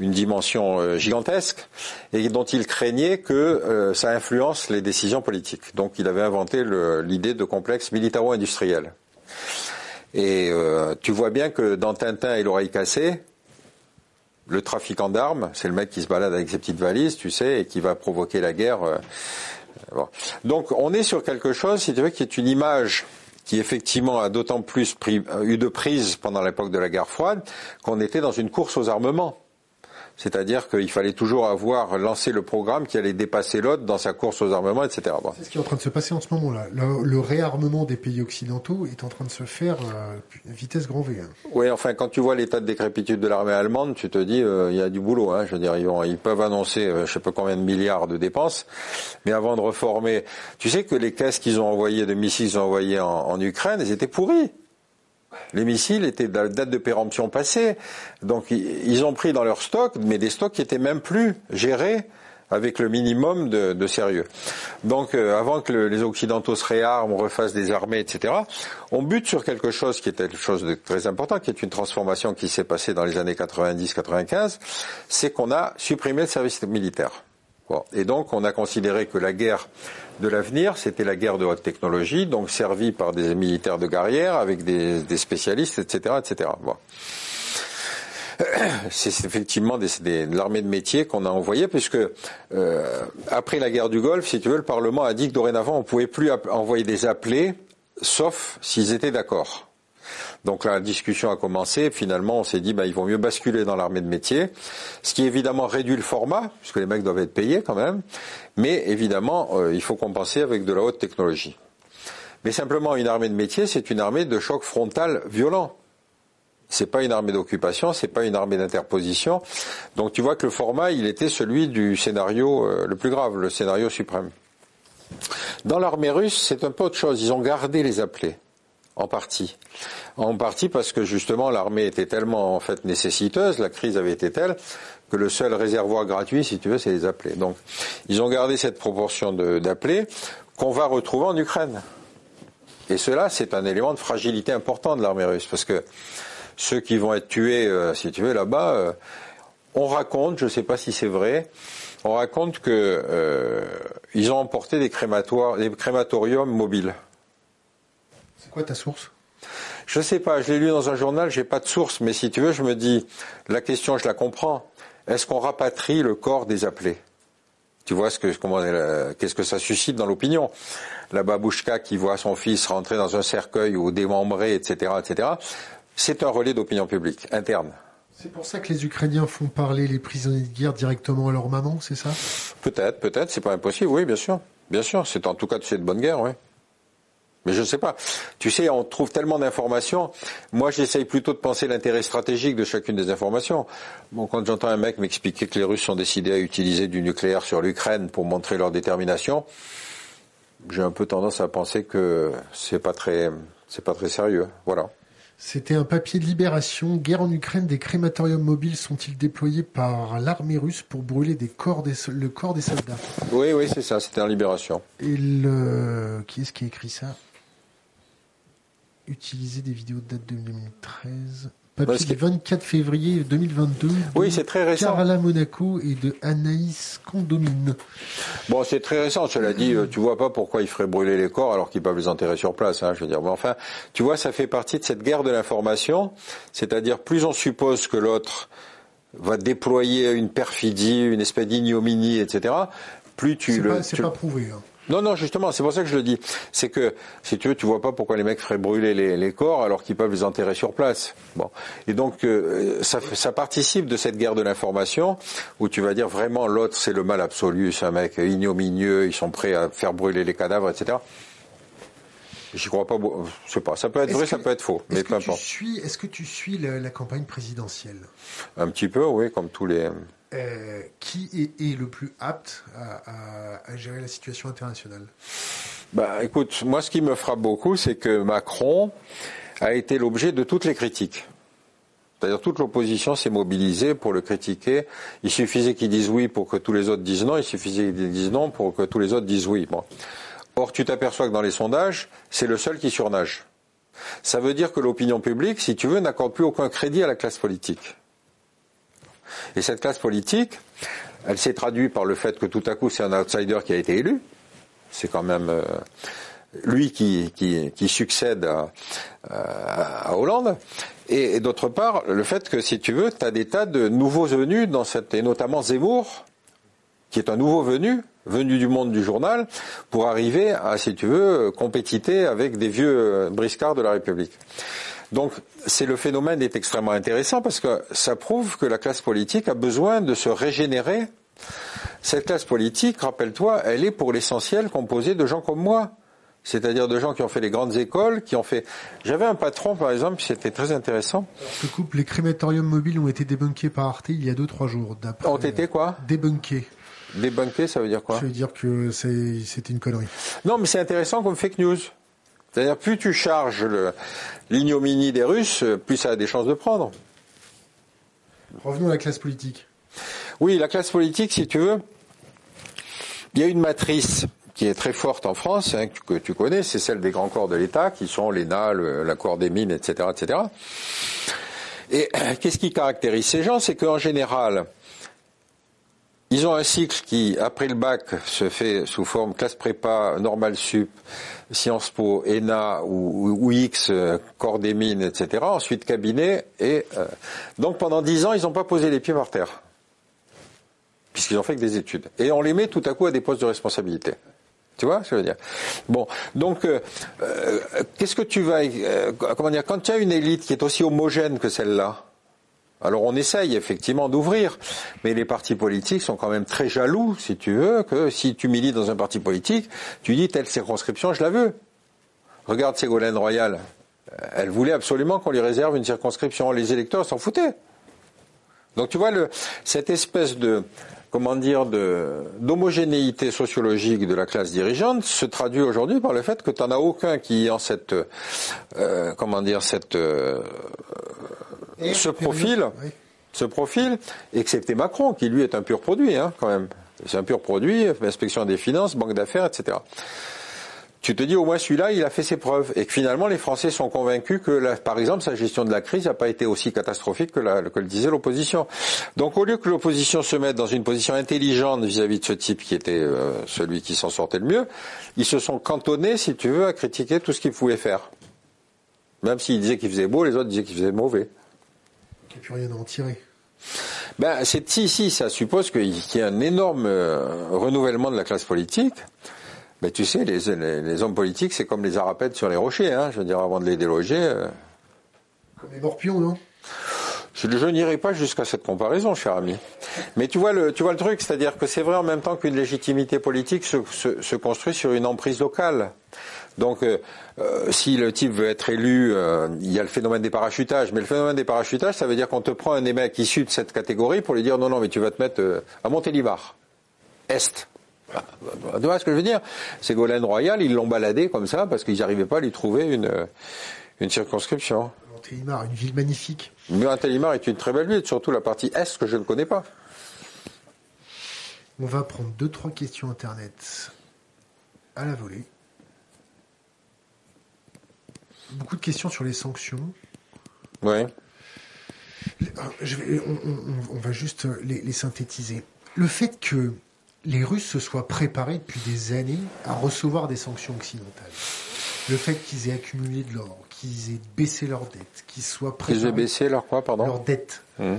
une dimension euh, gigantesque et dont il craignait que euh, ça influence les décisions politiques. Donc, il avait inventé l'idée de complexe militaro-industriel. Et euh, tu vois bien que dans Tintin et l'oreille cassée, le trafiquant d'armes, c'est le mec qui se balade avec ses petites valises, tu sais, et qui va provoquer la guerre. Donc, on est sur quelque chose, si tu veux, qui est une image qui effectivement a d'autant plus eu de prise pendant l'époque de la guerre froide qu'on était dans une course aux armements. C'est-à-dire qu'il fallait toujours avoir lancé le programme qui allait dépasser l'autre dans sa course aux armements, etc. C'est ce qui est en train de se passer en ce moment-là. Le, réarmement des pays occidentaux est en train de se faire à euh, vitesse grand V. Hein. Oui, enfin, quand tu vois l'état de décrépitude de l'armée allemande, tu te dis, euh, il y a du boulot. Hein. Je veux dire, ils, peuvent annoncer, euh, je sais pas combien de milliards de dépenses, mais avant de reformer, tu sais que les caisses qu'ils ont envoyées de missiles qu'ils ont envoyées en, en Ukraine, elles étaient pourries. Les missiles étaient de la date de péremption passée. Donc ils ont pris dans leur stock, mais des stocks qui étaient même plus gérés avec le minimum de, sérieux. Donc euh, avant que les Occidentaux se réarment, refassent des armées, etc., on bute sur quelque chose qui est quelque chose de très important, qui est une transformation qui s'est passée dans les années 90-95, c'est qu'on a supprimé le service militaire. Et donc on a considéré que la guerre de l'avenir, c'était la guerre de haute technologie, donc servie par des militaires de guerrière, avec des, spécialistes, etc., etc. Bon. C'est effectivement des, de l'armée de métier qu'on a envoyé, puisque euh, après la guerre du Golfe, si tu veux, le Parlement a dit que dorénavant on pouvait plus envoyer des appelés, sauf s'ils étaient d'accord. Donc la discussion a commencé. Finalement, on s'est dit, bah, il vaut mieux basculer dans l'armée de métier, ce qui évidemment réduit le format, puisque les mecs doivent être payés quand même. Mais évidemment, euh, il faut compenser avec de la haute technologie. Mais simplement, une armée de métier, c'est une armée de choc frontal violent. C'est pas une armée d'occupation, c'est pas une armée d'interposition. Donc tu vois que le format, il était celui du scénario euh, le plus grave, le scénario suprême. Dans l'armée russe, c'est un peu autre chose. Ils ont gardé les appelés, en partie. En partie parce que justement l'armée était tellement en fait nécessiteuse, la crise avait été telle que le seul réservoir gratuit, si tu veux, c'est les appelés. Donc ils ont gardé cette proportion d'appelés qu'on va retrouver en Ukraine. Et cela, c'est un élément de fragilité important de l'armée russe, parce que ceux qui vont être tués, euh, si tu veux, là-bas, euh, on raconte, je ne sais pas si c'est vrai, on raconte que euh, ils ont emporté des crématoires, des crématoriums mobiles. C'est quoi ta source? Je ne sais pas, je l'ai lu dans un journal, j'ai pas de source, mais si tu veux, je me dis, la question, je la comprends. Est-ce qu'on rapatrie le corps des appelés? Tu vois ce que comment qu'est-ce que ça suscite dans l'opinion? La babouchka qui voit son fils rentrer dans un cercueil ou démembré, etc., etc c'est un relais d'opinion publique interne. C'est pour ça que les Ukrainiens font parler les prisonniers de guerre directement à leur maman, c'est ça? Peut-être, peut-être, c'est pas impossible, oui, bien sûr. Bien sûr, c'est en tout cas de bonne guerre, oui. Mais je ne sais pas. Tu sais, on trouve tellement d'informations. Moi, j'essaye plutôt de penser l'intérêt stratégique de chacune des informations. Bon, quand j'entends un mec m'expliquer que les Russes ont décidé à utiliser du nucléaire sur l'Ukraine pour montrer leur détermination, j'ai un peu tendance à penser que c'est pas très, c'est pas très sérieux. Voilà. C'était un papier de libération. Guerre en Ukraine, des crématoriums mobiles sont-ils déployés par l'armée russe pour brûler des corps des, le corps des soldats? Oui, oui, c'est ça, c'était en libération. Et le... Qui est-ce qui a écrit ça? Utiliser des vidéos de date de 2013. Papier du 24 février 2022. Oui, c'est très récent. Carla Monaco et de Anaïs Condomine. Bon, c'est très récent. Cela dit, euh, tu vois pas pourquoi ils feraient brûler les corps alors qu'ils peuvent les enterrer sur place. Hein, je veux dire. Mais enfin, tu vois, ça fait partie de cette guerre de l'information. C'est-à-dire, plus on suppose que l'autre va déployer une perfidie, une espèce d'ignominie, etc. Plus tu le. C'est pas prouvé. Hein. Non, non, justement, c'est pour ça que je le dis. C'est que, si tu veux, tu vois pas pourquoi les mecs feraient brûler les, corps alors qu'ils peuvent les enterrer sur place. Bon. Et donc, euh, ça, ça, participe de cette guerre de l'information où tu vas dire vraiment l'autre c'est le mal absolu, c'est un mec ignominieux, ils sont prêts à faire brûler les cadavres, etc. J'y crois pas. Je sais pas. Ça peut être vrai, ça peut être faux, mais peu importe. Est-ce que tu suis la campagne présidentielle? Un petit peu, oui, comme tous les. Euh, qui est, le plus apte à, gérer la situation internationale Bah, écoute, moi, ce qui me frappe beaucoup, c'est que Macron a été l'objet de toutes les critiques. C'est-à-dire toute l'opposition s'est mobilisée pour le critiquer. Il suffisait qu'il dise oui pour que tous les autres disent non. Il suffisait qu'il dise non pour que tous les autres disent oui. Bon. Or, tu t'aperçois que dans les sondages, c'est le seul qui surnage. Ça veut dire que l'opinion publique, si tu veux, n'accorde plus aucun crédit à la classe politique. Et cette classe politique, elle s'est traduite par le fait que tout à coup c'est un outsider qui a été élu. C'est quand même euh, lui qui, succède à, à, Hollande. Et, d'autre part, le fait que, si tu veux, tu as des tas de nouveaux venus dans cette, et notamment Zemmour, qui est un nouveau venu, venu du monde du journal, pour arriver à, si tu veux, compétiter avec des vieux briscards de la République. Donc, c'est le phénomène est extrêmement intéressant parce que ça prouve que la classe politique a besoin de se régénérer. Cette classe politique, rappelle-toi, elle est pour l'essentiel composée de gens comme moi. C'est-à-dire de gens qui ont fait les grandes écoles, qui ont fait. J'avais un patron, par exemple, c'était très intéressant. Je te coupe, les crématoriums mobiles ont été débunkés par Arte il y a 2-3 jours. Ont été quoi? Débunkés. Débunkés, ça veut dire quoi? Ça veut dire que c'était une connerie. Non, mais c'est intéressant comme fake news. C'est-à-dire, plus tu charges l'ignominie des Russes, plus ça a des chances de prendre. Revenons à la classe politique. Oui, la classe politique, si tu veux, il y a une matrice qui est très forte en France, hein, que tu connais, c'est celle des grands corps de l'État, qui sont l'ENA, la Cour des mines, etc., etc. Et qu'est-ce qui caractérise ces gens? C'est qu'en général, ils ont un cycle qui, après le bac, se fait sous forme classe prépa, normal sup, Sciences Po, ENA ou, X, euh, corps des mines, etc. Ensuite cabinet et euh, donc pendant dix ans, ils n'ont pas posé les pieds par terre puisqu'ils ont fait que des études. Et on les met tout à coup à des postes de responsabilité. Tu vois ce que je veux dire? Bon, donc, euh, qu'est-ce que tu vas... Comment dire? Quand tu as une élite qui est aussi homogène que celle-là, alors on essaye effectivement d'ouvrir, mais les partis politiques sont quand même très jaloux, si tu veux, que si tu milites dans un parti politique, tu dis telle circonscription, je la veux. Regarde Ségolène Royal, elle voulait absolument qu'on lui réserve une circonscription. Les électeurs s'en foutaient. Donc tu vois, cette espèce de, comment dire, d'homogénéité sociologique de la classe dirigeante se traduit aujourd'hui par le fait que tu n'en as aucun qui en cette, euh, comment dire, cette, euh, ce profil, ce profil, excepté Macron, qui lui est un pur produit, hein, quand même. C'est un pur produit, inspection des finances, banque d'affaires, etc tu te dis au moins celui-là, il a fait ses preuves. Et que finalement, les Français sont convaincus que, par exemple, sa gestion de la crise n'a pas été aussi catastrophique que, le disait l'opposition. Donc au lieu que l'opposition se mette dans une position intelligente vis-à-vis de ce type qui était euh, celui qui s'en sortait le mieux, ils se sont cantonnés, si tu veux, à critiquer tout ce qu'ils pouvaient faire. Même s'ils disaient qu'il faisait beau, les autres disaient qu'il faisait mauvais. Il n'y a plus rien à en tirer. Ben, c'est si, si, ça suppose qu'il y ait un énorme euh, renouvellement de la classe politique. Mais tu sais, les, les, hommes politiques, c'est comme les arapèdes sur les rochers. Hein, je veux dire, avant de les déloger. Euh... Comme les morpions, non? Je, je n'irai pas jusqu'à cette comparaison, cher ami. Mais tu vois le, tu vois le truc, c'est-à-dire que c'est vrai en même temps qu'une légitimité politique se, se, se, construit sur une emprise locale. Donc, euh, euh, si le type veut être élu, euh, il y a le phénomène des parachutages. Mais le phénomène des parachutages, ça veut dire qu'on te prend un des mecs issus de cette catégorie pour lui dire non, non, mais tu vas te mettre à Montélimar, Est. Tu vois ce que je veux dire? Ségolène Royal, ils l'ont baladé comme ça parce qu'ils n'arrivaient pas à lui trouver une, une circonscription. Montélimar, une ville magnifique. Montélimar est une très belle ville, surtout la partie est que je ne connais pas. On va prendre deux, trois questions Internet à la volée. Beaucoup de questions sur les sanctions. Oui. Je vais, on, va juste les, les synthétiser. Le fait que les Russes se soient préparés depuis des années à recevoir des sanctions occidentales. Le fait qu'ils aient accumulé de l'or, qu'ils aient baissé leurs dettes, qu'ils soient préparés... Qu'ils aient baissé leur quoi, pardon Leurs dettes. Mmh.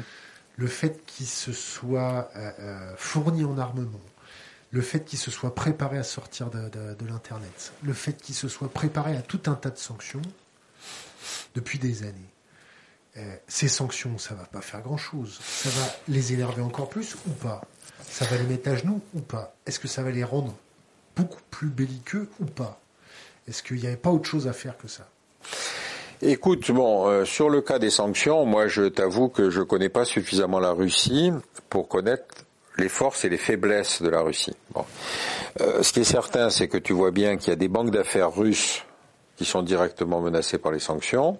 Le fait qu'ils se soient euh, euh, fournis en armement, le fait qu'ils se soient préparés à sortir de, l'Internet, le fait qu'ils se soient préparés à tout un tas de sanctions depuis des années. Euh, ces sanctions, ça va pas faire grand-chose. Ça va les énerver encore plus ou pas? Ça va les mettre à genoux ou pas? Est-ce que ça va les rendre beaucoup plus belliqueux ou pas? Est-ce qu'il n'y avait pas autre chose à faire que ça? Écoute, bon, euh, sur le cas des sanctions, moi je t'avoue que je ne connais pas suffisamment la Russie pour connaître les forces et les faiblesses de la Russie. Euh, ce qui est certain, c'est que tu vois bien qu'il y a des banques d'affaires russes qui sont directement menacées par les sanctions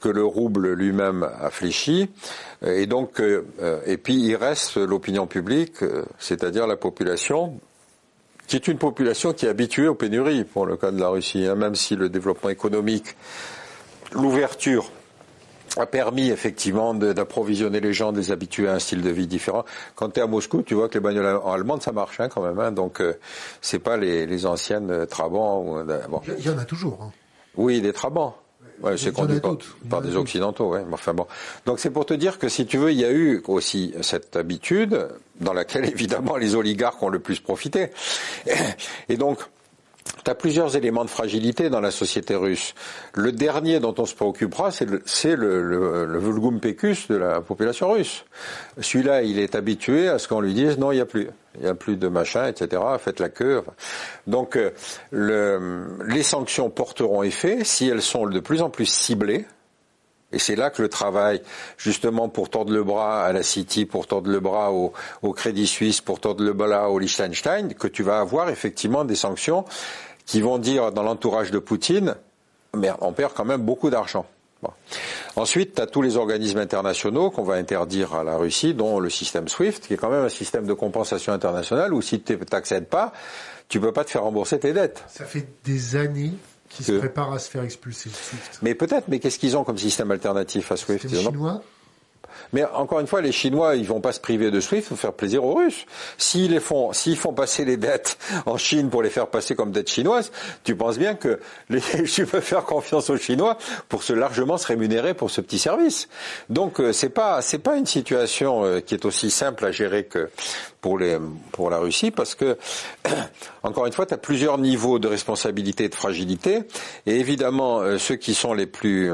que le rouble lui-même a fléchi. Et donc, euh, et puis il reste l'opinion publique, euh, c'est-à-dire la population, qui est une population qui est habituée aux pénuries pour le cas de la Russie, hein, même si le développement économique, l'ouverture a permis effectivement d'approvisionner les gens, de les habituer à un style de vie différent. Quand tu es à Moscou, tu vois que les bagnoles allemandes, ça marche hein, quand même. Hein, donc, euh, c'est pas les, anciennes Trabant. bon. Il y en a toujours. Hein. Oui, des Trabants. Ouais, c'est conduit par, par des occidentaux, ouais. Enfin bon. Donc c'est pour te dire que si tu veux, il y a eu aussi cette habitude dans laquelle évidemment les oligarques ont le plus profité. Et donc tu as plusieurs éléments de fragilité dans la société russe. Le dernier dont on se préoccupera, c'est le, le, vulgum pecus de la population russe. Celui-là, il est habitué à ce qu'on lui dise non, il n'y a plus. Il n'y a plus de machin, etc. Faites la queue. Donc, euh, le, les sanctions porteront effet si elles sont de plus en plus ciblées et c'est là que le travail, justement, pour tordre le bras à la City, pour tordre le bras au, Crédit Suisse, pour tordre le bras au Liechtenstein, que tu vas avoir effectivement des sanctions qui vont dire dans l'entourage de Poutine, mais on perd quand même beaucoup d'argent. Ensuite, tu as tous les organismes internationaux qu'on va interdire à la Russie, dont le système SWIFT, qui est quand même un système de compensation internationale où si tu n'accèdes pas, tu peux pas te faire rembourser tes dettes. Ça fait des années qui se préparent à se faire expulser Mais peut-être, mais qu'est-ce qu'ils ont comme système alternatif à Swift Système chinois Mais encore une fois, les Chinois, ils vont pas se priver de SWIFT pour faire plaisir aux Russes. S'ils les font, s'ils font passer les dettes en Chine pour les faire passer comme dettes chinoises, tu penses bien que les, tu peux faire confiance aux Chinois pour se largement se rémunérer pour ce petit service. Donc euh, c'est pas c'est pas une situation euh, qui est aussi simple à gérer que pour la Russie parce que encore une fois, tu as plusieurs niveaux de responsabilité et de fragilité et évidemment euh, ceux qui sont les plus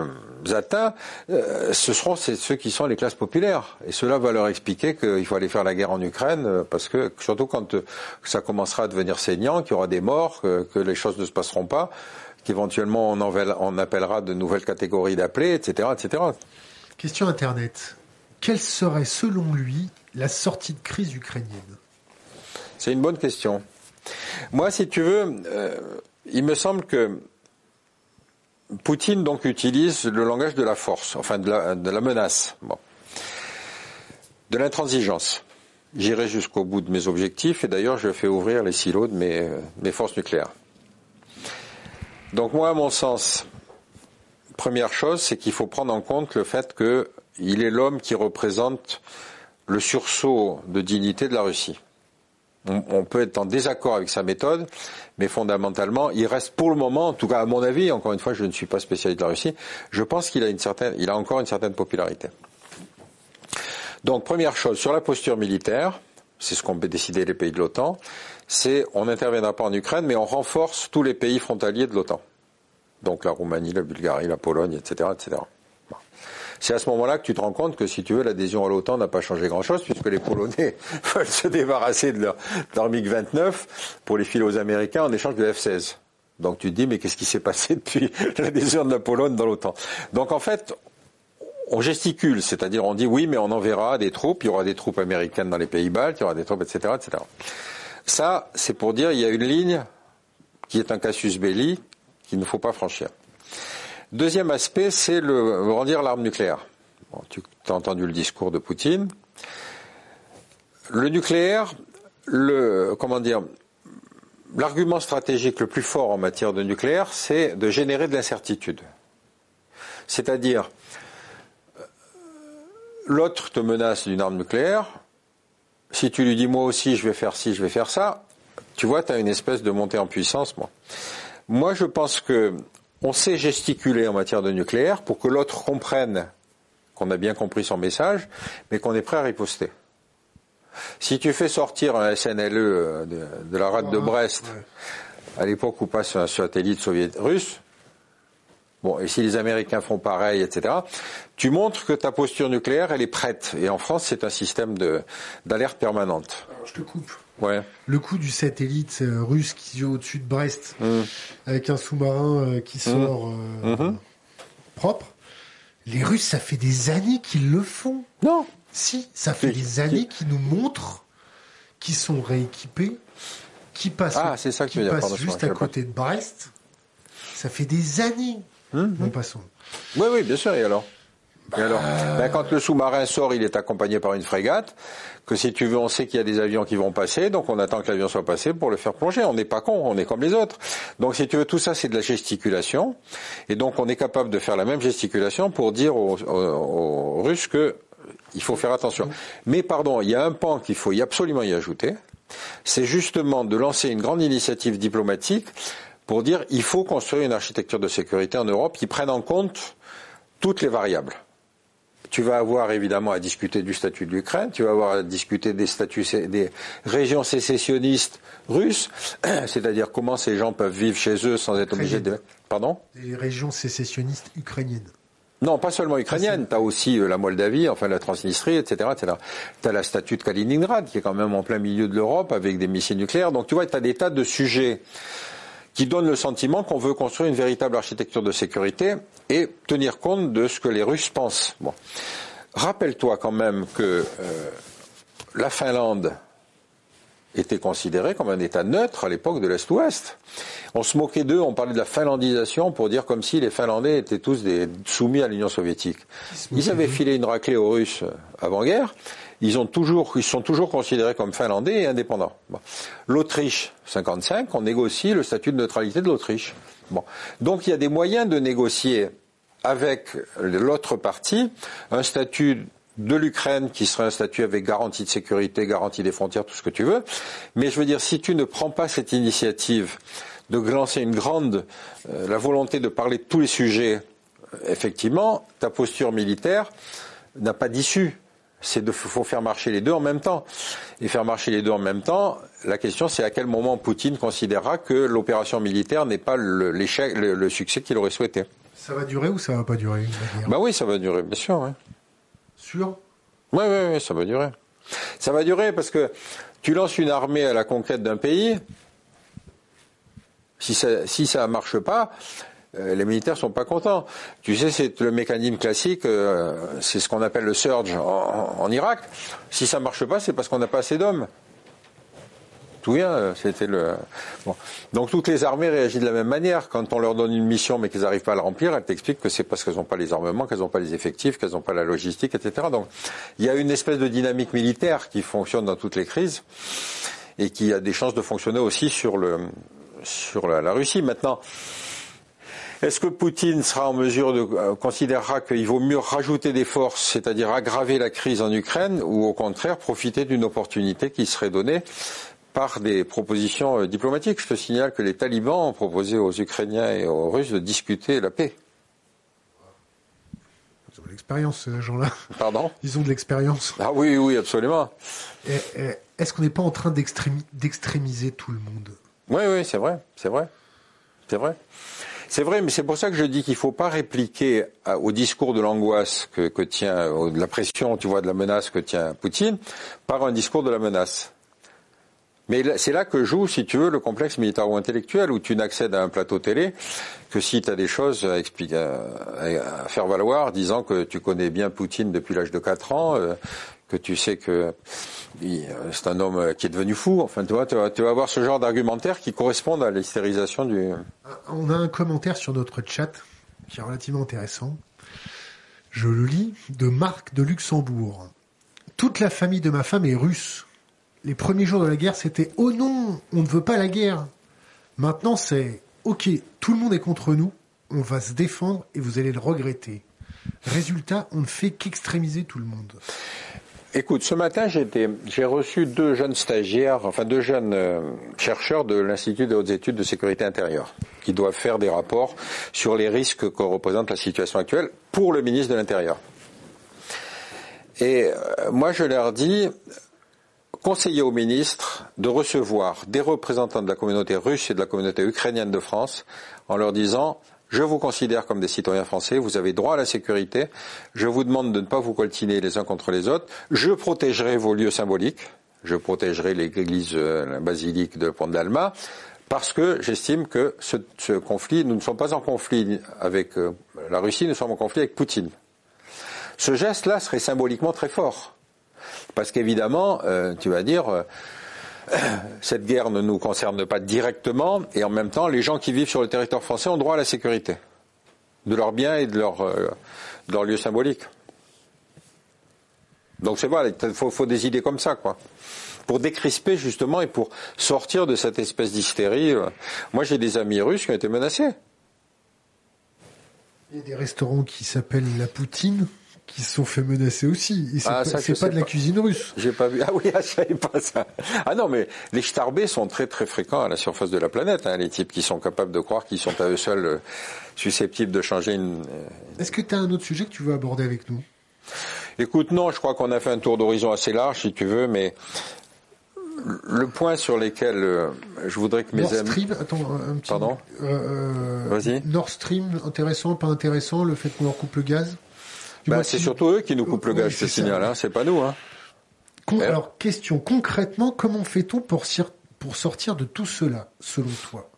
atteints, ce seront ceux qui sont les classes populaires et cela va leur expliquer qu'il faut aller faire la guerre en Ukraine parce que surtout quand ça commencera à devenir saignant, qu'il y aura des morts, que, les choses ne se passeront pas qu'éventuellement on, appellera de nouvelles catégories d'appelés, etc., etc. Question Internet. Quelle serait selon lui la sortie de crise ukrainienne C'est une bonne question. Moi, si tu veux, euh, il me semble que Poutine donc utilise le langage de la force, enfin de la, menace, de l'intransigeance. J'irai jusqu'au bout de mes objectifs et d'ailleurs je fais ouvrir les silos de mes, mes forces nucléaires. Donc moi, à mon sens, première chose, c'est qu'il faut prendre en compte le fait qu'il est l'homme qui représente le sursaut de dignité de la Russie. On, peut être en désaccord avec sa méthode, mais fondamentalement, il reste pour le moment, en tout cas à mon avis, encore une fois, je ne suis pas spécialiste de la Russie, je pense qu'il a une certaine, encore une certaine popularité. Donc première chose, sur la posture militaire, c'est ce qu'ont décidé les pays de l'OTAN, c'est on n'interviendra pas en Ukraine, mais on renforce tous les pays frontaliers de l'OTAN. Donc la Roumanie, la Bulgarie, la Pologne, etc. etc. C'est à ce moment-là que tu te rends compte que si tu veux, l'adhésion à l'OTAN n'a pas changé grand-chose, puisque les Polonais veulent se débarrasser de leur, MiG-29 pour les filer aux Américains en échange de F-16. Donc tu te dis, mais qu'est-ce qui s'est passé depuis l'adhésion de la Pologne dans l'OTAN? Donc en fait, on gesticule, c'est-à-dire on dit oui, mais on enverra des troupes, il y aura des troupes américaines dans les pays baltes, il y aura des troupes, etc., etc. Ça, c'est pour dire il y a une ligne qui est un casus belli qu'il ne faut pas franchir. Deuxième aspect, c'est le rendir l'arme nucléaire. tu as entendu le discours de Poutine. Le nucléaire, le comment dire, l'argument stratégique le plus fort en matière de nucléaire, c'est de générer de l'incertitude. C'est-à-dire, l'autre te menace d'une arme nucléaire, si tu lui dis moi aussi je vais faire ci, je vais faire ça, tu vois, tu as une espèce de montée en puissance, moi. Moi, je pense que on sait gesticuler en matière de nucléaire pour que l'autre comprenne qu'on a bien compris son message, mais qu'on est prêt à riposter. Si tu fais sortir un SNLE euh, de, la rade de Brest, à l'époque où passe un satellite soviétique russe, Bon, et si les Américains font pareil, etc., tu montres que ta posture nucléaire, elle est prête. Et en France, c'est un système d'alerte permanente. Alors, je te coupe. Ouais. Le coup du satellite euh, russe qui est au-dessus de Brest, mmh. avec un sous-marin euh, qui mmh. sort euh, mmh. propre, les Russes, ça fait des années qu'ils le font. Non. Si, ça fait des années qu'ils nous montrent qu'ils sont rééquipés, qui passent, ah, c'est ça que qui passent juste à côté de Brest. Ça fait des années. Nous passons. Oui, oui, bien sûr. Et alors? Et alors? Ben, Quand le sous-marin sort, il est accompagné par une frégate. Que si tu veux, on sait qu'il y a des avions qui vont passer, donc on attend que l'avion soit passé pour le faire plonger. On n'est pas con, on est comme les autres. Donc si tu veux, tout ça, c'est de la gesticulation. Et donc on est capable de faire la même gesticulation pour dire aux, Russes que il faut faire attention. Mais pardon, il y a un pan qu'il faut absolument y ajouter. C'est justement de lancer une grande initiative diplomatique pour dire il faut construire une architecture de sécurité en Europe qui prenne en compte toutes les variables. Tu vas avoir évidemment à discuter du statut de l'Ukraine, tu vas avoir à discuter des statuts des régions sécessionnistes russes, c'est-à-dire comment ces gens peuvent vivre chez eux sans être obligés de. Pardon? Les régions sécessionnistes ukrainiennes. Non, pas seulement ukrainienne. Tu as aussi euh, la Moldavie, enfin la Transnistrie, etc. etc. Tu as la statue de Kaliningrad, qui est quand même en plein milieu de l'Europe, avec des missiles nucléaires. Donc tu vois, tu as des tas de sujets qui donne le sentiment qu'on veut construire une véritable architecture de sécurité et tenir compte de ce que les Russes pensent. Bon. Rappelle-toi quand même que euh, la Finlande était considérée comme un État neutre à l'époque de l'Est-Ouest. On se moquait d'eux, on parlait de la finlandisation pour dire comme si les Finlandais étaient tous des, soumis à l'Union soviétique. Ils avaient filé une raclée aux Russes avant-guerre ils ont toujours, ils sont toujours considérés comme finlandais et indépendants. L'Autriche, 55, on négocie le statut de neutralité de l'Autriche. Bon. Donc il y a des moyens de négocier avec l'autre partie un statut de l'Ukraine qui serait un statut avec garantie de sécurité, garantie des frontières, tout ce que tu veux. Mais je veux dire, si tu ne prends pas cette initiative de lancer une grande, euh, la volonté de parler de tous les sujets, euh, effectivement, ta posture militaire n'a pas d'issue. C'est de faut faire marcher les deux en même temps. Et faire marcher les deux en même temps, la question c'est à quel moment Poutine considérera que l'opération militaire n'est pas l'échec, le, succès qu'il aurait souhaité. Ça va durer ou ça va pas durer Bah oui, ça va durer, bien sûr. Ouais. Sûr? Oui, oui, oui, ça va durer. Ça va durer parce que tu lances une armée à la conquête d'un pays, si ça si ça marche pas, les militaires sont pas contents. Tu sais, c'est le mécanisme classique, euh, c'est ce qu'on appelle le surge en, Irak. Si ça marche pas, c'est parce qu'on n'a pas assez d'hommes. Tout bien, euh, c'était le. Bon. Donc toutes les armées réagissent de la même manière. Quand on leur donne une mission mais qu'elles n'arrivent pas à la remplir, elles t'expliquent que c'est parce qu'elles n'ont pas les armements, qu'elles n'ont pas les effectifs, qu'elles n'ont pas la logistique, etc. Donc il y a une espèce de dynamique militaire qui fonctionne dans toutes les crises et qui a des chances de fonctionner aussi sur le sur la, Russie. Maintenant, est-ce que Poutine sera en mesure de euh, considérera qu'il vaut mieux rajouter des forces, c'est-à-dire aggraver la crise en Ukraine, ou au contraire profiter d'une opportunité qui serait donnée par des propositions euh, diplomatiques? Je te signale que les talibans ont proposé aux Ukrainiens et aux Russes de discuter la paix. Ils ont de l'expérience, ces gens-là. Pardon? Ils ont de l'expérience. Ah oui, oui, absolument. Est-ce qu'on n'est pas en train d'extrémiser tout le monde? Oui, oui, c'est vrai, c'est vrai, c'est vrai. C'est vrai, mais c'est pour ça que je dis qu'il ne faut pas répliquer au discours de l'angoisse que, que, tient, de la pression, tu vois, de la menace que tient Poutine, par un discours de la menace. Mais c'est là que joue, si tu veux, le complexe militaire ou intellectuel, où tu n'accèdes à un plateau télé que si tu as des choses à, faire valoir, disant que tu connais bien Poutine depuis l'âge de 4 ans, euh, que tu sais que c'est un homme qui est devenu fou. Enfin, tu vas, tu vas avoir ce genre d'argumentaire qui correspondent à l'hystérisation du. On a un commentaire sur notre chat qui est relativement intéressant. Je le lis de Marc de Luxembourg. Toute la famille de ma femme est russe. Les premiers jours de la guerre, c'était oh non, on ne veut pas la guerre. Maintenant, c'est ok, tout le monde est contre nous, on va se défendre et vous allez le regretter. Résultat, on ne fait qu'extrémiser tout le monde. Écoute, ce matin, j'ai reçu deux jeunes stagiaires, enfin deux jeunes euh, chercheurs de l'Institut des hautes études de sécurité intérieure, qui doivent faire des rapports sur les risques que représente la situation actuelle pour le ministre de l'Intérieur. Et euh, moi, je leur dis, conseiller au ministre de recevoir des représentants de la communauté russe et de la communauté ukrainienne de France en leur disant je vous considère comme des citoyens français, vous avez droit à la sécurité, je vous demande de ne pas vous coltiner les uns contre les autres, je protégerai vos lieux symboliques, je protégerai l'église, euh, la basilique de Pont d'Alma, parce que j'estime que ce, conflit, nous ne sommes pas en conflit avec euh, la Russie, nous sommes en conflit avec Poutine. Ce geste-là serait symboliquement très fort. Parce qu'évidemment, euh, tu vas dire, cette guerre ne nous concerne pas directement, et en même temps, les gens qui vivent sur le territoire français ont droit à la sécurité de leurs biens et de leurs euh, lieux symboliques. Donc c'est voilà, il faut, des idées comme ça, quoi. Pour décrisper justement et pour sortir de cette espèce d'hystérie. Euh. Moi j'ai des amis russes qui ont été menacés. Il y a des restaurants qui s'appellent la Poutine qui se sont fait menacer aussi. Et c'est ah, pas, pas de la cuisine russe. J'ai pas vu. Ah oui, ah, je savais pas ça. Ah non, mais les starbés sont très très fréquents à la surface de la planète. Hein, les types qui sont capables de croire qu'ils sont à eux seuls euh, susceptibles de changer une. Euh, Est-ce que tu as un autre sujet que tu veux aborder avec nous? Écoute, non, je crois qu'on a fait un tour d'horizon assez large, si tu veux, mais le point sur lequel euh, je voudrais que mes Nord Stream, attends, un petit. Pardon? Vas-y. Nord Stream, intéressant, pas intéressant, le fait qu'on leur coupe le gaz? Bah, c'est surtout eux qui nous coupent le gaz, ce signal, hein, c'est pas nous. Hein. alors, question, concrètement, comment fait-on pour, pour sortir de tout cela, selon toi?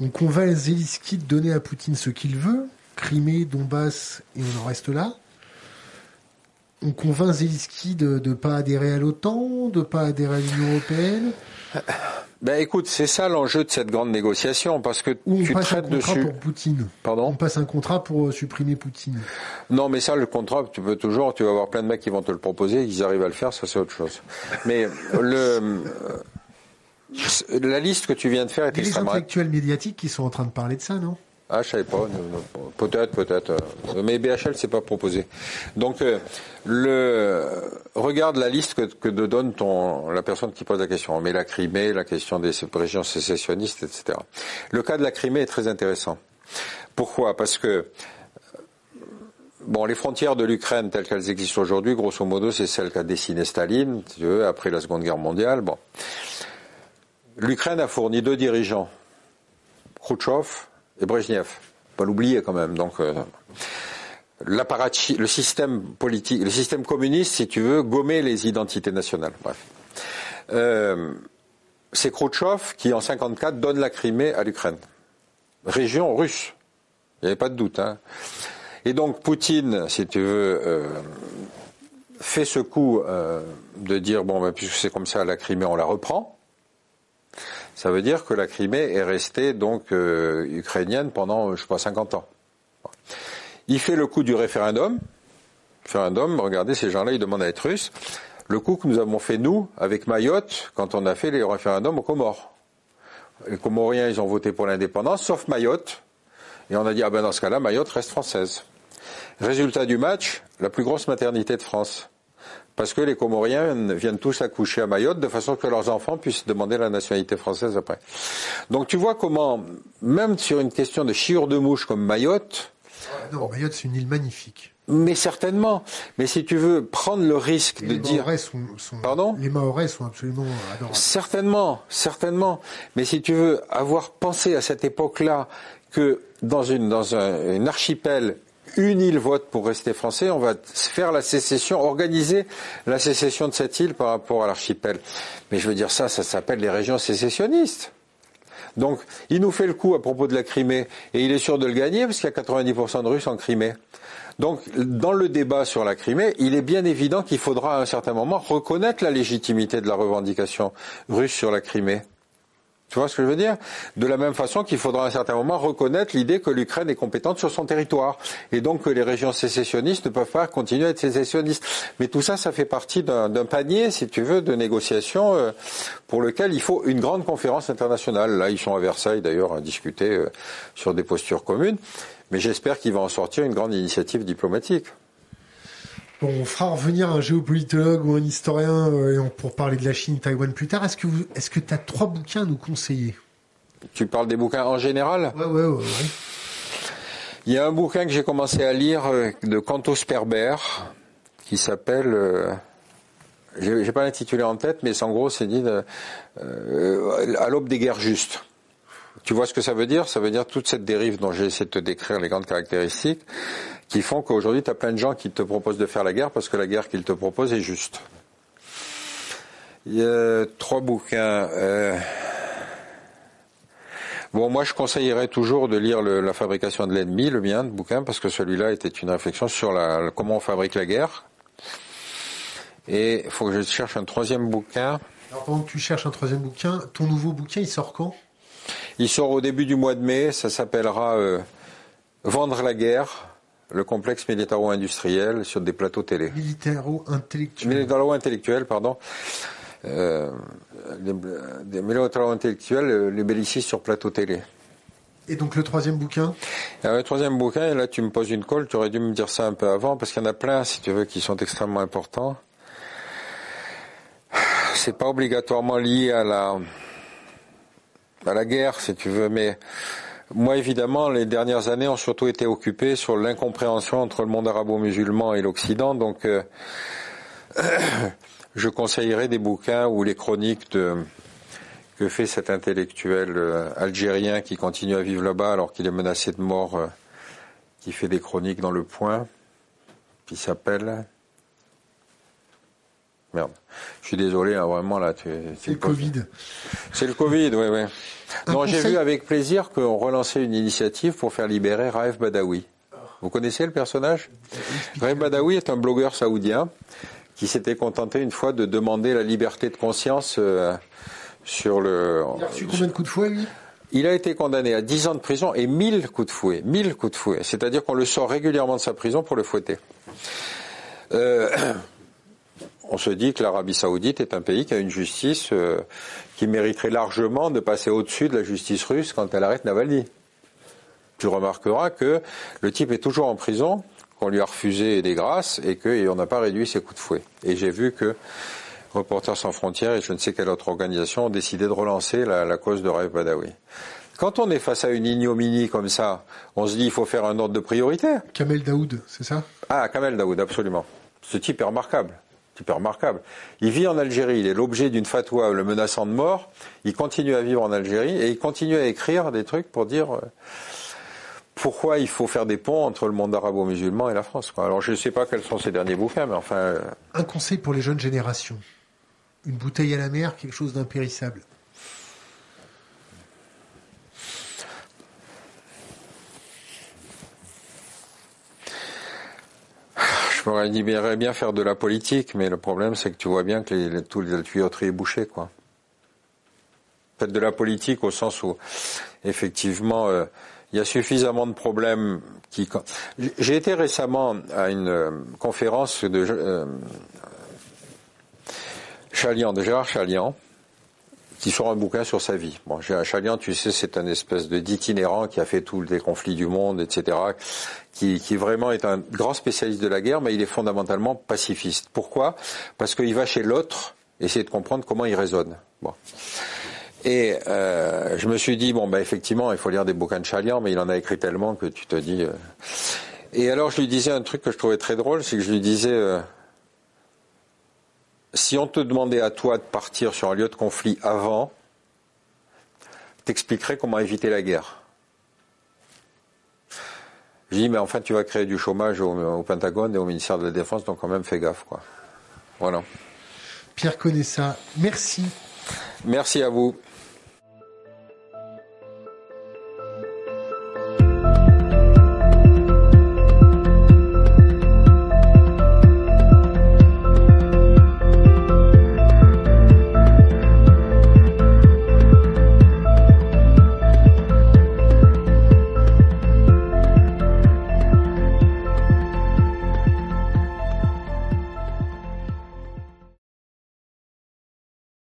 On va Zelensky donner à Poutine ce qu'il veut, Crimée, Donbass, et on en reste là. On convainc Zelensky de ne pas adhérer à l'OTAN, de ne pas adhérer à l'Union européenne ben écoute, c'est ça l'enjeu de cette grande négociation, parce que Ou on tu passe traites un contrat pour Poutine. Pardon On passe un contrat pour euh, supprimer Poutine. Non, mais ça, le contrat, tu peux toujours, tu vas avoir plein de mecs qui vont te le proposer, ils arrivent à le faire, ça c'est autre chose. Mais le euh, la liste que tu viens de faire est Il y a les intellectuels médiatiques qui sont en train de parler de ça, non? Ah, je savais pas. Peut-être, peut-être. Mais BHL, c'est pas proposé. Donc, euh, le, regarde la liste que, que donne ton, la personne qui pose la question. On met la Crimée, la question des régions sécessionnistes, etc. Le cas de la Crimée est très intéressant. Pourquoi? Parce que Bon, les frontières de l'Ukraine telles qu'elles existent aujourd'hui, grosso modo, c'est celles qu'a dessiné Staline, après la Seconde Guerre mondiale. Bon, l'Ukraine a fourni deux dirigeants, Khrouchtchev et Brezhnev. Pas l'oublier quand même. Donc, euh, le système politique, le système communiste, si tu veux, gommer les identités nationales. Bref. Euh, c'est Khrouchtchev qui, en 54, donne la Crimée à l'Ukraine. Région russe. Il n'y avait pas de doute. Hein. Et donc Poutine, si tu veux, euh, fait ce coup euh, de dire bon, ben, puisque c'est comme ça, la Crimée, on la reprend. Ça veut dire que la Crimée est restée donc euh, ukrainienne pendant, je pas, 50 ans. Il fait le coup du référendum. Référendum, regardez, ces gens-là, ils demandent à être russes. Le coup que nous avons fait, nous, avec Mayotte, quand on a fait les référendums aux Comores. Les Comoriens, ils ont voté pour l'indépendance, sauf Mayotte. Et on a dit, ah ben dans ce cas-là, Mayotte reste française. Résultat du match, la plus grosse maternité de France. Parce que les Comoriens viennent tous accoucher à Mayotte de façon que leurs enfants puissent demander la nationalité française après. Donc tu vois comment, même sur une question de chiure de mouche comme Mayotte. Non, Mayotte c'est une île magnifique. Mais certainement. Mais si tu veux prendre le risque de dire. Sont, sont, Pardon? Les Mahorais sont absolument adorables. Certainement, certainement. Mais si tu veux avoir pensé à cette époque-là que dans une dans un, une archipel une île vote pour rester français, on va faire la sécession, organiser la sécession de cette île par rapport à l'archipel. Mais je veux dire ça, ça s'appelle les régions sécessionnistes. Donc, il nous fait le coup à propos de la Crimée, et il est sûr de le gagner, parce qu'il y a 90% de Russes en Crimée. Donc, dans le débat sur la Crimée, il est bien évident qu'il faudra à un certain moment reconnaître la légitimité de la revendication russe sur la Crimée. Tu vois ce que je veux dire? De la même façon qu'il faudra à un certain moment reconnaître l'idée que l'Ukraine est compétente sur son territoire et donc que les régions sécessionnistes ne peuvent pas continuer à être sécessionnistes. Mais tout ça, ça fait partie d'un panier, si tu veux, de négociations euh, pour lequel il faut une grande conférence internationale. Là, ils sont à Versailles d'ailleurs à discuter euh, sur des postures communes. Mais j'espère qu'il va en sortir une grande initiative diplomatique. Bon, on fera revenir un géopolitologue ou un historien euh, pour parler de la Chine, Taïwan plus tard. Est-ce que est-ce que tu as trois bouquins à nous conseiller? Tu parles des bouquins en général? Ouais, ouais, ouais. Il y a un bouquin que j'ai commencé à lire euh, de Canto Sperber qui s'appelle. Euh, j'ai pas l'intitulé en tête, mais en gros, c'est dit euh, à l'aube des guerres justes. Tu vois ce que ça veut dire? Ça veut dire toute cette dérive dont j'ai essayé de te décrire les grandes caractéristiques qui font qu'aujourd'hui, tu as plein de gens qui te proposent de faire la guerre parce que la guerre qu'ils te proposent est juste. Il y a trois bouquins. Euh... Bon, moi, je conseillerais toujours de lire le, La fabrication de l'ennemi, le mien de bouquin, parce que celui-là était une réflexion sur la, comment on fabrique la guerre. Et il faut que je cherche un troisième bouquin. Alors, pendant que tu cherches un troisième bouquin, ton nouveau bouquin, il sort quand? Il sort au début du mois de mai. Ça s'appellera euh, Vendre la guerre le complexe militaro-industriel sur des plateaux télé. Militaro-intellectuel. Militaro-intellectuel, pardon. Euh, des militaro-intellectuels, les bellicistes sur plateau télé. Et donc le troisième bouquin? Le troisième bouquin, et là tu me poses une colle, tu aurais dû me dire ça un peu avant, parce qu'il y en a plein, si tu veux, qui sont extrêmement importants. C'est pas obligatoirement lié à la, à la guerre, si tu veux, mais moi, évidemment, les dernières années ont surtout été occupées sur l'incompréhension entre le monde arabo-musulman et l'Occident. Donc, euh, je conseillerais des bouquins ou les chroniques de que fait cet intellectuel euh, algérien qui continue à vivre là-bas alors qu'il est menacé de mort, euh, qui fait des chroniques dans Le Point, qui s'appelle Merde. Je suis désolé, hein, vraiment là. C'est le Covid. C'est le Covid, oui, oui. Non, j'ai vu avec plaisir qu'on relançait une initiative pour faire libérer Raif Badawi. Vous connaissez le personnage? Raif Badawi est un blogueur saoudien qui s'était contenté une fois de demander la liberté de conscience euh, sur le. Il a reçu combien de coups de fouet, lui? Il a été condamné à 10 ans de prison et 1000 coups de fouet. 1000 coups de fouet. C'est-à-dire qu'on le sort régulièrement de sa prison pour le fouetter. Euh, on se dit que l'Arabie saoudite est un pays qui a une justice euh, qui mériterait largement de passer au-dessus de la justice russe quand elle arrête Navalny. tu remarqueras que le type est toujours en prison, qu'on lui a refusé des grâces et qu'on n'a pas réduit ses coups de fouet. Et j'ai vu que Reporters sans frontières et je ne sais quelle autre organisation ont décidé de relancer la, cause de Raif Badawi. Quand on est face à une ignominie comme ça, on se dit il faut faire un ordre de priorité. Kamel Daoud, c'est ça? Ah, Kamel Daoud, absolument. Ce type est remarquable. Type remarquable. Il vit en Algérie, il est l'objet d'une fatwa le menaçant de mort. Il continue à vivre en Algérie et il continue à écrire des trucs pour dire euh, pourquoi il faut faire des ponts entre le monde arabo-musulman et la France. Alors je ne sais pas quels sont ces derniers bouquins, mais enfin. Euh, un conseil pour les jeunes générations une bouteille à la mer, quelque chose d'impérissable. M'aurais dit bien faire de la politique, mais le problème c'est que tu vois bien que les, tout le tuyauterie est bouché, quoi. Faites de la politique au sens où, effectivement, euh, il y a suffisamment de problèmes qui. J'ai été récemment à une euh, conférence de euh, de Gérard Chalian, qui sort un bouquin sur sa vie. Bon, Chalian, tu sais, c'est un espèce de d'itinérant qui a fait tous les conflits du monde, etc., qui, qui vraiment est un grand spécialiste de la guerre, mais il est fondamentalement pacifiste. Pourquoi? Parce qu'il va chez l'autre essayer de comprendre comment il raisonne. Bon. Et euh, je me suis dit, bon, ben effectivement, il faut lire des bouquins de Chalian, mais il en a écrit tellement que tu te dis... Euh. Et alors, je lui disais un truc que je trouvais très drôle, c'est que je lui disais... Euh, si on te demandait à toi de partir sur un lieu de conflit avant, t'expliquerais comment éviter la guerre. Je dis, mais enfin, tu vas créer du chômage au, Pentagone et au ministère de la Défense, donc quand même, fais gaffe, quoi. Voilà. Pierre Conessa, merci. Merci à vous.